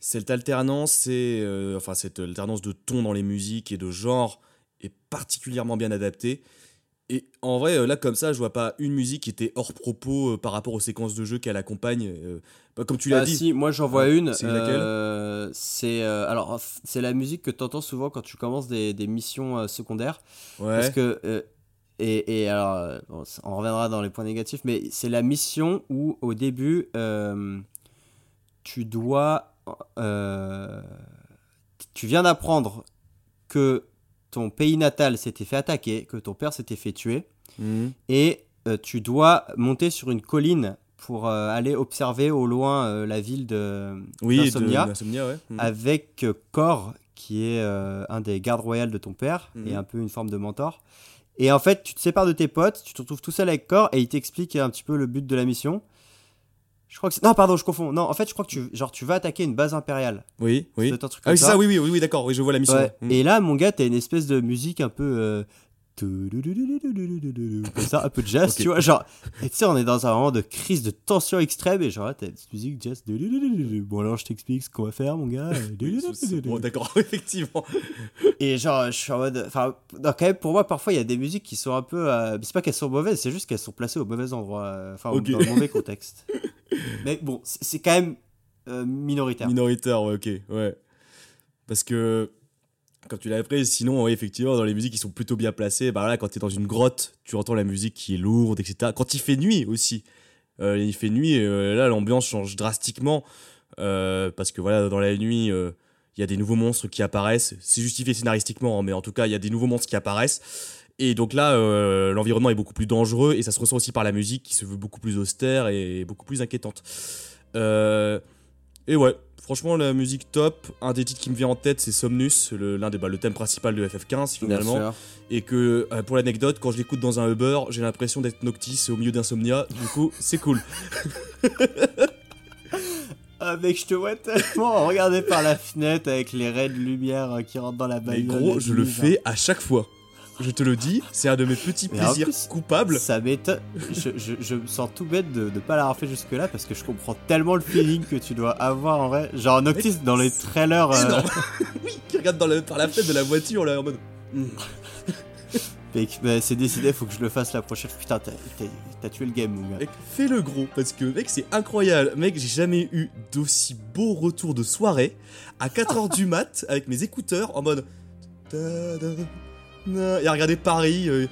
S6: cette alternance, c'est, enfin, cette alternance de ton dans les musiques et de genre est particulièrement bien adaptée. Et en vrai, euh, là, comme ça, je vois pas une musique qui était hors propos euh, par rapport aux séquences de jeu qu'elle accompagne. euh, bah, comme tu l'as
S5: Ah,
S6: dit.
S5: si, moi j'en vois une.
S6: C'est laquelle?
S5: euh, C'est alors c'est la musique que tu entends souvent quand tu commences des, des missions secondaires.
S6: Ouais.
S5: Parce que et, et alors on reviendra dans les points négatifs, mais c'est la mission où au début euh, tu dois euh, tu viens d'apprendre que ton pays natal s'était fait attaquer, que ton père s'était fait tuer
S6: Mhm.
S5: et euh, tu dois monter sur une colline pour euh, aller observer au loin euh, la ville de
S6: Oui, de- ouais. Mhm.
S5: avec Cor qui est un des gardes royales de ton père
S6: Mhm.
S5: et un peu une forme de mentor. Et en fait, tu te sépares de tes potes, tu te retrouves tout seul avec Cor et il t'explique un petit peu le but de la mission. Je crois que. Non, pardon, je confonds. Non, en fait, je crois que tu, genre, tu vas attaquer une base impériale.
S6: Oui, oui.
S5: C'est un truc
S6: Ah oui,
S5: ça.
S6: ça, oui, oui, oui, oui, d'accord, oui, je vois la mission.
S5: Ouais.
S6: Mhm.
S5: Et là, mon gars, t'as une espèce de musique un peu. euh, Comme ça, un peu de jazz, tu vois. Genre, tu sais, on est dans un moment de crise de tension extrême, et genre t'as une petite musique jazz. Bon, alors je t'explique ce qu'on va faire, mon gars.
S6: Bon, d'accord, effectivement.
S5: Et genre, je suis en mode. Enfin, quand même, pour moi, parfois, il y a des musiques qui sont un peu. C'est pas qu'elles sont mauvaises, c'est juste qu'elles sont placées au mauvais endroit. Enfin, dans le mauvais contexte. Mais bon, c'est quand même minoritaire.
S6: Minoritaire, ouais, ok, ouais. Parce que, quand tu l'as pris, sinon, ouais, effectivement, dans les musiques qui sont plutôt bien placées, bah là, quand t'es dans une grotte, tu entends la musique qui est lourde, etc. Quand il fait nuit aussi, euh, il fait nuit, euh, là, l'ambiance change drastiquement, euh, parce que voilà, dans la nuit, il y a des nouveaux monstres qui apparaissent. C'est justifié scénaristiquement, hein, mais en tout cas, il y a des nouveaux monstres qui apparaissent. Et donc là, l'environnement est beaucoup plus dangereux, et ça se ressent aussi par la musique qui se veut beaucoup plus austère et beaucoup plus inquiétante. Et ouais, franchement, la musique top. Un des titres qui me vient en tête, c'est Somnus, le, l'un des, bah, le thème principal de FF15 finalement. Et que, euh, pour l'anecdote, quand je l'écoute dans un Uber, j'ai l'impression d'être Noctis au milieu d'Insomnia. Du coup, c'est cool.
S5: Ah, mec, je te vois tellement regarder par la fenêtre avec les raies de lumière euh, qui rentrent dans la
S6: Mais
S5: bagnole.
S6: gros,
S5: la
S6: je le fais à chaque fois. Je te le dis, c'est un de mes petits
S5: Mais
S6: plaisirs
S5: plus,
S6: coupables.
S5: Ça m'étonne. Je, je, je me sens tout bête de ne pas l'avoir fait jusque-là parce que je comprends tellement le feeling que tu dois avoir en vrai. Genre Noctis dans les trailers. euh,
S6: oui, qui regarde dans la- par la fenêtre de la voiture là en mode. Hmm.
S5: mec, bah, c'est décidé, faut que je le fasse la prochaine. Putain, t'as- tué le game, mon gars.
S6: Mec, fais-le gros, parce que mec, c'est incroyable. Mec, j'ai jamais eu d'aussi beau retour de soirée à 4h du mat avec mes écouteurs en mode. Et à regarder Paris euh,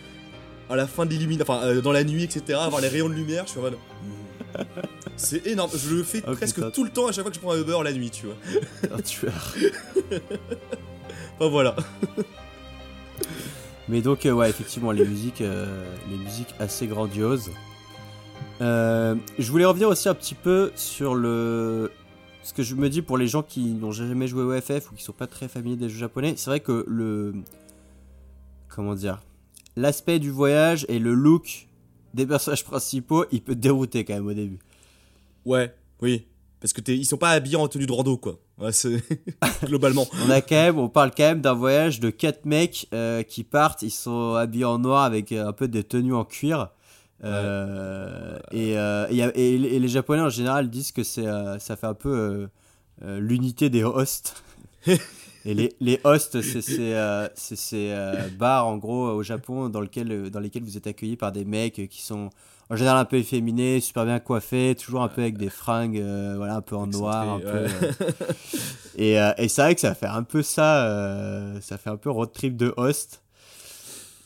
S6: à la fin de l'illumination, enfin euh, dans la nuit, etc. Avoir les rayons de lumière, je suis en mode. hmm. C'est énorme, je le fais
S5: Oh,
S6: presque
S5: putain.
S6: tout le temps à chaque fois que je prends un Uber la nuit, tu vois.
S5: Un tueur.
S6: Enfin voilà.
S5: Mais donc, euh, ouais, effectivement, les musiques, les musiques assez grandioses. Je voulais revenir aussi un petit peu sur le. Ce que je me dis pour les gens qui n'ont jamais joué au FF ou qui sont pas très familiers des jeux japonais, c'est vrai que le. Comment dire L'aspect du voyage et le look des personnages principaux, il peut te dérouter quand même au début.
S6: Ouais, oui. Parce que t'es- ils sont pas habillés en tenue de rando, quoi. Ouais. Globalement.
S5: On a quand même, on parle quand même d'un voyage de quatre mecs euh, qui partent, ils sont habillés en noir avec euh, un peu des tenues en cuir. Euh, et, euh, et les Japonais en général disent que c'est, ça fait un peu l'unité des hosts. et les, les hosts, c'est ces euh, c'est ces, euh, bars en gros au Japon dans, lequel, euh, dans lesquels vous êtes accueillis par des mecs qui sont en général un peu efféminés, super bien coiffés, toujours un peu avec des fringues, euh, voilà, un peu en noir, un peu. Et, et c'est vrai que ça fait un peu ça, ça fait un peu road trip de host.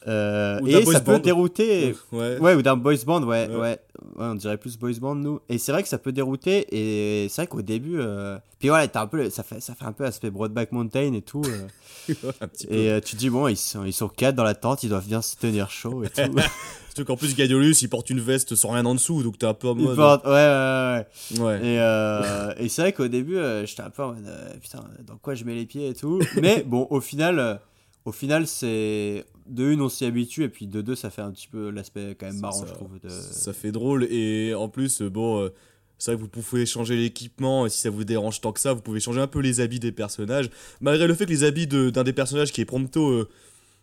S5: Euh, et ça peut
S6: band.
S5: dérouter.
S6: Ouais.
S5: ou d'un boys band, ouais,
S6: Ouais.
S5: on dirait plus boys band, nous. Et c'est vrai que ça peut dérouter. Et c'est vrai qu'au début. euh, Puis voilà, un peu, ça, fait, ça fait un peu aspect Broadback Mountain et tout. euh. et euh, tu te dis, bon, ils sont, ils sont quatre dans la tente, ils doivent bien se tenir chaud et tout.
S6: Surtout qu'en plus, Gadiolus, il porte une veste sans rien en dessous, donc t'es un peu en mode.
S5: portent- ouais, ouais, ouais.
S6: Ouais.
S5: Et, euh, et c'est vrai qu'au début, j'étais un peu en mode, putain, dans quoi je mets les pieds et tout. Mais bon, au final, au final, c'est de une, on s'y habitue, et puis de deux, ça fait un petit peu l'aspect quand même marrant,
S6: ça,
S5: je trouve. De...
S6: ça fait drôle, et en plus, bon. euh, C'est vrai que vous pouvez changer l'équipement, et si ça vous dérange tant que ça, vous pouvez changer un peu les habits des personnages. Malgré le fait que les habits de- d'un des personnages qui est Prompto. euh,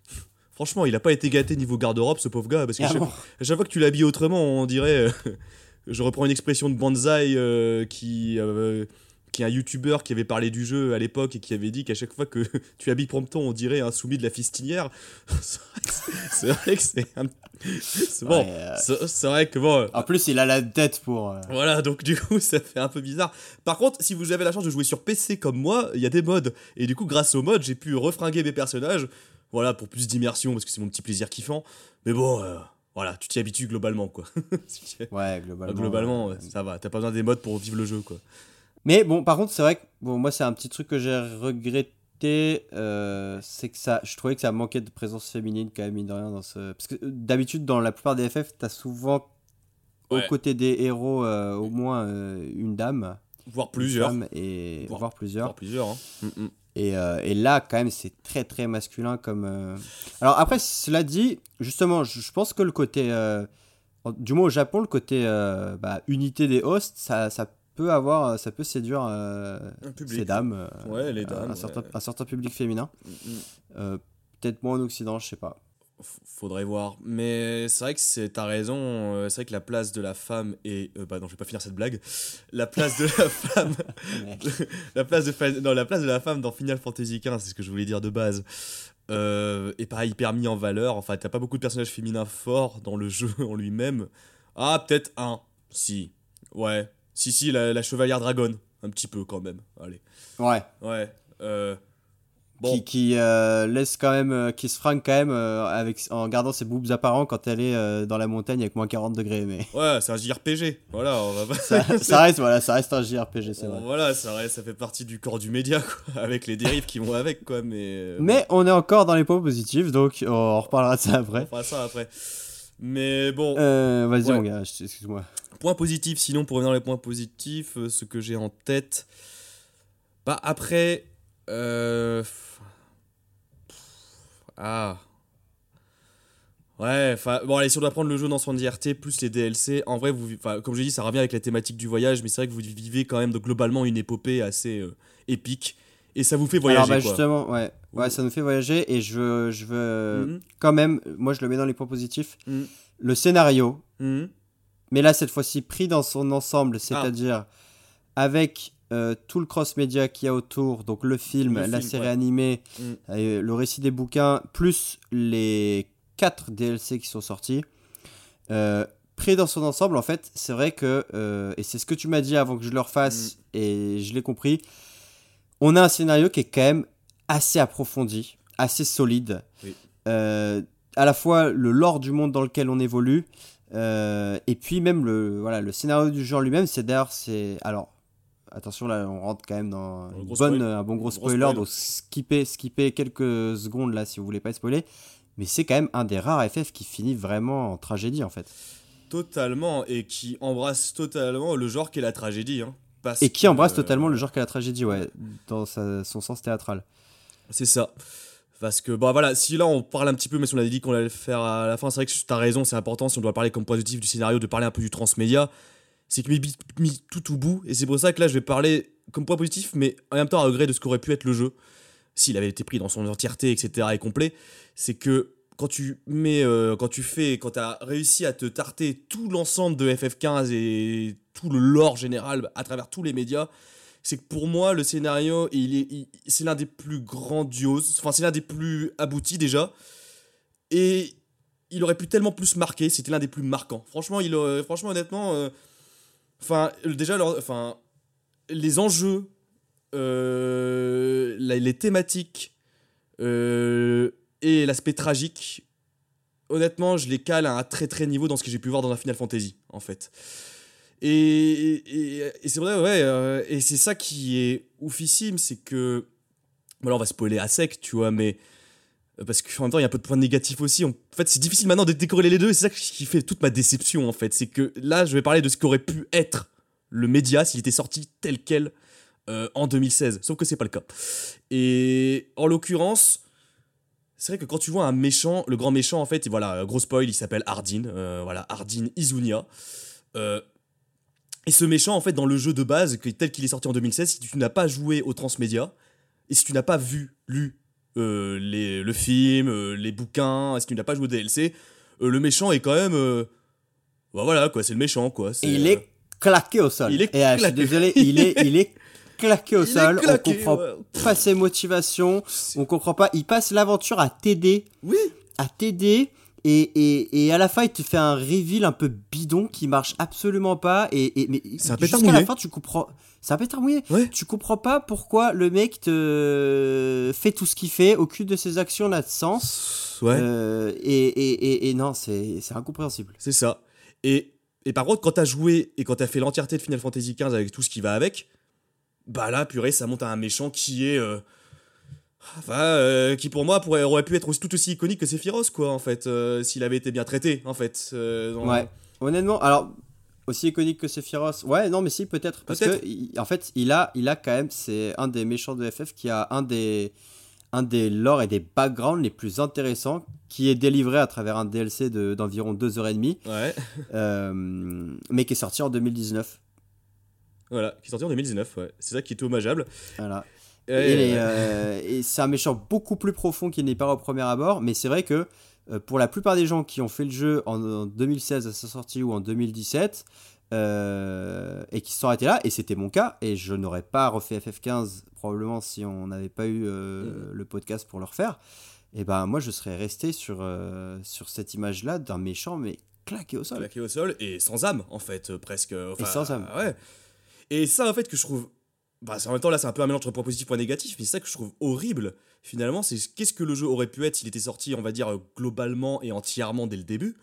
S6: franchement, il a pas été gâté niveau garde-robe, ce pauvre gars. Parce que
S5: Ah
S6: chaque,
S5: bon
S6: à chaque fois que tu l'habilles autrement, on dirait. euh, je reprends une expression de Banzai qui. Euh, qui est un youtubeur qui avait parlé du jeu à l'époque et qui avait dit qu'à chaque fois que tu habilles Prompton, on dirait un soumis de la fistinière. c'est vrai que c'est un... bon.
S5: Ouais, euh.
S6: C'est vrai que bon.
S5: En plus, il a la tête pour. euh,
S6: Voilà, donc du coup, ça fait un peu bizarre. Par contre, si vous avez la chance de jouer sur PC comme moi, il y a des mods. Et du coup, grâce aux mods, j'ai pu refringuer mes personnages. Voilà, pour plus d'immersion, parce que c'est mon petit plaisir kiffant. Mais bon, euh, voilà, tu t'y habitues globalement, quoi.
S5: Ouais, globalement.
S6: globalement,
S5: ouais.
S6: ça va. T'as pas besoin des mods pour vivre le jeu, quoi.
S5: Mais bon, par contre, c'est vrai que bon, moi, c'est un petit truc que j'ai regretté. euh, c'est que ça, je trouvais que ça manquait de présence féminine, quand même, mine de rien. Dans ce... Parce que d'habitude, dans la plupart des FF, t'as souvent,
S6: Ouais.
S5: aux côtés des héros, euh, au moins euh, une dame.
S6: Voire plusieurs.
S5: et
S6: Voire-
S5: voire plusieurs.
S6: Voire plusieurs, hein. Mm, mm.
S5: Et, euh, et là, quand même, c'est très très masculin comme. euh, Alors après, cela dit, justement, je, pense que le côté, euh, du moins au Japon, le côté bah, unité des hosts, ça, ça peut avoir, ça peut séduire euh, ces dames, euh,
S6: Ouais, les dames,
S5: un, certain,
S6: ouais.
S5: un certain public féminin.
S6: Mm, mm.
S5: Euh, Peut-être moins en Occident, je sais pas.
S6: Faudrait voir. Mais c'est vrai que c'est- t'as raison. euh, C'est vrai que la place de la femme est. euh, bah non, je vais pas finir cette blague. La place de la femme. la, place de, non, la place de la femme dans Final Fantasy XV, c'est ce que je voulais dire de base. Euh, est pas hyper mis en valeur. Enfin, t'as pas beaucoup de personnages féminins forts dans le jeu en lui-même. Ah, peut-être un. Si. Ouais. Si, si, la, la chevalière dragon. Un petit peu quand même. Allez.
S5: Ouais.
S6: Ouais. Euh, bon.
S5: Qui, qui euh, laisse quand même, euh, qui se fringue quand même euh, avec, en gardant ses boobs apparents quand elle est euh, dans la montagne avec moins 40 degrés. Mais
S6: Ouais, c'est un JRPG. Voilà, on va pas.
S5: ça, ça reste, voilà, ça reste un JRPG, c'est vrai.
S6: Voilà, ça, reste- ça fait partie du corps du média, quoi, avec les dérives qui vont avec, quoi, mais... euh,
S5: Mais on est encore dans les points positifs, donc on reparlera de ça
S6: On
S5: après.
S6: fera ça après. Mais bon,
S5: Euh, Vas-y,
S6: Ouais.
S5: mon gars, je- excuse-moi.
S6: point positif, sinon, pour revenir les points positifs, euh, ce que j'ai en tête... Bah, après... Euh... Ah... Ouais, enfin, bon, allez, si on doit prendre le jeu dans son IRT, plus les DLC, en vrai, vous, comme j'ai dit, ça revient avec la thématique du voyage, mais c'est vrai que vous vivez quand même globalement une épopée assez euh, épique, et ça vous fait voyager,
S5: Alors, bah,
S6: quoi.
S5: justement, ouais. ouais, ça nous fait voyager et je veux, je veux
S6: Mhm.
S5: quand même, moi je le mets dans les points positifs,
S6: Mhm.
S5: le scénario,
S6: Mhm.
S5: mais là cette fois-ci pris dans son ensemble, c'est-à-dire avec euh, tout le cross-média qu'il y a autour, donc le film,
S6: Le
S5: la
S6: film,
S5: série
S6: ouais.
S5: animée, euh, le récit des bouquins, plus les 4 DLC qui sont sortis. Euh, pris dans son ensemble, en fait, c'est vrai que, euh, et c'est ce que tu m'as dit avant que je le refasse, et je l'ai compris, on a un scénario qui est quand même assez approfondi, assez solide.
S6: Oui.
S5: Euh, à la fois le lore du monde dans lequel on évolue, euh, et puis même le, voilà, le scénario du en lui-même, c'est d'ailleurs, c'est... Alors, attention, là, on rentre quand même dans
S6: Un
S5: une
S6: gros
S5: bonne,
S6: spoil.
S5: un bon gros spoiler,
S6: spoil.
S5: donc skipper, skipper quelques secondes là si vous voulez pas spoiler. Mais c'est quand même un des rares FF qui finit vraiment en tragédie en fait.
S6: Totalement, et qui embrasse totalement le genre qu'est la tragédie. Hein, parce
S5: Et qui embrasse
S6: que-
S5: totalement le genre qu'est la tragédie, ouais, dans sa- son sens théâtral.
S6: C'est ça. Parce que, bon voilà, si là on parle un petit peu, mais si on avait dit qu'on allait le faire à la fin, c'est vrai que t'as raison, c'est important, si on doit parler comme positif du scénario, de parler un peu du transmédia, c'est que mis, mis tout au bout, et c'est pour ça que là je vais parler comme point positif, mais en même temps à regret de ce qu'aurait pu être le jeu, s'il avait été pris dans son entièreté, etc., et complet, c'est que quand tu mets, euh, quand tu fais, quand t'as réussi à te tarter tout l'ensemble de FF15 et tout le lore général à travers tous les médias, c'est que pour moi le scénario il est il- c'est l'un des plus grandioses enfin c'est l'un des plus aboutis déjà. Et il aurait pu tellement plus marquer c'était l'un des plus marquants. Franchement il franchement honnêtement euh, enfin déjà enfin les enjeux euh, la- les thématiques euh, et l'aspect tragique honnêtement je les cale à un très très niveau dans ce que j'ai pu voir dans un Final Fantasy en fait et, et, c'est vrai, ouais, euh, et c'est ça qui est oufissime, c'est que. Bon, là, on va spoiler à sec, tu vois, mais. euh, Parce qu'en même temps, il y a un peu de points négatifs aussi. En fait, c'est difficile maintenant de décorréler les deux, et c'est ça qui fait toute ma déception, en fait. C'est que là, je vais parler de ce qu'aurait pu être le média s'il était sorti tel quel euh, en 2016. Sauf que c'est pas le cas. Et en l'occurrence. C'est vrai que quand tu vois un méchant, le grand méchant en fait, et voilà, gros spoil, il s'appelle Ardyn, euh, voilà, Ardyn Izunia. Euh, Et ce méchant, en fait, dans le jeu de base, que- tel qu'il est sorti en 2016, si tu n'as pas joué au Transmédia, et si tu n'as pas vu, lu euh, les, le film, euh, les bouquins, si tu n'as pas joué au DLC, euh, le méchant est quand même. bah voilà, quoi, c'est le méchant, quoi.
S5: Et il est claqué au sol.
S6: Il est
S5: Et, je suis
S6: claqué.
S5: désolé, il est, il est claqué au
S6: Il
S5: sol.
S6: claqué,
S5: on comprend
S6: ouais.
S5: pas ses motivations. On comprend pas. Il passe l'aventure à t'aider.
S6: Oui.
S5: À t'aider. Et, et, et à la fin, il te fait un reveal un peu bidon qui marche absolument pas. Et, et mais jusqu'à la fin, tu comprends. C'est un pétard mouillé. Tu comprends pas pourquoi le mec te fait tout ce qu'il fait. Aucune de ses actions n'a de sens.
S6: Ouais.
S5: Euh, et, et, et, et non, c'est c'est incompréhensible.
S6: C'est ça. Et, et par contre, quand t'as joué et quand t'as fait l'entièreté de Final Fantasy XV avec tout ce qui va avec, bah là, purée, ça monte à un méchant qui est. euh, Enfin, euh, qui pour moi pourrait, aurait pu être tout aussi iconique que Sephiroth, quoi, en fait, euh, s'il avait été bien traité, en fait. euh, dans-
S5: Ouais. Honnêtement, alors aussi iconique que Sephiroth. Ouais, non, mais si peut-être parce
S6: Peut-être.
S5: que il- en fait, il a, il a quand même, c'est un des méchants de FF qui a un des, un des lore et des backgrounds les plus intéressants, qui est délivré à travers un DLC de- d'environ 2h30,
S6: Ouais.
S5: euh, mais qui est sorti en 2019.
S6: Voilà, qui est sorti en 2019, ouais. C'est ça qui est dommageable.
S5: Voilà.
S6: Et-
S5: Et, euh, et c'est un méchant beaucoup plus profond qu'il n'est pas au premier abord, mais c'est vrai que euh, pour la plupart des gens qui ont fait le jeu en, en 2016 à sa sortie ou en 2017 euh, et qui se sont arrêtés là, et c'était mon cas, et je n'aurais pas refait FF15 probablement si on n'avait pas eu le podcast pour le refaire, et ben moi je serais resté sur, sur cette image-là d'un méchant mais claqué au sol.
S6: Claqué au sol et sans âme, en fait, presque. Enfin,
S5: sans âme.
S6: Ouais. Et ça, en fait, que je trouve. Bah, en même temps, là, c'est un peu un mélange entre point positif et négatif, mais c'est ça que je trouve horrible, finalement. C'est qu'est-ce que le jeu aurait pu être s'il était sorti, on va dire, globalement et entièrement dès le début?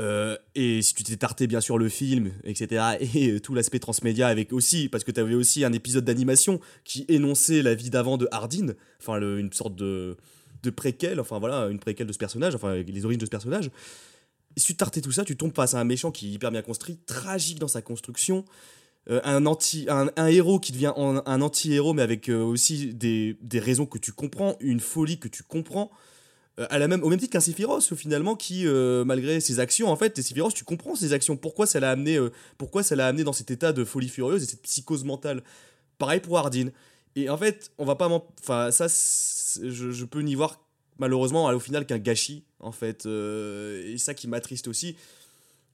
S6: Euh, et si tu t'étais tarté, bien sûr, le film, etc., et euh, tout l'aspect transmédia avec aussi, parce que tu avais aussi un épisode d'animation qui énonçait la vie d'avant de Hardin, enfin, une sorte de, de préquel, enfin voilà, une préquelle de ce personnage, enfin, les origines de ce personnage. Si tu tartais tout ça, tu tombes face à un méchant qui est hyper bien construit, tragique dans sa construction, euh, un, anti, un, héros qui devient en- un anti-héros, mais avec euh, aussi des, des raisons que tu comprends, une folie que tu comprends. Euh, à la même, au même titre qu'un Sephiroth, finalement, qui, malgré ses actions, en fait, Sephiroth, tu comprends ses actions, pourquoi ça l'a amené, pourquoi ça l'a amené dans cet état de folie furieuse et cette psychose mentale? Pareil pour Hardin. Et en fait, on va pas Enfin, ça, je, je peux n'y voir, malheureusement, au final, qu'un gâchis, en fait. et ça qui m'attriste aussi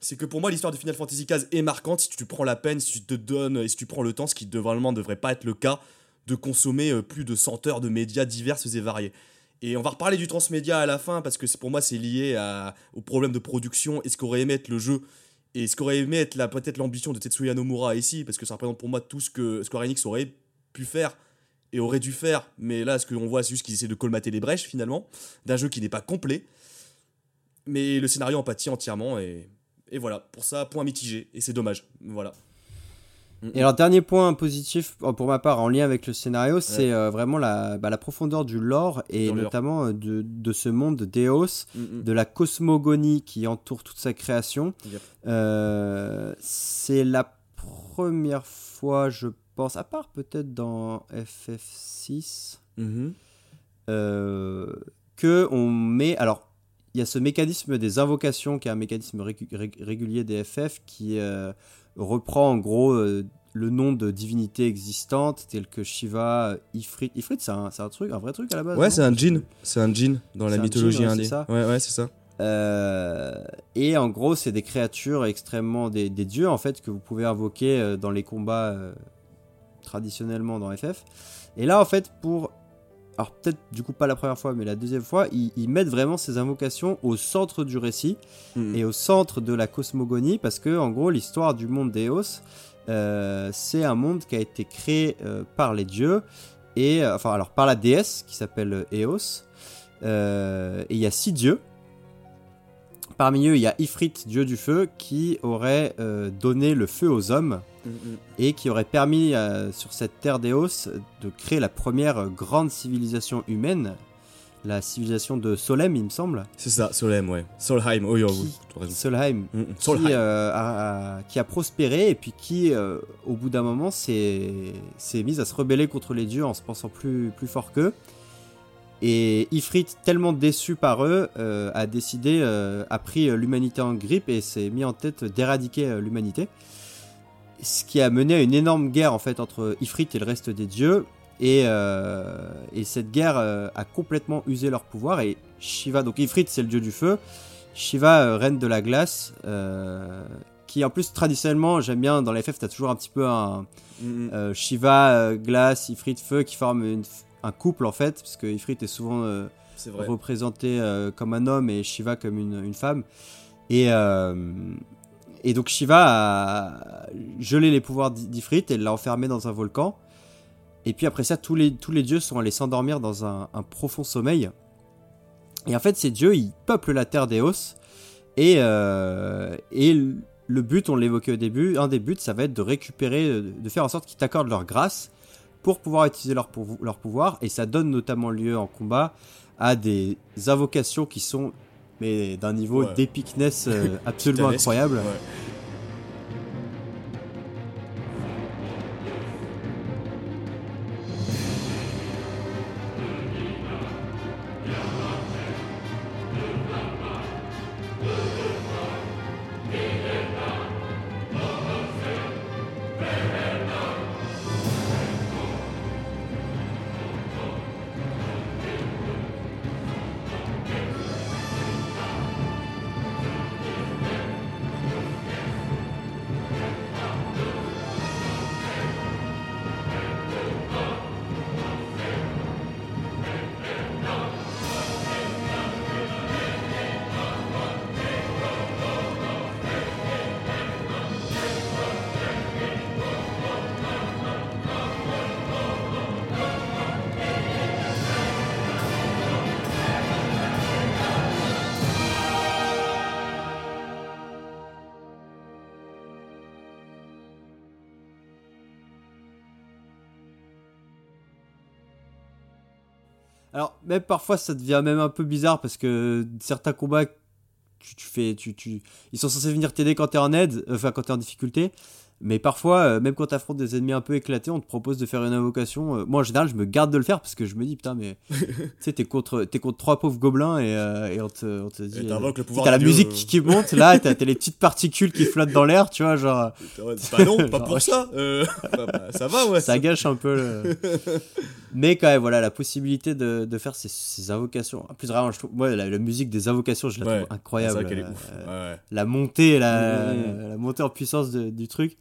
S6: c'est que pour moi l'histoire de Final Fantasy XV est marquante. Si tu prends la peine, si tu te donnes et si tu prends le temps, ce qui normalement ne devrait pas être le cas, de consommer euh, plus de 100 heures de médias diverses et variés. Et on va reparler du transmédia à la fin parce que pour moi c'est lié au problème de production et ce qu'aurait aimé être le jeu. Et ce qu'aurait aimé être peut-être l'ambition de Tetsuya Nomura ici parce que ça représente pour moi tout ce que Square Enix aurait pu faire et aurait dû faire. Mais là ce qu'on voit c'est juste qu'ils essaient de colmater les brèches finalement d'un jeu qui n'est pas complet mais le scénario en pâtit entièrement et, et voilà pour ça point mitigé et c'est dommage voilà
S5: Et alors, dernier point positif euh, pour ma part en lien avec le scénario, c'est euh, vraiment la, bah, la profondeur du lore et
S6: Dans
S5: notamment euh, de, de ce monde de Deos, de la cosmogonie qui entoure toute sa création.
S6: Yep.
S5: Euh, c'est la première fois, je pense, à part peut-être dans FF6,
S6: Mhm.
S5: euh, que on met. Alors, il y a ce mécanisme des invocations, qui est un mécanisme régu- rég- régulier des FF, qui euh, reprend en gros euh, le nom de divinités existantes, telles que Shiva, Ifrit. Ifrit, c'est un, truc, un vrai truc à la base.
S6: ouais c'est un djinn c'est un djinn dans la mythologie
S5: djinn, ouais,
S6: indie
S5: c'est ça
S6: ouais c'est ça
S5: Euh, et en gros, c'est des créatures extrêmement des, des dieux en fait que vous pouvez invoquer dans les combats traditionnellement dans FF. Et là, en fait, pour alors peut-être du coup pas la première fois, mais la deuxième fois, ils, ils mettent vraiment ces invocations au centre du récit
S6: Mhm.
S5: et au centre de la cosmogonie parce que en gros, l'histoire du monde d'Eos, euh, c'est un monde qui a été créé euh, par les dieux et euh, enfin alors par la déesse qui s'appelle Eos. Euh, et il y a six dieux. Parmi eux, il y a Ifrit, dieu du feu, qui aurait donné le feu aux hommes et qui aurait permis euh, sur cette terre d'Eos de créer la première grande civilisation humaine, la civilisation de Solem, il me semble.
S6: c'est ça Solem ouais Solheim oh, raison.
S5: Solheim, qui,
S6: Solheim.
S5: euh, a, a- qui a prospéré et puis qui, euh, au bout d'un moment, s'est mise à se rebeller contre les dieux en se pensant plus, plus fort qu'eux. Et Ifrit, tellement déçu par eux, euh, a décidé, a pris l'humanité en grippe et s'est mis en tête d'éradiquer l'humanité. Ce qui a mené à une énorme guerre en fait entre Ifrit et le reste des dieux. Et, euh, et cette guerre euh, a complètement usé leur pouvoir. Et Shiva, donc Ifrit c'est le dieu du feu, Shiva, euh, reine de la glace, qui en plus traditionnellement, j'aime bien dans les FF, t'as toujours un petit peu un
S6: Mm,
S5: euh, Shiva, glace, Ifrit, feu qui forment une- un couple en fait, parce que Ifrit est souvent représenté comme un homme et Shiva comme une, une femme. Et, et donc Shiva a gelé les pouvoirs d'I- d'Ifrit et l'a enfermé dans un volcan. Et puis après ça, tous les, dieux sont allés s'endormir dans un, profond sommeil. Et en fait, ces dieux, ils peuplent la terre d'Eos. Et, euh, et le but, on l'évoquait au début, un des buts, ça va être de récupérer, euh, de faire en sorte qu'ils t'accordent leur grâce pour pouvoir utiliser leur, leur pouvoir. Et ça donne notamment lieu en combat à des invocations qui sont mais d'un niveau
S6: Ouais.
S5: d'épicness euh, absolument incroyable.
S6: Ouais.
S5: Même parfois, ça devient même un peu bizarre parce que certains combats, tu, fais, tu, tu, ils sont censés venir t'aider quand t'es en aide, enfin quand t'es en difficulté. Mais parfois, euh, même quand t'affrontes des ennemis un peu éclatés, on te propose de faire une invocation. Euh, moi, en général, je me garde de le faire parce que je me dis, putain, mais tu sais, t'es contre, t'es contre trois pauvres gobelins et, euh, et on, te, on te dit.
S6: Et t'invoques le
S5: tu sais,
S6: pouvoir
S5: T'as la musique
S6: euh.
S5: qui, qui monte là, t'as t'as les petites particules qui flottent dans l'air, tu vois, genre.
S6: Bah non, pas
S5: Genre,
S6: pour ça. bah, bah, ça va, ouais.
S5: ça gâche un peu le... mais quand même voilà la possibilité de, de faire ces, ces invocations en plus vraiment je trouve moi la, la musique des invocations je la
S6: Ouais.
S5: trouve incroyable
S6: C'est vrai qu'elle est ouf.
S5: la montée la,
S6: Mmh.
S5: la montée en puissance de- du truc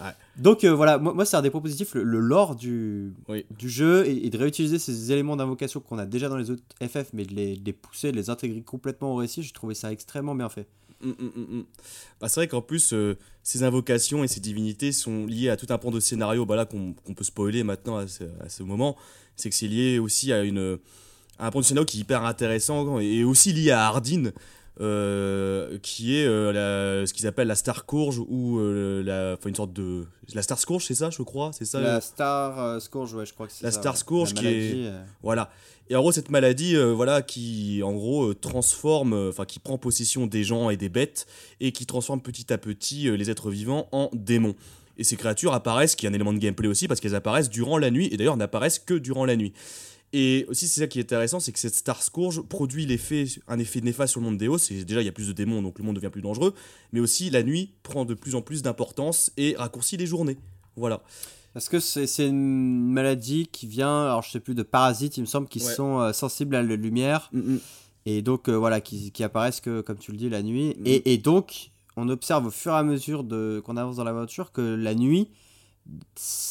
S6: Ouais.
S5: donc euh, voilà moi, moi c'est un des propositifs le, le lore du,
S6: Oui.
S5: du jeu et, et de réutiliser ces éléments d'invocation qu'on a déjà dans les autres FF mais de les, de les pousser de les intégrer complètement au récit j'ai trouvé ça extrêmement bien fait
S6: Mm, mm, mm, mm. Bah, c'est vrai qu'en plus, euh, ces invocations et ces divinités sont liées à tout un pan de scénario bah, là, qu'on qu'on peut spoiler maintenant à ce, à ce moment. C'est que c'est lié aussi à, une, à un pan de scénario qui est hyper intéressant et aussi lié à Hardin. Euh, qui est euh, la- ce qu'ils appellent la Star Courge ou euh, la, enfin, une sorte de la Star Scourge c'est ça je crois c'est ça
S5: la Star Scourge ouais je crois que c'est
S6: la
S5: ça,
S6: Star. Scourge qui est voilà. Et en gros cette maladie voilà qui en gros transforme enfin qui prend possession des gens et des bêtes et qui transforme petit à petit les êtres vivants en démons. Et ces créatures apparaissent qui est un élément de gameplay aussi parce qu'elles apparaissent durant la nuit et d'ailleurs n'apparaissent que durant la nuit et aussi c'est ça qui est intéressant c'est que cette Star Scourge produit l'effet un effet néfaste sur le monde d'Eos et déjà il y a plus de démons donc le monde devient plus dangereux mais aussi la nuit prend de plus en plus d'importance et raccourcit les journées voilà
S5: Parce que c'est une maladie qui vient, alors je sais plus, de parasites, il me semble, qui
S6: Ouais.
S5: sont euh, sensibles à la lumière. Et donc, euh, voilà, qui, qui apparaissent que, comme tu le dis, la nuit.
S6: Mm.
S5: Et, et donc, on observe au fur et à mesure qu'on avance dans l'aventure que la nuit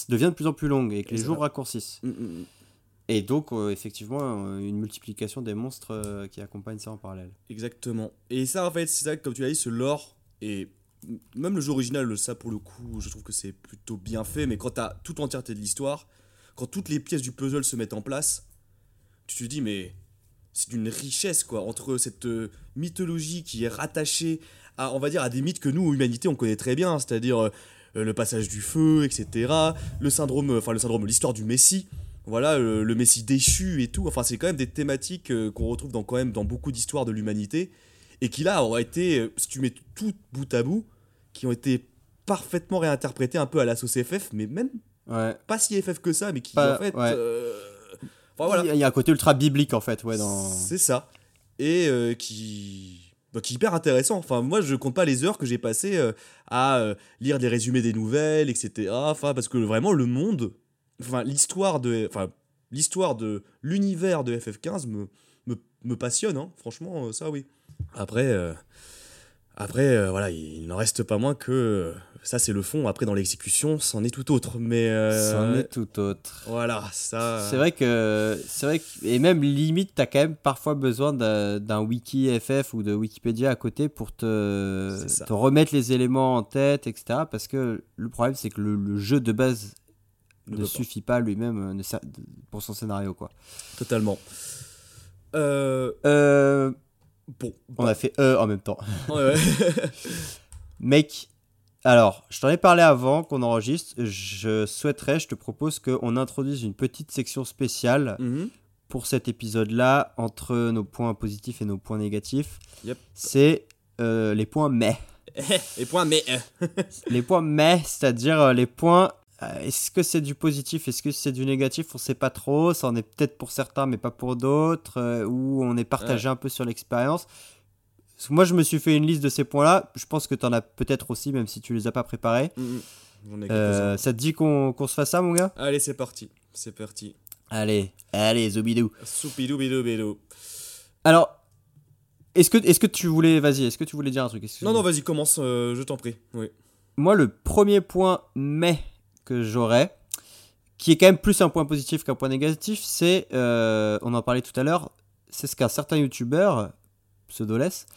S5: devient de plus en plus longue et que
S6: Et
S5: les jours
S6: va.
S5: raccourcissent.
S6: Mm, mm, mm.
S5: Et donc, euh, effectivement, euh, une multiplication des monstres euh, qui accompagnent ça en parallèle.
S6: Exactement. Et ça, en fait, c'est ça, comme tu l'as dit, ce lore, et même le jeu original, ça, pour le coup, je trouve que c'est plutôt bien fait, mais quand t'as toute l'entièreté de l'histoire, quand toutes les pièces du puzzle se mettent en place, tu te dis, mais c'est d'une richesse, quoi, entre cette mythologie qui est rattachée à, on va dire, à des mythes que nous, humanité, on connaît très bien, c'est-à-dire le passage du feu, etc., le syndrome, enfin, le syndrome, l'histoire du Messie, voilà, le, le Messie déchu et tout. Enfin, c'est quand même des thématiques euh, qu'on retrouve dans, quand même dans beaucoup d'histoires de l'humanité et qui là auraient été, euh, si tu mets tout bout à bout, qui ont été parfaitement réinterprétés un peu à la sauce FF, mais même
S5: Ouais.
S6: pas si FF que ça, mais qui
S5: Pas-
S6: en fait.
S5: ouais.
S6: euh, enfin, voilà.
S5: Il y a- un côté ultra biblique, en fait, ouais, dans...
S6: C'est ça. Et euh, qui. Donc hyper intéressant. Enfin, moi, je compte pas les heures que j'ai passées euh, à euh, lire des résumés des nouvelles, etc. Enfin, parce que vraiment, le monde, enfin, l'histoire de, enfin, l'histoire de l'univers de FF15 me, me, me passionne. hein. Franchement, euh, ça, oui. Après, euh, après, euh, voilà, il n'en reste pas moins que ça, c'est le fond. Après, dans l'exécution, c'en est tout autre. Mais euh,
S5: C'en est tout autre.
S6: Voilà, ça.
S5: C'est vrai que c'est vrai que, et même limite t'as quand même parfois besoin d'un wiki FF ou de Wikipédia à côté pour te te remettre les éléments en tête etc parce que le problème c'est que le, le jeu de base
S6: Ne
S5: ne,
S6: peut pas.
S5: suffit pas lui-même euh, pour son scénario quoi.
S6: Totalement. Euh,
S5: Euh,
S6: bon.
S5: on a fait euh en même temps.
S6: Ouais, ouais.
S5: Mec, alors, je t'en ai parlé avant qu'on enregistre. Je souhaiterais, je te propose qu'on introduise une petite section spéciale
S6: Mhm.
S5: pour cet épisode-là, entre nos points positifs et nos points négatifs.
S6: Yep.
S5: C'est euh, les points mais.
S6: Et point, mais.
S5: les points mais, c'est-à-dire les points. Euh, Est-ce que c'est du positif Est-ce que c'est du négatif? On sait pas trop. Ça en est peut-être pour certains, mais pas pour d'autres. euh, ou on est partagé un peu sur l'expérience. Moi, je me suis fait une liste de ces points-là. Je pense que tu en as peut-être aussi, même si tu les as pas préparés.
S6: J'en ai
S5: Euh, ça te dit qu'on qu'on se fasse ça, mon gars?
S6: Allez, c'est parti. C'est parti.
S5: Allez, allez, zobidou.
S6: Soupidou bidou bidou.
S5: Alors, est-ce que, est que tu voulais, vas-y, est-ce que tu voulais dire un truc?
S6: Non, non, vas-y, commence, euh, je t'en prie. Oui.
S5: Moi, le premier point mais que j'aurais, qui est quand même plus un point positif qu'un point négatif, c'est, euh, on en parlait tout à l'heure, c'est ce qu'un certain youtubeur, pseudoless,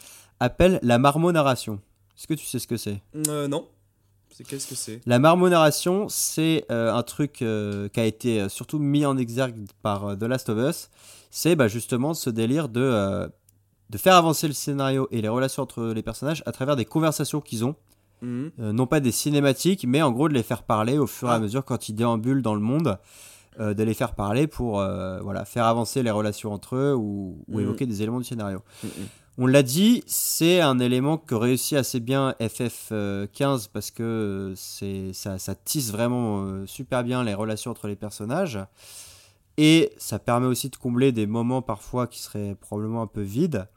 S5: appelle la marmonarration. Est-ce que tu sais ce que c'est?
S6: Euh, non. C'est qu'est-ce que c'est?
S5: La marmonarration, c'est euh, un truc euh, qui a été surtout mis en exergue par The Last of Us. C'est bah, justement ce délire de, de faire avancer le scénario et les relations entre les personnages à travers des conversations qu'ils ont. Euh, non pas des cinématiques, mais en gros de les faire parler au fur et à
S6: Ah.
S5: mesure quand ils déambulent dans le monde, euh, de les faire parler pour euh, voilà, faire avancer les relations entre eux ou, ou
S6: Mhm.
S5: évoquer des éléments du scénario.
S6: Mhm.
S5: On l'a dit, c'est un élément que réussit assez bien FF15 parce que c'est ça, ça tisse vraiment super bien les relations entre les personnages. Et ça permet aussi de combler des moments parfois qui seraient probablement un peu vides.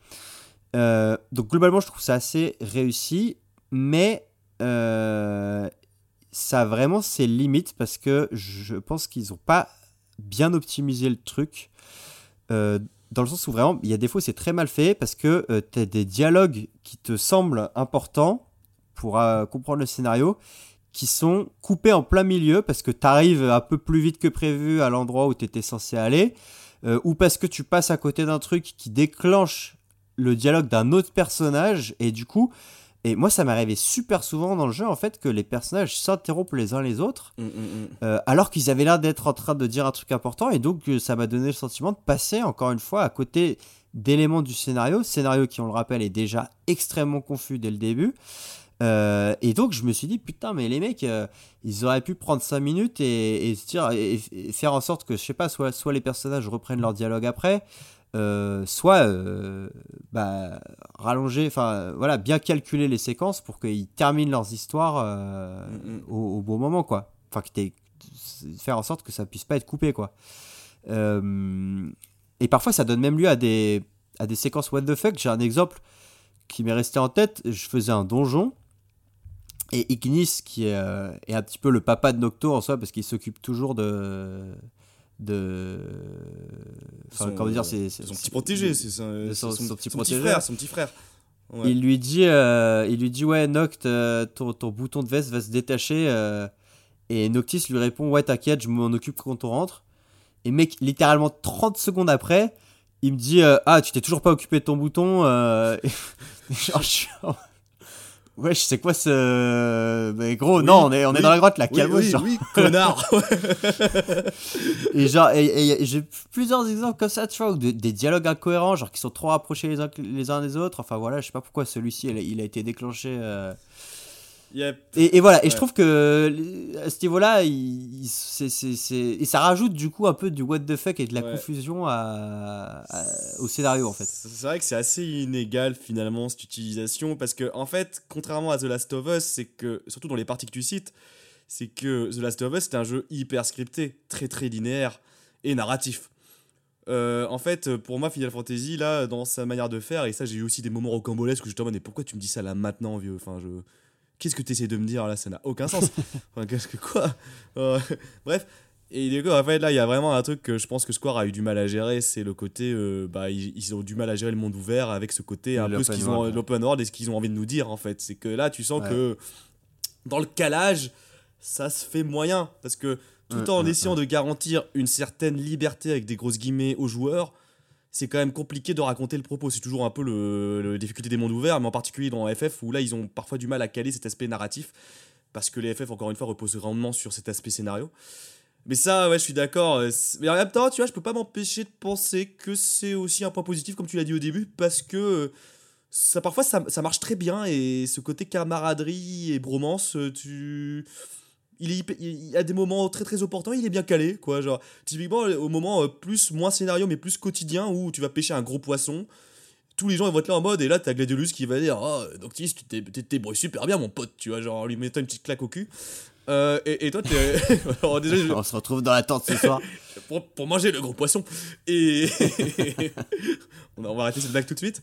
S5: Donc globalement, je trouve ça assez réussi, mais euh, ça a vraiment ses limites parce que je pense qu'ils n'ont pas bien optimisé le truc. Euh, dans le sens où vraiment, il y a des fois c'est très mal fait parce que tu as des dialogues qui te semblent importants pour euh, comprendre le scénario qui sont coupés en plein milieu parce que tu arrives un peu plus vite que prévu à l'endroit où tu étais censé aller euh, ou parce que tu passes à côté d'un truc qui déclenche le dialogue d'un autre personnage et du coup et moi ça m'est arrivé super souvent dans le jeu en fait que les personnages s'interrompent les uns les autres
S6: Mhm, mhm.
S5: euh, alors qu'ils avaient l'air d'être en train de dire un truc important et donc euh, ça m'a donné le sentiment de passer encore une fois à côté d'éléments du scénario, scénario qui on le rappelle est déjà extrêmement confus dès le début. Euh, et donc je me suis dit putain mais les mecs euh, ils auraient pu prendre 5 minutes et, et se dire et, et faire en sorte que je sais pas soit, soit les personnages reprennent leur dialogue après euh, soit euh, bah, rallonger enfin voilà bien calculer les séquences pour qu'ils terminent leurs histoires euh,
S6: Mhm.
S5: au, au bon moment quoi. Enfin que faire en sorte que ça puisse pas être coupé quoi. Euh, et parfois ça donne même lieu à des à des séquences what the fuck. J'ai un exemple qui m'est resté en tête. Je faisais un donjon et Ignis qui est, est un petit peu le papa de Nocto en soi parce qu'il s'occupe toujours de de enfin
S6: Son-
S5: comment dire c'est
S6: son petit protégé, c'est
S5: son,
S6: son-
S5: son petit
S6: son petit
S5: protégé
S6: frère, son petit frère. Ouais.
S5: il lui dit euh, il lui dit ouais Noct euh, ton, ton bouton de veste va se détacher euh, et Noctis lui répond ouais t'inquiète je m'en occupe quand on rentre et mec littéralement 30 secondes après il me dit ah tu t'es toujours pas occupé de ton bouton genre, je sais quoi ce. Mais gros,
S6: Oui,
S5: non, on est, on est dans la grotte, la
S6: oui,
S5: calme
S6: oui,
S5: genre.
S6: oui, connard.
S5: et genre, et, et- et j'ai plusieurs exemples comme ça, tu vois, de- des dialogues incohérents, genre qui sont trop rapprochés les uns, les uns des autres. Enfin voilà, je sais pas pourquoi celui-ci, il, a- il a été déclenché. euh,
S6: Yep.
S5: Et, et voilà, et je trouve que les- à ce niveau-là, il, il- c'est- c'est- c'est- et ça rajoute du coup un peu du what the fuck et de la
S6: Ouais.
S5: confusion à- à- au scénario en fait.
S6: C'est vrai que c'est assez inégal finalement cette utilisation parce que en fait, contrairement à The Last of Us, c'est que surtout dans les parties que tu cites, c'est que The Last of Us c'est un jeu hyper scripté, très très linéaire et narratif. Euh, en fait, pour moi, Final Fantasy, là, dans sa manière de faire, et ça, j'ai eu aussi des moments rocambolesques où je te demande, mais pourquoi tu me dis ça là maintenant, vieux? Enfin, je. Qu'est-ce que tu essaies de me dire là? Ça n'a aucun sens. enfin, qu'est-ce que quoi? Euh, Bref. Et du coup, en fait, là, il y a vraiment un truc que je pense que Square a eu du mal à gérer, c'est le côté, euh, bah, ils, ils ont du mal à gérer le monde ouvert avec ce côté un peu ce qu'ils ont, l'open world et ce qu'ils ont envie de nous dire, en fait. C'est que là, tu sens
S5: Ouais.
S6: que dans le calage, ça se fait moyen. Parce que tout en essayant de garantir une certaine liberté avec des grosses guillemets aux joueurs, c'est quand même compliqué de raconter le propos. C'est toujours un peu le, difficulté des mondes ouverts, mais en particulier dans FF où là ils ont parfois du mal à caler cet aspect narratif parce que les FF encore une fois reposent grandement sur cet aspect scénario. Mais ça, ouais, je suis d'accord. euh, Mais en même temps, tu vois, je peux pas m'empêcher de penser que c'est aussi un point positif, comme tu l'as dit au début, parce que euh, ça, parfois ça, ça marche très bien et ce côté camaraderie et bromance, euh, tu. Il, est hyper- il y a des moments très très opportuns, il est bien calé, quoi. Genre, typiquement, au moment euh, plus, moins scénario, mais plus quotidien, où tu vas pêcher un gros poisson, tous les gens ils vont être là en mode, et là t'as Gladiolus qui va dire Oh, Noctis, tu débrouilles super bien, mon pote, tu vois, genre, en lui mettant une petite claque au cul. Euh, et, et toi, t'es. Alors, je-
S5: On se retrouve dans la tente ce soir.
S6: pour, pour manger le gros poisson. Et. on va arrêter cette blague tout de suite.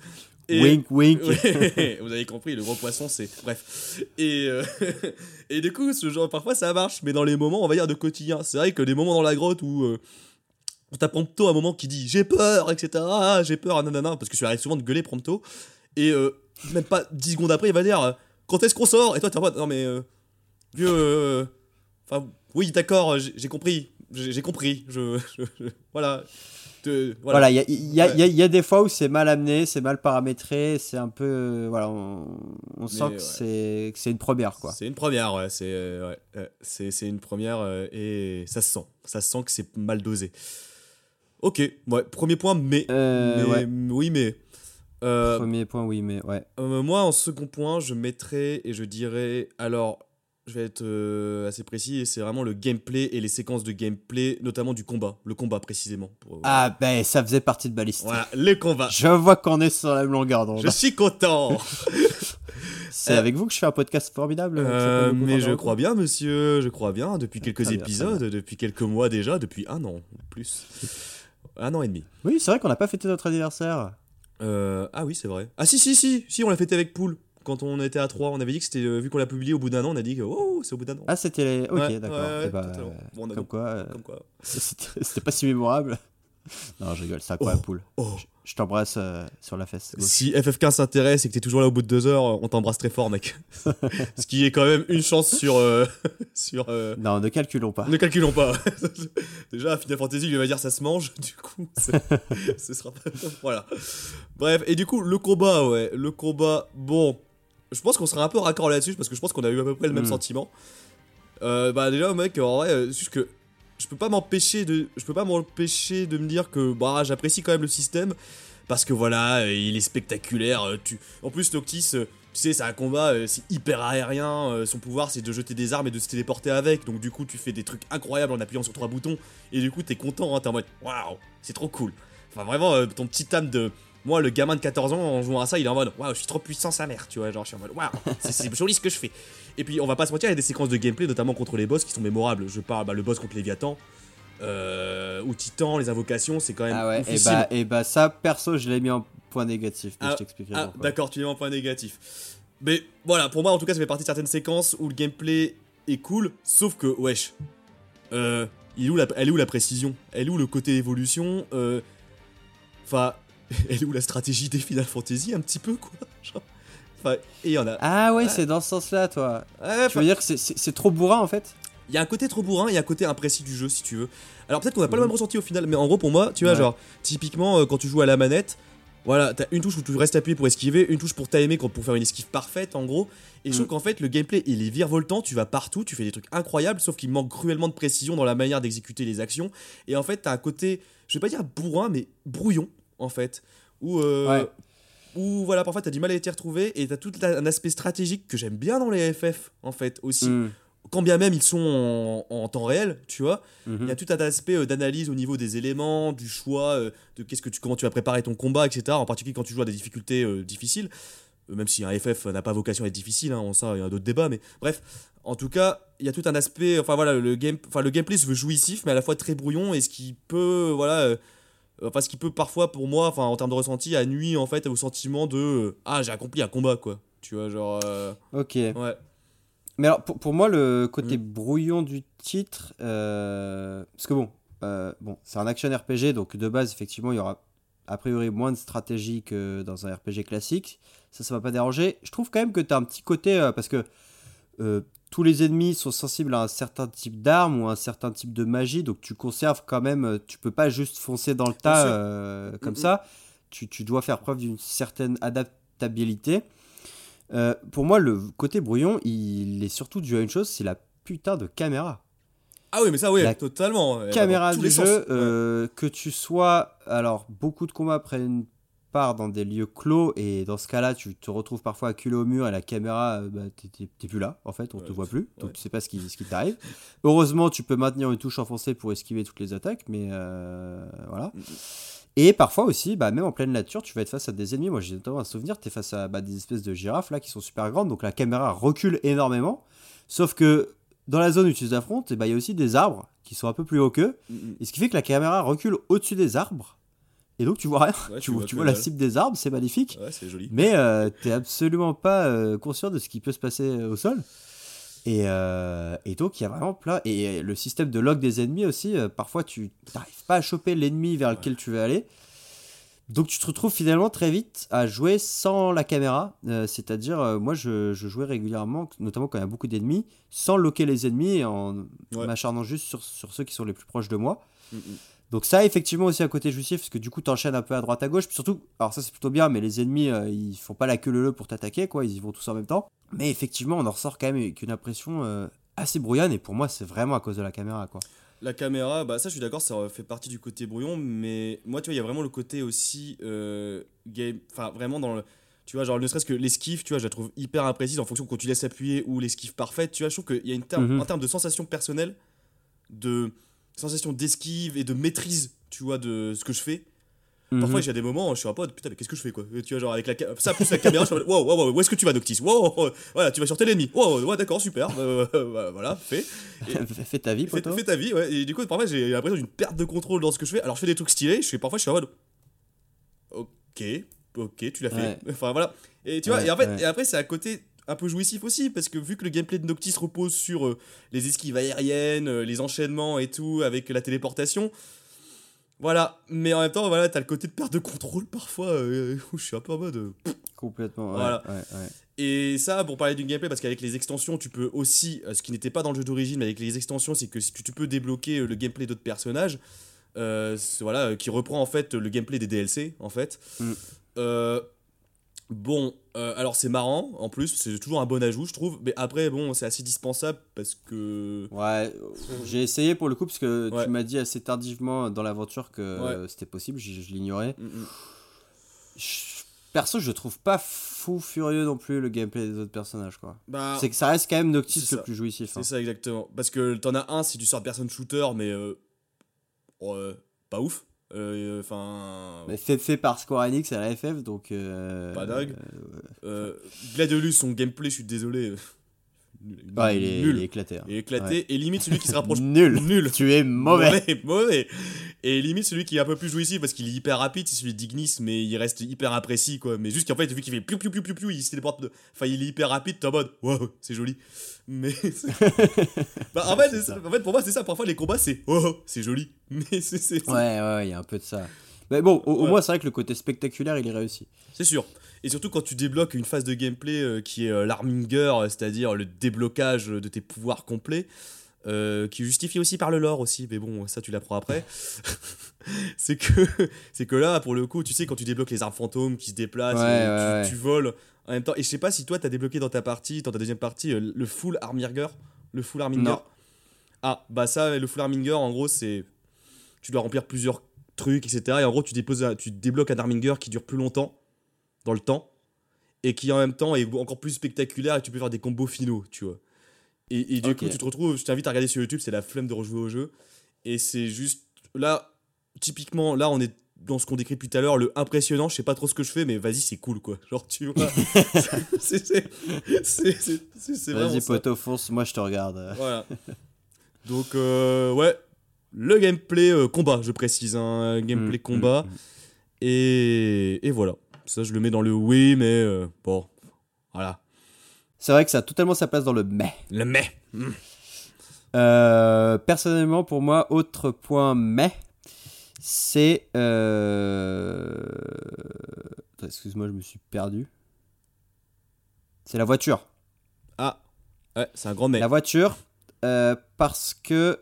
S6: Et-
S5: Wink, wink.
S6: Vous avez compris, le gros poisson, c'est. Bref. Et, euh, et du coup, ce genre, parfois ça marche, mais dans les moments, on va dire, de quotidien. C'est vrai que les moments dans la grotte où. euh, on t'a Prompto un moment qui dit j'ai peur, etc. Ah, j'ai peur, nanana, parce que tu arrêtes souvent de gueuler Prompto. Et euh, même pas 10 secondes après, il va dire quand est-ce qu'on sort? Et toi, t'es en mode non, mais. vieux. euh, Enfin, oui, d'accord, j'ai compris. J'ai j'ai compris. Je, je- je- voilà. Te-
S5: Voilà, il y y,
S6: Ouais.
S5: y a- il y a des fois où c'est mal amené, c'est mal paramétré, c'est un peu. euh, Voilà, on, on sent
S6: ouais.
S5: c'est que c'est une première, quoi.
S6: C'est une première, ouais. C'est euh, ouais, c'est une première euh, et ça se sent. Ça se sent que c'est mal dosé. Ok, ouais, premier point, mais.
S5: Euh,
S6: mais-. Oui, mais. euh,
S5: Premier point, oui, mais ouais.
S6: euh, moi, en second point, je mettrais et je dirais. Alors, je vais être euh, assez précis et c'est vraiment le gameplay et les séquences de gameplay, notamment du combat. Le combat, précisément. pour-
S5: Ah, ben, ça faisait partie de Ballistique.
S6: Voilà, les combats.
S5: Je vois qu'on est sur la même longueur d'onde.
S6: Je suis content.
S5: C'est
S6: Euh,
S5: avec vous que je fais un podcast formidable.
S6: Euh, mais je crois bien, monsieur, je crois bien, depuis quelques
S5: bien,
S6: épisodes, depuis quelques mois déjà, depuis un an, plus. Un an et demi.
S5: Oui, c'est vrai qu'on n'a pas fêté notre anniversaire.
S6: Euh, ah oui, c'est vrai. Ah si, si, si, si, on l'a fêté avec Poul. Quand on était à 3, on avait dit que c'était, euh, vu qu'on l'a publié au bout d'un an, on a dit que, oh, c'est au bout d'un an.
S5: Ah, c'était les. Ok,
S6: Ouais,
S5: d'accord.
S6: ouais. Bon,
S5: comme, quoi,
S6: comme quoi.
S5: C'était pas si mémorable. Non, je rigole, c'est incroyable, poule.
S6: oh.
S5: Je, je t'embrasse euh, sur la fesse.
S6: Si FF15 s'intéresse et que t'es toujours là au bout de deux heures, on t'embrasse très fort, mec. Ce qui est quand même une chance sur. euh, sur euh,
S5: Non, ne calculons pas.
S6: Ne calculons pas. Déjà, Final Fantasy, il va dire ça se mange, du coup, ce sera pas. Voilà. Bref, et du coup, le combat, ouais. Le combat, bon. Je pense qu'on sera un peu raccord là-dessus, parce que je pense qu'on a eu à peu près le même
S5: Mm.
S6: sentiment. Euh, bah, déjà, mec, en vrai, euh, juste que. Je peux pas m'empêcher de. Je peux pas m'empêcher de me dire que, bah, j'apprécie quand même le système. Parce que voilà, euh, il est spectaculaire. Tu... En plus, Noctis, tu sais, c'est un combat, c'est hyper aérien. son pouvoir, c'est de jeter des armes et de se téléporter avec. Donc, du coup, tu fais des trucs incroyables en appuyant sur trois boutons. Et du coup, t'es content, hein, t'es en mode waouh, c'est trop cool. Enfin, vraiment, ton petit âme de. Moi, le gamin de 14 ans, en jouant à ça, il est en mode waouh, je suis trop puissant, sa mère, tu vois. Genre, je suis en mode waouh, c'est- c'est joli ce que je fais. Et puis, on va pas se mentir, il y a des séquences de gameplay, notamment contre les boss, qui sont mémorables. Je parle, bah, le boss contre Léviathan. Euh, ou Titan, les invocations, c'est quand même.
S5: Ah ouais, et bah, et bah ça, perso, je l'ai mis en point négatif, mais
S6: Ah,
S5: je t'expliquerai
S6: ah, d'accord, tu es en point négatif. Mais voilà, pour moi en tout cas, ça fait partie de certaines séquences où le gameplay est cool, sauf que, wesh, euh, il est où la, elle est où la précision? Elle est où le côté évolution? Euh, Enfin, elle est où la stratégie des Final Fantasy un petit peu quoi Genre, Enfin, et il y en a.
S5: Ah ouais, c'est dans ce sens-là, toi.
S6: Ouais,
S5: tu veux dire que c'est- trop bourrin, en fait?
S6: Il y a un côté trop bourrin, a un côté imprécis du jeu si tu veux. Alors peut-être qu'on n'a pas le même ressenti au final, mais en gros pour moi, tu vois,
S5: Ouais.
S6: genre, typiquement euh, quand tu joues à la manette, voilà, t'as une touche où tu restes appuyé pour esquiver, une touche pour timer pour faire une esquive parfaite en gros. Et je trouve
S5: Mm.
S6: qu'en fait le gameplay il est virevoltant, tu vas partout, tu fais des trucs incroyables, sauf qu'il manque cruellement de précision dans la manière d'exécuter les actions. Et en fait t'as un côté, je vais pas dire bourrin, mais brouillon en fait. Où, euh,
S5: Ouais.
S6: où voilà, parfois t'as du mal à t'y retrouver et t'as tout un aspect stratégique que j'aime bien dans les FF en fait aussi
S5: Mm.
S6: quand bien même ils sont en, en temps réel, tu vois, il
S5: Mhm.
S6: y a tout un aspect euh, d'analyse au niveau des éléments, du choix, euh, de qu'est-ce que tu, comment tu vas préparer ton combat, etc. En particulier quand tu joues à des difficultés euh, difficiles, même si un FF n'a pas vocation à être difficile, hein, on ça, il y a d'autres débats, mais bref, en tout cas, il y a tout un aspect, enfin voilà, le, game, enfin, le gameplay se veut jouissif, mais à la fois très brouillon, et ce qui peut, voilà, euh, Enfin, ce qui peut parfois, pour moi, enfin, en termes de ressenti, à nuit en fait au sentiment de euh, ah j'ai accompli un combat quoi. Tu vois, genre. euh,
S5: Ok.
S6: Ouais.
S5: Mais alors, pour, pour moi, le côté
S6: Mm.
S5: brouillon du titre, euh, parce que bon, euh, bon, c'est un action RPG, donc de base, effectivement, il y aura a priori moins de stratégie que dans un RPG classique. Ça, ça va pas déranger. Je trouve quand même que tu as un petit côté, euh, parce que euh, tous les ennemis sont sensibles à un certain type d'arme ou à un certain type de magie, donc tu conserves quand même, euh, tu peux pas juste foncer dans le tas euh, comme ça. Tu, tu dois faire preuve d'une certaine adaptabilité. Euh, pour moi, le côté brouillon, il est surtout dû à une chose, c'est la putain de caméra.
S6: Ah oui, mais ça, oui,
S5: La
S6: totalement.
S5: caméra du jeu, euh, que tu sois. Alors, beaucoup de combats prennent part dans des lieux clos, et dans ce cas-là, tu te retrouves parfois acculé au mur, et la caméra, euh, bah, t'es- plus là, en fait, on te voit plus, donc
S6: ouais.
S5: tu sais pas ce qui, ce qui t'arrive. Heureusement, tu peux maintenir une touche enfoncée pour esquiver toutes les attaques, mais euh, voilà. Et parfois aussi, bah, même en pleine nature, tu vas être face à des ennemis. Moi, j'ai notamment un souvenir, tu es face à bah, des espèces de girafes là qui sont super grandes, donc la caméra recule énormément. Sauf que dans la zone où tu les affrontes, eh bah, il y a aussi des arbres qui sont un peu plus hauts qu'eux.
S6: Mhm.
S5: Et ce qui fait que la caméra recule au-dessus des arbres. Et donc tu vois rien.
S6: Ouais,
S5: tu, vois, tu la cible des arbres, c'est magnifique.
S6: Ouais, c'est joli.
S5: Mais euh, t'es absolument pas euh, conscient de ce qui peut se passer euh, au sol. Et, euh, et donc il y a vraiment plein. Et le système de log des ennemis aussi, parfois tu n'arrives pas à choper l'ennemi vers lequel tu veux aller. Donc tu te retrouves finalement très vite à jouer sans la caméra. Euh, C'est-à-dire, euh, moi je, je jouais régulièrement, notamment quand il y a beaucoup d'ennemis, sans loquer les ennemis en
S6: Ouais.
S5: m'acharnant juste sur, sur ceux qui sont les plus proches de moi.
S6: Mm, mm.
S5: Donc ça, effectivement, aussi un côté jouissif, parce que du coup, t'enchaînes un peu à droite à gauche. Puis surtout, alors ça c'est plutôt bien, mais les ennemis, euh, ils font pas la queue leu leu pour t'attaquer, quoi. Ils y vont tous en même temps. Mais effectivement, on en ressort quand même avec une impression euh, assez brouillonne. Et pour moi, c'est vraiment à cause de la caméra, quoi.
S6: La caméra, bah ça je suis d'accord, ça fait partie du côté brouillon, mais moi tu vois, il y a vraiment le côté aussi euh, game, enfin vraiment dans le, tu vois, genre ne serait-ce que l'esquive, tu vois, je la trouve hyper imprécise en fonction quand tu laisses appuyer ou l'esquive parfaite, tu vois, je trouve qu'il y a une terme,
S5: Mhm.
S6: en termes de sensation personnelle, de sensation d'esquive et de maîtrise, tu vois, de ce que je fais. Parfois,
S5: Mhm.
S6: j'ai des moments, je suis un peu, putain, mais qu'est-ce que je fais quoi? Tu vois, genre avec la ça plus la caméra, je suis en mode, wow, wow, wow, où est-ce que tu vas, Noctis? Wow, wow, voilà, tu vas sur tel ennemi. Wow, ouais, d'accord, super. Euh, euh, voilà, fait. Et-
S5: Fais ta vie,
S6: fais, fais ta vie, ouais. Et du coup, parfois, j'ai l'impression d'une perte de contrôle dans ce que je fais. Alors, je fais des trucs stylés, je fais, parfois, je suis en mode. Ok, ok, tu l'as fait. Enfin, voilà. Et tu vois, et en fait, et après, c'est à côté un peu jouissif aussi, parce que vu que le gameplay de Noctis repose sur euh, les esquives aériennes, euh, les enchaînements et tout, avec la téléportation. Voilà, mais en même temps, voilà, t'as le côté de perte de contrôle parfois euh, où je suis un peu en mode.
S5: Complètement, ouais,
S6: Voilà.
S5: ouais, ouais.
S6: et ça, pour parler du gameplay, parce qu'avec les extensions, tu peux aussi, ce qui n'était pas dans le jeu d'origine, mais avec les extensions, c'est que si tu, tu peux débloquer le gameplay d'autres personnages, voilà, qui reprend en fait le gameplay des DLC, en fait.
S5: Mm.
S6: Euh, bon, euh, alors c'est marrant, en plus, c'est toujours un bon ajout, je trouve, mais après, bon, c'est assez dispensable parce que.
S5: Ouais, j'ai essayé pour le coup, parce que
S6: Ouais.
S5: tu m'as dit assez tardivement dans l'aventure que
S6: Ouais.
S5: c'était possible, je, je l'ignorais.
S6: Mm, mm.
S5: Perso, je trouve pas fou furieux non plus le gameplay des autres personnages, quoi.
S6: Bah,
S5: c'est que ça reste quand même Noctis le plus jouissif. hein.
S6: C'est ça, exactement. Parce que t'en as un si tu sors personne shooter, mais. euh, oh, euh, pas ouf. Euh, Enfin.
S5: Mais fait, fait par Square Enix à la FF, donc. euh,
S6: Pas dingue.
S5: euh,
S6: Euh, Gladiolus, son gameplay, je suis désolé. Euh,
S5: Ouais, il est-
S6: nul.
S5: il est éclaté, hein.
S6: Il est éclaté.
S5: Ouais.
S6: Et limite celui qui se rapproche.
S5: Nul.
S6: Nul.
S5: Tu es mauvais.
S6: mauvais. mauvais. Et limite celui qui est un peu plus jouissif parce qu'il est hyper rapide, c'est celui d'Ignis, mais il reste hyper imprécis, quoi. Mais juste qu'en fait, vu qu'il fait piou piou piou piou piou, il se téléporte. de- Enfin, il est hyper rapide, t'es en mode, waouh, c'est joli. Mais. bah, en, fait, ça. en fait, pour moi, c'est ça. Parfois, les combats, c'est, oh, c'est joli. Mais c'est. c'est-
S5: Ouais, ouais, il y a un peu de ça. Mais bon, au, au
S6: Ouais.
S5: moins, c'est vrai que le côté spectaculaire, il est réussi.
S6: C'est sûr. Et surtout quand tu débloques une phase de gameplay euh, qui est euh, l'arminger, euh, c'est-à-dire le déblocage de tes pouvoirs complets, euh, qui est justifié aussi par le lore aussi, mais bon, ça tu l'apprends après. c'est que c'est que là, pour le coup, tu sais, quand tu débloques les armes fantômes qui se déplacent,
S5: Ouais,
S6: tu,
S5: ouais.
S6: tu voles en même temps. Et je sais pas si toi, t'as débloqué dans ta partie, dans ta deuxième partie, le full arminger. Le full arminger.
S5: Non.
S6: Ah, bah ça, le full arminger, en gros, c'est. Tu dois remplir plusieurs trucs, etc. Et en gros, tu, déposes tu débloques un arminger qui dure plus longtemps dans le temps et qui en même temps est encore plus spectaculaire et tu peux faire des combos finaux, tu vois. Et, et du coup, tu te retrouves, je t'invite à regarder sur YouTube, c'est la flemme de rejouer au jeu. Et c'est juste. Là, typiquement, là, on est dans ce qu'on décrit depuis tout à l'heure, le impressionnant, je sais pas trop ce que je fais, mais vas-y, c'est cool, quoi. Genre, tu vois. c'est
S5: Vas-y, poteau, fonce, moi je te regarde.
S6: Voilà. Donc, euh, ouais. le gameplay euh, combat, je précise, un gameplay
S5: Mm,
S6: combat.
S5: mm, mm.
S6: Et, et voilà. Ça, je le mets dans le oui, mais euh, bon, voilà.
S5: C'est vrai que ça a totalement sa place dans le mais.
S6: Le mais. Mm.
S5: Euh, personnellement, pour moi, autre point mais, c'est. Euh... Excuse-moi, je me suis perdu. C'est la voiture.
S6: Ah, ouais, c'est un grand mais.
S5: La voiture, euh, parce que.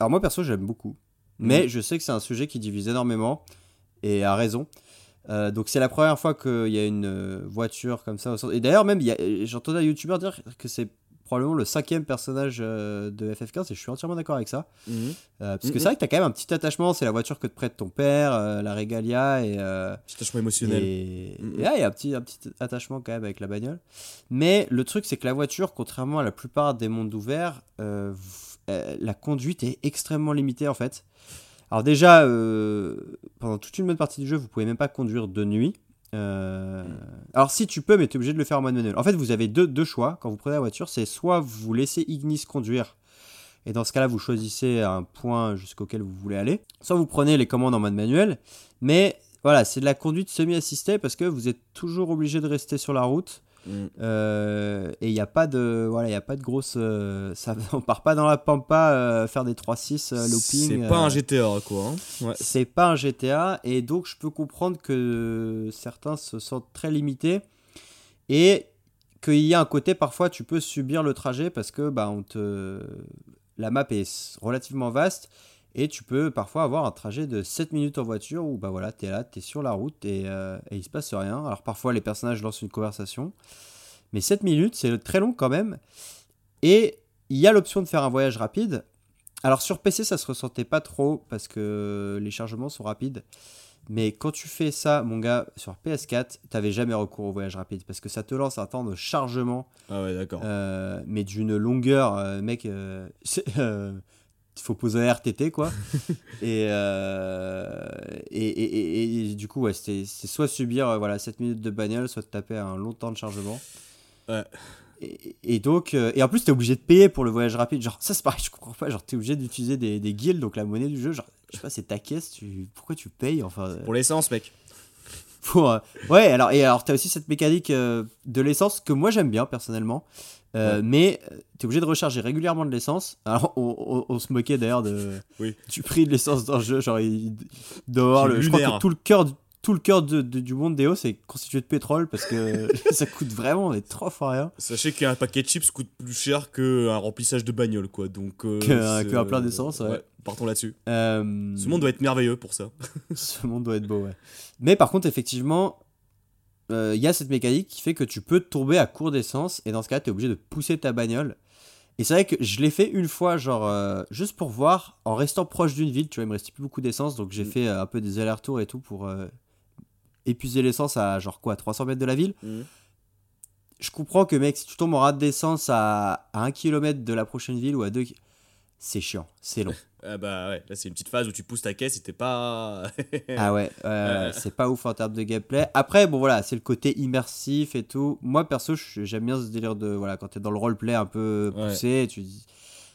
S5: Alors, moi, perso, j'aime beaucoup. Mais
S6: Mhm.
S5: je sais que c'est un sujet qui divise énormément. Et à raison. Euh, donc, c'est la première fois qu'il y a une euh, voiture comme ça au centre. Et d'ailleurs, même, j'entendais un youtubeur dire que c'est probablement le cinquième personnage euh, de FF15 et je suis entièrement d'accord avec ça.
S6: Mhm.
S5: Euh, parce que
S6: Mhm.
S5: c'est vrai que t'as quand même un petit attachement, c'est la voiture que te prête ton père, euh, la Regalia et. euh,
S6: Petit attachement émotionnel.
S5: et
S6: Mhm.
S5: là, il y a un petit, un petit attachement quand même avec la bagnole. Mais le truc, c'est que la voiture, contrairement à la plupart des mondes ouverts, la conduite est extrêmement limitée en fait. Alors déjà, euh, pendant toute une bonne partie du jeu, vous pouvez même pas conduire de nuit. Euh, Alors si tu peux, mais tu es obligé de le faire en mode manuel. En fait, vous avez deux, deux choix quand vous prenez la voiture. C'est soit vous laissez Ignis conduire, et dans ce cas-là, vous choisissez un point jusqu'auquel vous voulez aller. Soit vous prenez les commandes en mode manuel, mais voilà, c'est de la conduite semi-assistée parce que vous êtes toujours obligé de rester sur la route.
S6: Mm.
S5: Euh, et il n'y a pas de voilà il y a pas de grosse euh, ça on part pas dans la pampa euh, faire des 3-6 euh, looping
S6: C'est pas un GTA, quoi. hein. Ouais.
S5: c'est pas un GTA et donc je peux comprendre que certains se sentent très limités et qu'il y a un côté parfois tu peux subir le trajet parce que bah on te la map est relativement vaste et tu peux parfois avoir un trajet de 7 minutes en voiture où bah voilà t'es là t'es sur la route et, euh, et il se passe rien. Alors parfois les personnages lancent une conversation. Mais 7 minutes c'est très long quand même. Et il y a l'option de faire un voyage rapide. Alors sur PC, ça se ressentait pas trop parce que les chargements sont rapides. Mais quand tu fais ça, mon gars, sur PS4, t'avais jamais recours au voyage rapide parce que ça te lance un temps de chargement,
S6: Ah ouais, d'accord.
S5: euh, mais d'une longueur, euh, mec, il faut poser un RTT quoi. et, euh, et, et- et- et du coup, ouais, c'est soit subir euh, voilà, 7 minutes de bagnole, soit te taper un long temps de chargement.
S6: Ouais.
S5: Et, donc, euh, et en plus, t'es obligé de payer pour le voyage rapide. Genre, ça c'est pareil, je comprends pas. Genre, t'es obligé d'utiliser des, des guilds, donc la monnaie du jeu. Genre, je sais pas, c'est ta caisse. Tu... Pourquoi tu payes Enfin,
S6: Pour l'essence, mec.
S5: pour, ouais, alors, et alors, t'as aussi cette mécanique de l'essence que moi j'aime bien personnellement. Euh, Mais euh, t'es obligé de recharger régulièrement de l'essence. Alors, on, on- on se moquait d'ailleurs de,
S6: Oui.
S5: du prix de l'essence dans le jeu. Genre, il, doit le, je crois que tout le cœur, tout le cœur de- de- du monde d'EO, c'est constitué de pétrole parce que ça coûte vraiment mais trois fois rien.
S6: Sachez qu'un paquet de chips coûte plus cher qu'un remplissage de bagnole, quoi. Donc. euh,
S5: Qu'un- plein d'essence, ouais.
S6: Partons là-dessus.
S5: Euh,
S6: Ce monde doit être merveilleux pour ça.
S5: Ce monde doit être beau, ouais. Mais par contre, effectivement, euh, il y a cette mécanique qui fait que tu peux tomber à court d'essence, et dans ce cas, tu es obligé de pousser ta bagnole. Et c'est vrai que je l'ai fait une fois, genre, euh, juste pour voir, en restant proche d'une ville, tu vois, il me restait plus beaucoup d'essence, donc j'ai
S6: Mm.
S5: fait euh, un peu des allers-retours et tout pour euh, épuiser l'essence à, genre quoi, 300 mètres de la ville.
S6: Mhm.
S5: Je comprends que, mec, si tu tombes en rate d'essence à, à 1 km de la prochaine ville ou à 2 c'est chiant, c'est long.
S6: Ah bah ouais, là c'est une petite phase où tu pousses ta caisse et t'es pas.
S5: Ah ouais, euh, c'est pas ouf en termes de gameplay. Après, bon voilà, c'est le côté immersif et tout. Moi perso, j'aime bien ce délire de voilà quand t'es dans le roleplay un peu
S6: Ouais.
S5: poussé, tu dis-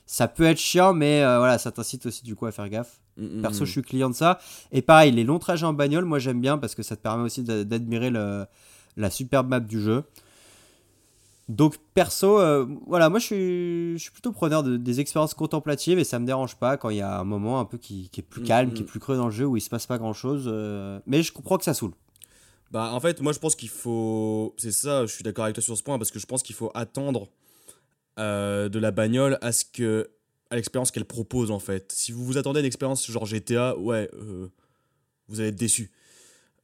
S5: ça peut être chiant, mais euh, voilà, ça t'incite aussi du coup à faire gaffe.
S6: Mm, mm,
S5: Perso,
S6: mm.
S5: je suis client de ça. Et pareil, les longs trajets en bagnole, moi j'aime bien parce que ça te permet aussi d'a- d'admirer le- la superbe map du jeu. Donc perso, euh, voilà, moi je suis, je suis plutôt preneur de- des expériences contemplatives et ça me dérange pas quand il y a un moment un peu qui, qui est plus
S6: Mm,
S5: calme,
S6: mm.
S5: qui est plus creux dans le jeu où il se passe pas grand chose. mais je comprends que ça saoule.
S6: Bah en fait moi je pense qu'il faut c'est ça je suis d'accord avec toi sur ce point parce que je pense qu'il faut attendre euh, de la bagnole à ce que à l'expérience qu'elle propose en fait si vous vous attendez à une expérience genre GTA ouais euh, vous allez être déçu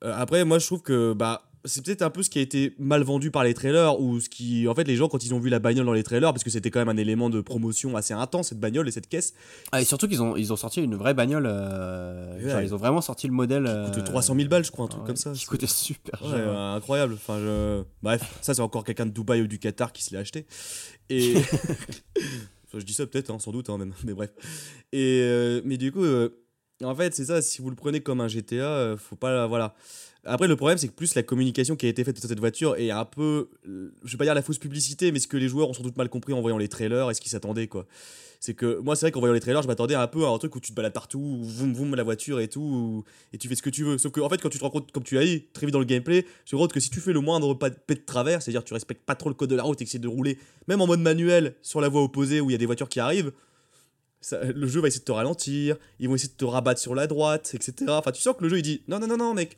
S6: Euh, après moi je trouve que bah c'est peut-être un peu ce qui a été mal vendu par les trailers ou ce qui en fait les gens quand ils ont vu la bagnole dans les trailers parce que c'était quand même un élément de promotion assez intense cette bagnole et cette caisse
S5: Ah, et surtout qu'ils ont, ils ont sorti une vraie bagnole. euh,
S6: Ouais.
S5: genre, ils ont vraiment sorti le modèle. euh,
S6: coûte 300 000 balles je crois un truc
S5: ouais,
S6: comme ça
S5: Qui coûtait super cher.
S6: euh, incroyable. Enfin, je... Bref, ça c'est encore quelqu'un de Dubaï ou du Qatar qui se l'est acheté. Et je dis ça peut-être, hein, sans doute, hein, même. Mais bref. Et euh, mais du coup, euh, en fait, c'est ça. Si vous le prenez comme un GTA, euh, faut pas, voilà. Après, le problème, c'est que plus la communication qui a été faite sur cette voiture est un peu, je vais pas dire la fausse publicité, mais ce que les joueurs ont sans doute mal compris en voyant les trailers et ce qu'ils s'attendaient, quoi. C'est que moi, c'est vrai qu'en voyant les trailers, je m'attendais un peu à un truc où tu te balades partout, voum voum la voiture et tout, et tu fais ce que tu veux. Sauf que, en fait, quand tu te rends compte, comme tu l'as dit très vite dans le gameplay, tu te rends compte que si tu fais le moindre pas de travers, c'est-à-dire tu respectes pas trop le code de la route et que c'est de rouler, même en mode manuel, sur la voie opposée où il y a des voitures qui arrivent, le jeu va essayer de te ralentir, ils vont essayer de te rabattre sur la droite, etc. Enfin, tu sens que le jeu il dit non, non, non, non, mec,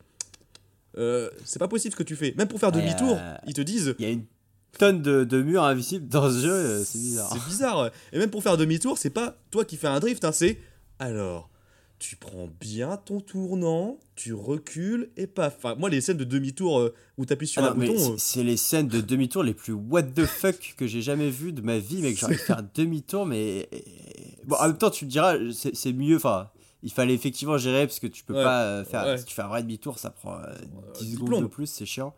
S6: euh, c'est pas possible ce que tu fais. Même pour faire demi-tour,
S5: euh,
S6: ils te disent.
S5: Il y a une tonne de, de murs invisibles dans ce jeu, euh, c'est bizarre.
S6: C'est bizarre. Et même pour faire demi-tour, c'est pas toi qui fais un drift, hein, c'est alors. Tu prends bien ton tournant, tu recules et paf. Enfin, moi, les scènes de demi-tour où t'appuies sur
S5: Ah
S6: un
S5: non,
S6: bouton.
S5: c'est-
S6: euh,
S5: les scènes de demi-tour les plus what the fuck que j'ai jamais vu de ma vie, mec. J'ai envie de faire demi-tour, mais. Bon, en même temps, tu me diras, c'est mieux. Enfin, il fallait effectivement gérer parce que tu peux
S6: Ouais,
S5: pas euh, faire.
S6: ouais.
S5: Si tu fais un vrai demi-tour, ça prend euh, 10 secondes
S6: plombes.
S5: de plus, c'est chiant.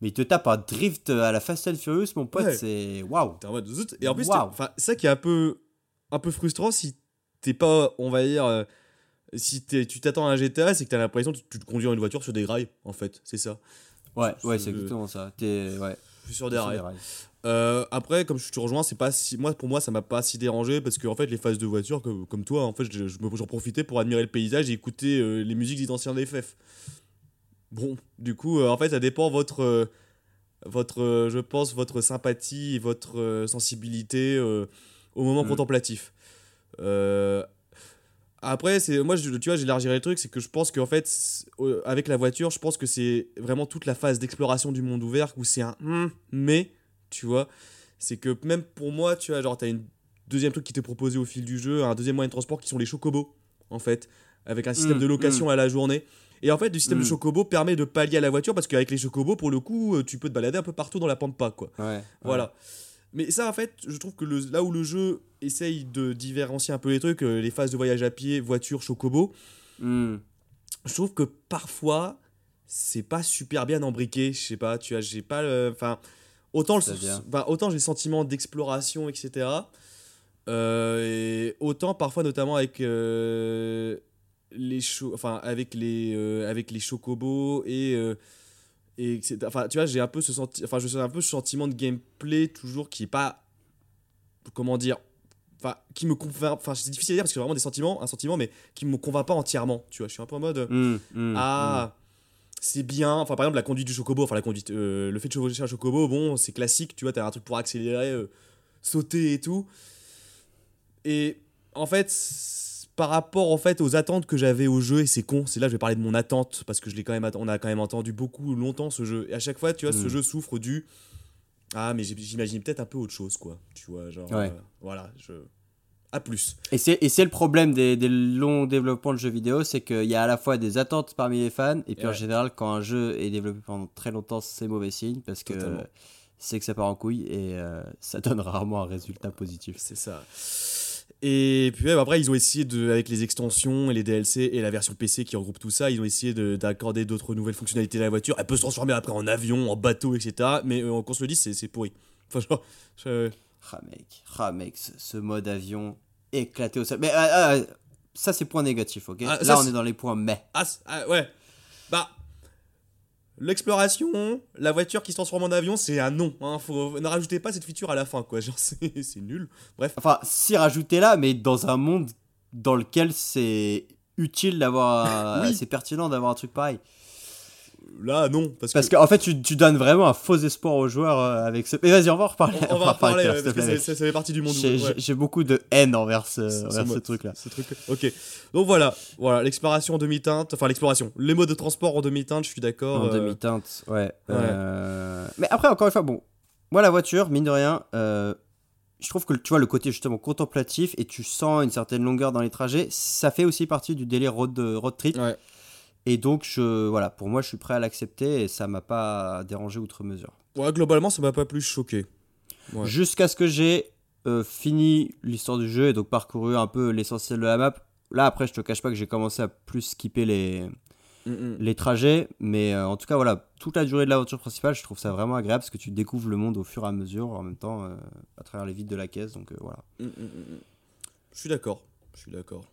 S5: Mais il te tape un drift à la Fast and Furious, mon pote,
S6: Ouais.
S5: c'est waouh.
S6: T'es en mode zut. Et en plus, enfin, ça qui est un peu, un peu frustrant si t'es pas, on va dire, euh, si t'es- tu t'attends à un GTA, c'est que t'as l'impression que tu te conduis une voiture sur des rails, en fait, c'est ça.
S5: Ouais, ouais, c'est exactement ça. T'es ouais.
S6: Sur des
S5: Sur des rails.
S6: Euh, après, comme je te rejoins, c'est pas si, moi pour moi ça m'a pas si dérangé parce que en fait les phases de voiture comme, comme toi, en fait je, je j'en profitais pour admirer le paysage et écouter euh, les musiques des anciens FF. Bon, du coup, euh, en fait, ça dépend votre votre, je pense, votre sympathie et votre sensibilité au moment
S5: Mm.
S6: contemplatif. Après, c'est moi, je- tu vois, j'élargirais le truc, c'est que je pense qu'en fait, avec la voiture, je pense que c'est vraiment toute la phase d'exploration du monde ouvert où c'est un hmm, mais, tu vois, c'est que même pour moi, tu vois, genre, t'as une deuxième truc qui t'est proposé au fil du jeu, un deuxième moyen de transport qui sont les chocobos, en fait, avec un système
S5: Mm,
S6: de location à la journée. Et en fait, le système de
S5: Mm.
S6: chocobo permet de pallier à la voiture parce qu'avec les chocobos, pour le coup, euh, tu peux te balader un peu partout dans la pampa, quoi.
S5: Ouais.
S6: Voilà. Mais ça, en fait, je trouve que le, là où le jeu essaye de différencier un peu les trucs, euh, les phases de voyage à pied, voiture, chocobo, je trouve que parfois, c'est pas super bien embriqué. Je sais pas, tu vois, j'ai pas le. Enfin, autant, le, bah, autant j'ai le sentiment d'exploration, etc. Euh, et autant parfois, notamment avec. euh, les enfin avec les euh, avec les chocobos et euh, et etc. enfin tu vois j'ai un peu ce senti enfin je sais un peu ce sentiment de gameplay toujours qui est pas comment dire enfin qui me convainc enfin c'est difficile à dire parce que c'est vraiment des sentiments un sentiment mais qui me convainc pas entièrement tu vois je suis un peu en mode
S5: Hmm, hmm,
S6: ah c'est bien enfin par exemple la conduite du chocobo enfin la conduite euh, le fait de chevaucher un chocobo bon c'est classique tu vois t'as un truc pour accélérer euh, sauter et tout et en fait par rapport en fait aux attentes que j'avais au jeu et c'est con c'est là je vais parler de mon attente parce que je l'ai quand même on a quand même entendu beaucoup longtemps ce jeu et à chaque fois tu vois ce
S5: Mm.
S6: jeu souffre du ah mais j'imagine peut-être un peu autre chose quoi tu vois genre
S5: Ouais.
S6: euh, voilà je à plus
S5: Et c'est, et c'est le problème des, des longs développements de jeux vidéo, c'est qu'il y a à la fois des attentes parmi les fans, et puis en général, quand un jeu est développé pendant très longtemps, c'est mauvais signe, parce que c'est que ça part en couille, et euh, ça donne rarement un résultat positif.
S6: C'est ça. Et puis après, ils ont essayé, de, avec les extensions et les DLC et la version PC qui regroupe tout ça, ils ont essayé de- d'accorder d'autres nouvelles fonctionnalités à la voiture. Elle peut se transformer après en avion, en bateau, etc. Mais euh, qu'on se le dise, c'est c'est pourri. Enfin, genre, je-
S5: Ah mec, ah mec, ce, ce mode avion éclaté au sol. Mais ah, ah, ça, c'est point négatif, ok?
S6: Ah,
S5: Là, on est dans les points mais.
S6: Ah, ouais. Bah. L'exploration, la voiture qui se transforme en avion, c'est un non. Hein. Faut, ne rajoutez pas cette feature à la fin, quoi. Genre, c'est c'est nul. Bref.
S5: Enfin, si rajouter là, mais dans un monde dans lequel c'est utile d'avoir.
S6: Oui.
S5: C'est pertinent d'avoir un truc pareil.
S6: Là, non. Parce,
S5: Parce
S6: que.
S5: qu'en fait, tu, tu donnes vraiment un faux espoir aux joueurs euh, avec ce. Mais vas-y, on va en reparler.
S6: On, on va en parler,
S5: plus tard,
S6: ouais,
S5: s'il te
S6: parce que ça fait partie du monde.
S5: J'ai
S6: ouais.
S5: beaucoup de haine envers ce, envers truc-là.
S6: Ce truc Ok. Donc voilà, voilà l'exploration en demi-teinte, enfin l'exploration, les modes de transport en demi-teinte, je suis d'accord.
S5: En
S6: euh,
S5: demi-teinte, ouais. euh, Mais après, encore une fois, bon, moi, la voiture, mine de rien, euh, je trouve que tu vois le côté justement contemplatif et tu sens une certaine longueur dans les trajets, ça fait aussi partie du délire road, road trip.
S6: Ouais.
S5: Et donc, je, voilà, pour moi, je suis prêt à l'accepter et ça m'a pas dérangé outre mesure.
S6: Ouais, globalement, ça m'a pas plus choqué. Ouais.
S5: Jusqu'à ce que j'ai euh, fini l'histoire du jeu et donc parcouru un peu l'essentiel de la map. Là, après, je te cache pas que j'ai commencé à plus skipper les,
S6: Mm, mm.
S5: les trajets, mais euh, en tout cas, voilà, toute la durée de l'aventure principale, je trouve ça vraiment agréable parce que tu découvres le monde au fur et à mesure, en même temps, euh, à travers les vides de la caisse, donc voilà.
S6: Mm. Je suis d'accord. Je suis d'accord.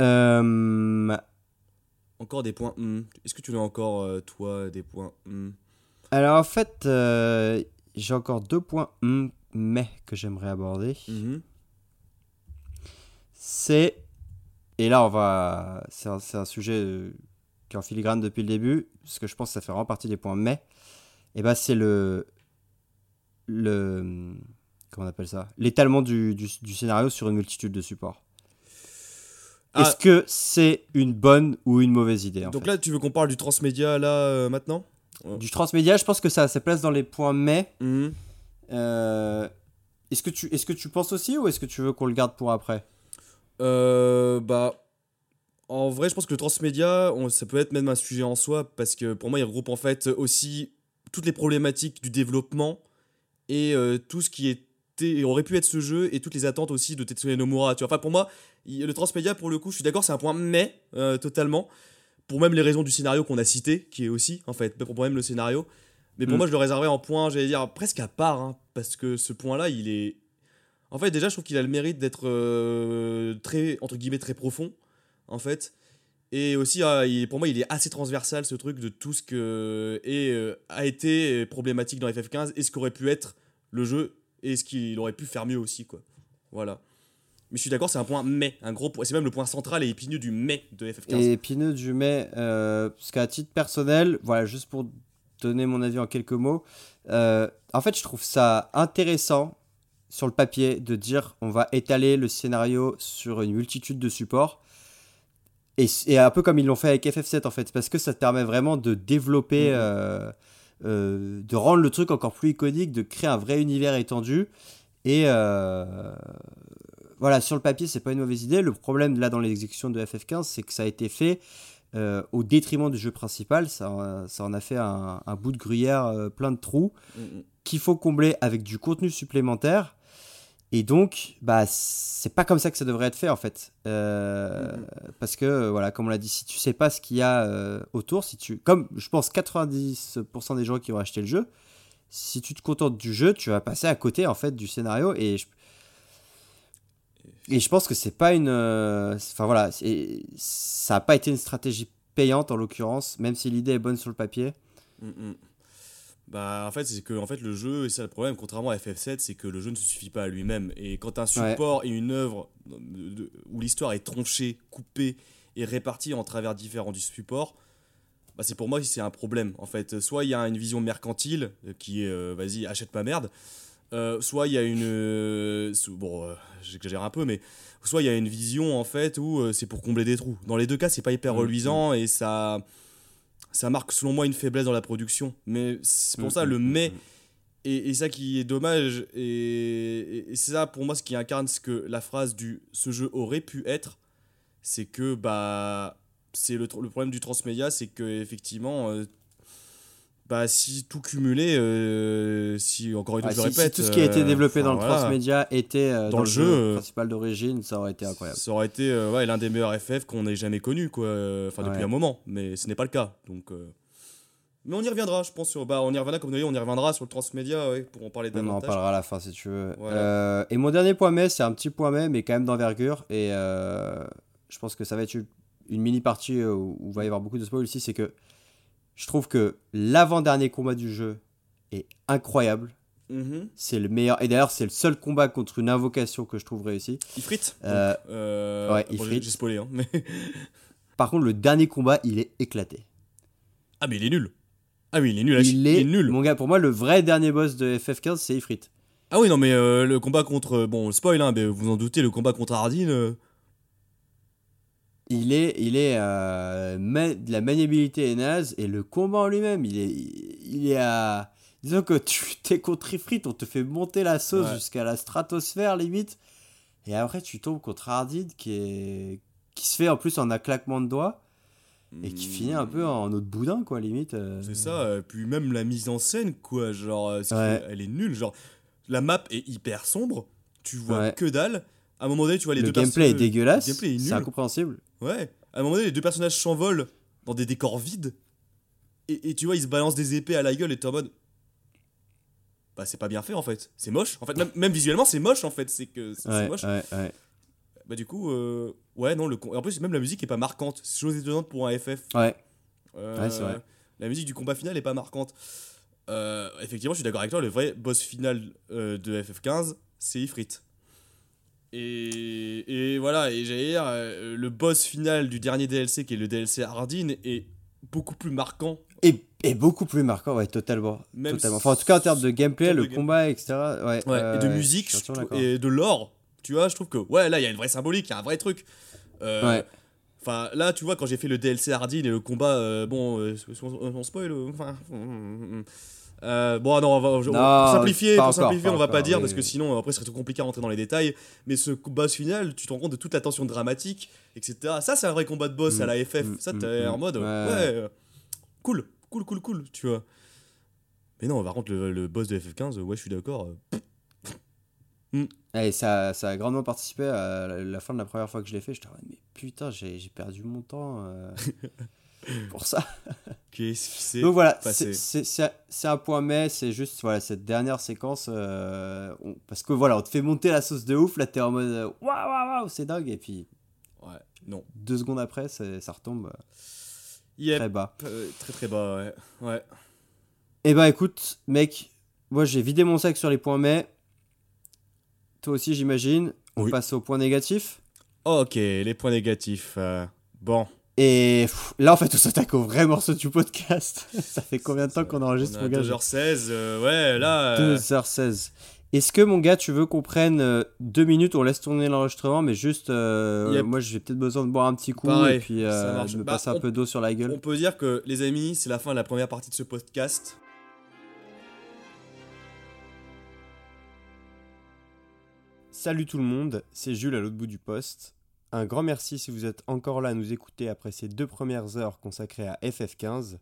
S5: Euh,
S6: Encore des points. hmm. Est-ce que tu as encore, euh, toi, des points hmm
S5: alors, en fait, euh, j'ai encore deux points hum, mais que j'aimerais aborder.
S6: Mhm.
S5: c'est. Et là, on va. C'est un, sujet euh, qui est en filigrane depuis le début, parce que je pense que ça fait vraiment partie des points mais. Et bah, c'est le. Le. Comment on appelle ça? L'étalement du, du, du scénario sur une multitude de supports.
S6: Ah.
S5: Est-ce que c'est une bonne ou une mauvaise idée en
S6: Donc
S5: fait
S6: là, tu veux qu'on parle du transmédia là euh, maintenant
S5: Du transmédia, je pense que ça a sa place dans les points mais.
S6: Mhm.
S5: Euh, est-ce que, tu, est que tu penses aussi ou est-ce que tu veux qu'on le garde pour après
S6: Euh, bah, en vrai, je pense que le transmédia, on- ça peut être même un sujet en soi, parce que pour moi, il regroupe en fait aussi toutes les problématiques du développement et tout ce qui était, aurait pu être ce jeu et toutes les attentes aussi de Tetsuya Nomura. Tu vois, enfin, pour moi, le transmédia, pour le coup, je suis d'accord, c'est un point mais, euh, totalement, pour même les raisons du scénario qu'on a cité, qui est aussi, en fait, pour même le scénario. Mais pour
S5: Mm.
S6: moi, je le réservais en point, j'allais dire, presque à part, hein, parce que ce point-là, il est. En fait, déjà, je trouve qu'il a le mérite d'être euh, très, entre guillemets, très profond, en fait. Et aussi, euh, il- pour moi, il est assez transversal, ce truc de tout ce que est, euh, a été problématique dans FF15 et ce qu'aurait pu être le jeu et ce qu'il aurait pu faire mieux aussi, quoi. Voilà. Mais je suis d'accord, c'est un point mais, un gros point. C'est même le point central et épineux du mais de FF15.
S5: Et épineux du mais, euh, parce qu'à titre personnel, voilà, juste pour donner mon avis en quelques mots, euh, en fait, je trouve ça intéressant sur le papier de dire on va étaler le scénario sur une multitude de supports. Et, et un peu comme ils l'ont fait avec FF7 en fait, parce que ça te permet vraiment de développer,
S6: Mhm.
S5: euh, euh, de rendre le truc encore plus iconique, de créer un vrai univers étendu. Et euh, voilà, sur le papier, c'est pas une mauvaise idée. Le problème là dans l'exécution de FF15, c'est que ça a été fait euh, au détriment du jeu principal. Ça, en- ça en a fait un, un bout de gruyère plein de trous
S6: Mhm.
S5: qu'il faut combler avec du contenu supplémentaire. Et donc, bah, c'est pas comme ça que ça devrait être fait en fait. Euh, Parce que, voilà, comme on l'a dit, si tu sais pas ce qu'il y a euh, autour, si tu, comme je pense 90% des gens qui ont acheté le jeu, si tu te contentes du jeu, tu vas passer à côté en fait du scénario. Et je, et je pense que c'est pas une. euh, Enfin voilà, ça a pas été une stratégie payante en l'occurrence, même si l'idée est bonne sur le papier.
S6: Mm, mm. Bah en fait c'est que en fait le jeu et c'est le problème contrairement à FF7 c'est que le jeu ne se suffit pas à lui-même. Et quand un support et une œuvre où l'histoire est tronchée, coupée et répartie en travers différents du support bah c'est pour moi c'est un problème en fait. Soit il y a une vision mercantile euh, qui est euh, vas-y achète ma merde euh, soit il y a une euh, bon j'exagère un peu mais soit il y a une vision en fait où c'est pour combler des trous. Dans les deux cas c'est pas hyper
S5: Mhm.
S6: reluisant et ça ça marque selon moi une faiblesse dans la production. Mais c'est pour
S5: Mm,
S6: ça
S5: mm,
S6: le
S5: mm,
S6: mais, et, et ça qui est dommage, et, et- et c'est ça pour moi ce qui incarne ce que la phrase du ce jeu aurait pu être, c'est que bah c'est le problème du transmédia, c'est que effectivement. euh, bah, si tout cumulé, euh, si encore une fois
S5: Ah,
S6: je
S5: si,
S6: le
S5: si
S6: répète,
S5: tout ce qui a été
S6: euh,
S5: développé dans le
S6: voilà.
S5: transmédia était euh, dans, le jeu, principal d'origine, ça aurait été incroyable.
S6: Ça aurait été ouais, l'un des meilleurs FF qu'on ait jamais connu, quoi. Enfin, depuis un moment, mais ce n'est pas le cas. Donc, mais on y reviendra, je pense. Sur... Bah, on y reviendra, comme dit, on y reviendra sur le transmédia ouais, pour en parler
S5: On en
S6: davantage.
S5: parlera à la fin si tu veux.
S6: Voilà.
S5: Et mon dernier point mais, c'est un petit point mais, mais quand même d'envergure. Et je pense que ça va être une, mini partie où où il va y avoir beaucoup de spoil ici. C'est que je trouve que l'avant-dernier combat du jeu est incroyable.
S6: Mhm.
S5: C'est le meilleur. Et d'ailleurs, c'est le seul combat contre une invocation que je trouve réussi.
S6: Ifrit
S5: Euh,
S6: euh,
S5: ouais,
S6: bon,
S5: Ifrit.
S6: J'ai spoilé, hein, mais...
S5: Par contre, le dernier combat, il est éclaté.
S6: Ah, mais il est nul Ah, oui, il est nul,
S5: Il est,
S6: nul
S5: Mon gars, pour moi, le vrai dernier boss de FF15, c'est Ifrit.
S6: Ah oui, non, mais euh, le combat contre... Bon, spoil, hein, mais vous en doutez, le combat contre Hardin...
S5: Il est, il est euh, de la maniabilité est naze et le combat en lui-même, il est, il est à. Disons que tu t'es contre Ifrit, on te fait monter la sauce
S6: Ouais.
S5: jusqu'à la stratosphère limite, et après tu tombes contre Ardid qui est, qui se fait en plus en un claquement de doigts et qui finit un peu en autre boudin quoi limite. euh.
S6: C'est ça, euh, puis même la mise en scène, quoi, genre,
S5: Ouais.
S6: elle est nulle, genre, la map est hyper sombre, tu vois
S5: Ouais.
S6: que dalle, à un moment donné, tu vois les
S5: Le
S6: deux
S5: gameplay est dégueulasse,
S6: le gameplay est
S5: c'est incompréhensible.
S6: Ouais, à un moment donné, les deux personnages s'envolent dans des décors vides, et, et tu vois, ils se balancent des épées à la gueule, et t'es en mode... Bah c'est pas bien fait en fait, c'est moche, en fait, même, même visuellement c'est moche en fait, c'est que c'est
S5: Ouais,
S6: moche.
S5: ouais, ouais.
S6: Bah du coup, euh, ouais non, le, en plus même la musique est pas marquante, c'est chose étonnante pour un FF.
S5: Ouais.
S6: Euh,
S5: Ouais, c'est vrai.
S6: La musique du combat final est pas marquante. Euh, effectivement, je suis d'accord avec toi, le vrai boss final de FF15, c'est Ifrit. Et, et voilà, et j'allais dire, euh, le boss final du dernier DLC, qui est le DLC Hardin, est beaucoup plus marquant.
S5: Et, et beaucoup plus marquant, ouais, totalement.
S6: Même
S5: totalement. Enfin, en tout cas, en termes de gameplay, le
S6: de
S5: combat, etc. Ouais,
S6: Ouais,
S5: euh,
S6: et de
S5: ouais,
S6: musique et de lore. Tu vois, je trouve que, ouais, là, il y a une vraie symbolique, il y a un vrai truc. Euh,
S5: Ouais.
S6: Enfin, là, tu vois, quand j'ai fait le DLC Hardin et le combat, euh, bon, euh, on, on spoil. euh, Enfin, euh, bon, non, on va- on-
S5: Non,
S6: pour simplifier, pour simplifier on va pas
S5: encore,
S6: dire
S5: oui,
S6: parce que sinon, après, ce serait trop compliqué à rentrer dans les détails. Mais ce boss final, tu te rends compte de toute la tension dramatique, etc. Ça, c'est un vrai combat de boss
S5: Mm,
S6: à la FF.
S5: mm,
S6: ça,
S5: mm,
S6: t'es
S5: mm.
S6: en mode,
S5: Ouais.
S6: ouais, euh, cool, cool, cool, cool, tu vois. Mais non, par contre, le, le boss de FF15, ouais, je suis d'accord. euh,
S5: Et ça, ça a grandement participé à la, la fin de la première fois que je l'ai fait. J'étais en mode, mais putain, j'ai j'ai perdu mon temps euh, pour ça.
S6: Qu'est-ce qui s'est
S5: Donc voilà, c'est- un point mais, c'est juste voilà, cette dernière séquence. euh, on- parce que voilà, on te fait monter la sauce de ouf, là t'es en mode euh, waouh, waouh, waouh, c'est dingue. Et puis
S6: Ouais, non.
S5: deux secondes après, ça retombe euh,
S6: Yep.
S5: très bas.
S6: Euh, très très bas, ouais. ouais.
S5: Et bah écoute, mec, moi j'ai vidé mon sac sur les points mais. Toi aussi, j'imagine. On
S6: Oui.
S5: passe au point négatif.
S6: Ok, les points négatifs. euh, bon.
S5: Et là, en fait, on s'attaque au vrai morceau du podcast. ça fait combien de temps qu'on enregistre,
S6: On
S5: mon gars
S6: 2h16, euh, ouais, là. euh,
S5: 2h16. Est-ce que, mon gars, tu veux qu'on prenne euh, deux minutes, on laisse tourner l'enregistrement, mais juste, euh,
S6: Yep.
S5: moi, j'ai peut-être besoin de boire un petit coup,
S6: Pareil,
S5: et puis je me
S6: Bah,
S5: passe un
S6: on-
S5: peu d'eau sur la gueule.
S6: On peut dire que, les amis, c'est la fin de la première partie de ce podcast.
S5: Salut tout le monde, c'est Jules à l'autre bout du poste. Un grand merci si vous êtes encore là à nous écouter après ces deux premières heures consacrées à FF15.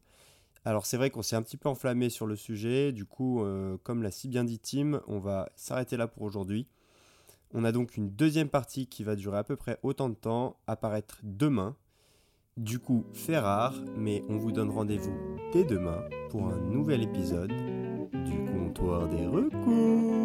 S5: Alors c'est vrai qu'on s'est un petit peu enflammé sur le sujet, du coup, euh, comme l'a si bien dit Tim, on va s'arrêter là pour aujourd'hui. On a donc une deuxième partie qui va durer à peu près autant de temps, apparaître demain. Du coup, fait rare, mais on vous donne rendez-vous dès demain pour un nouvel épisode du comptoir des recours.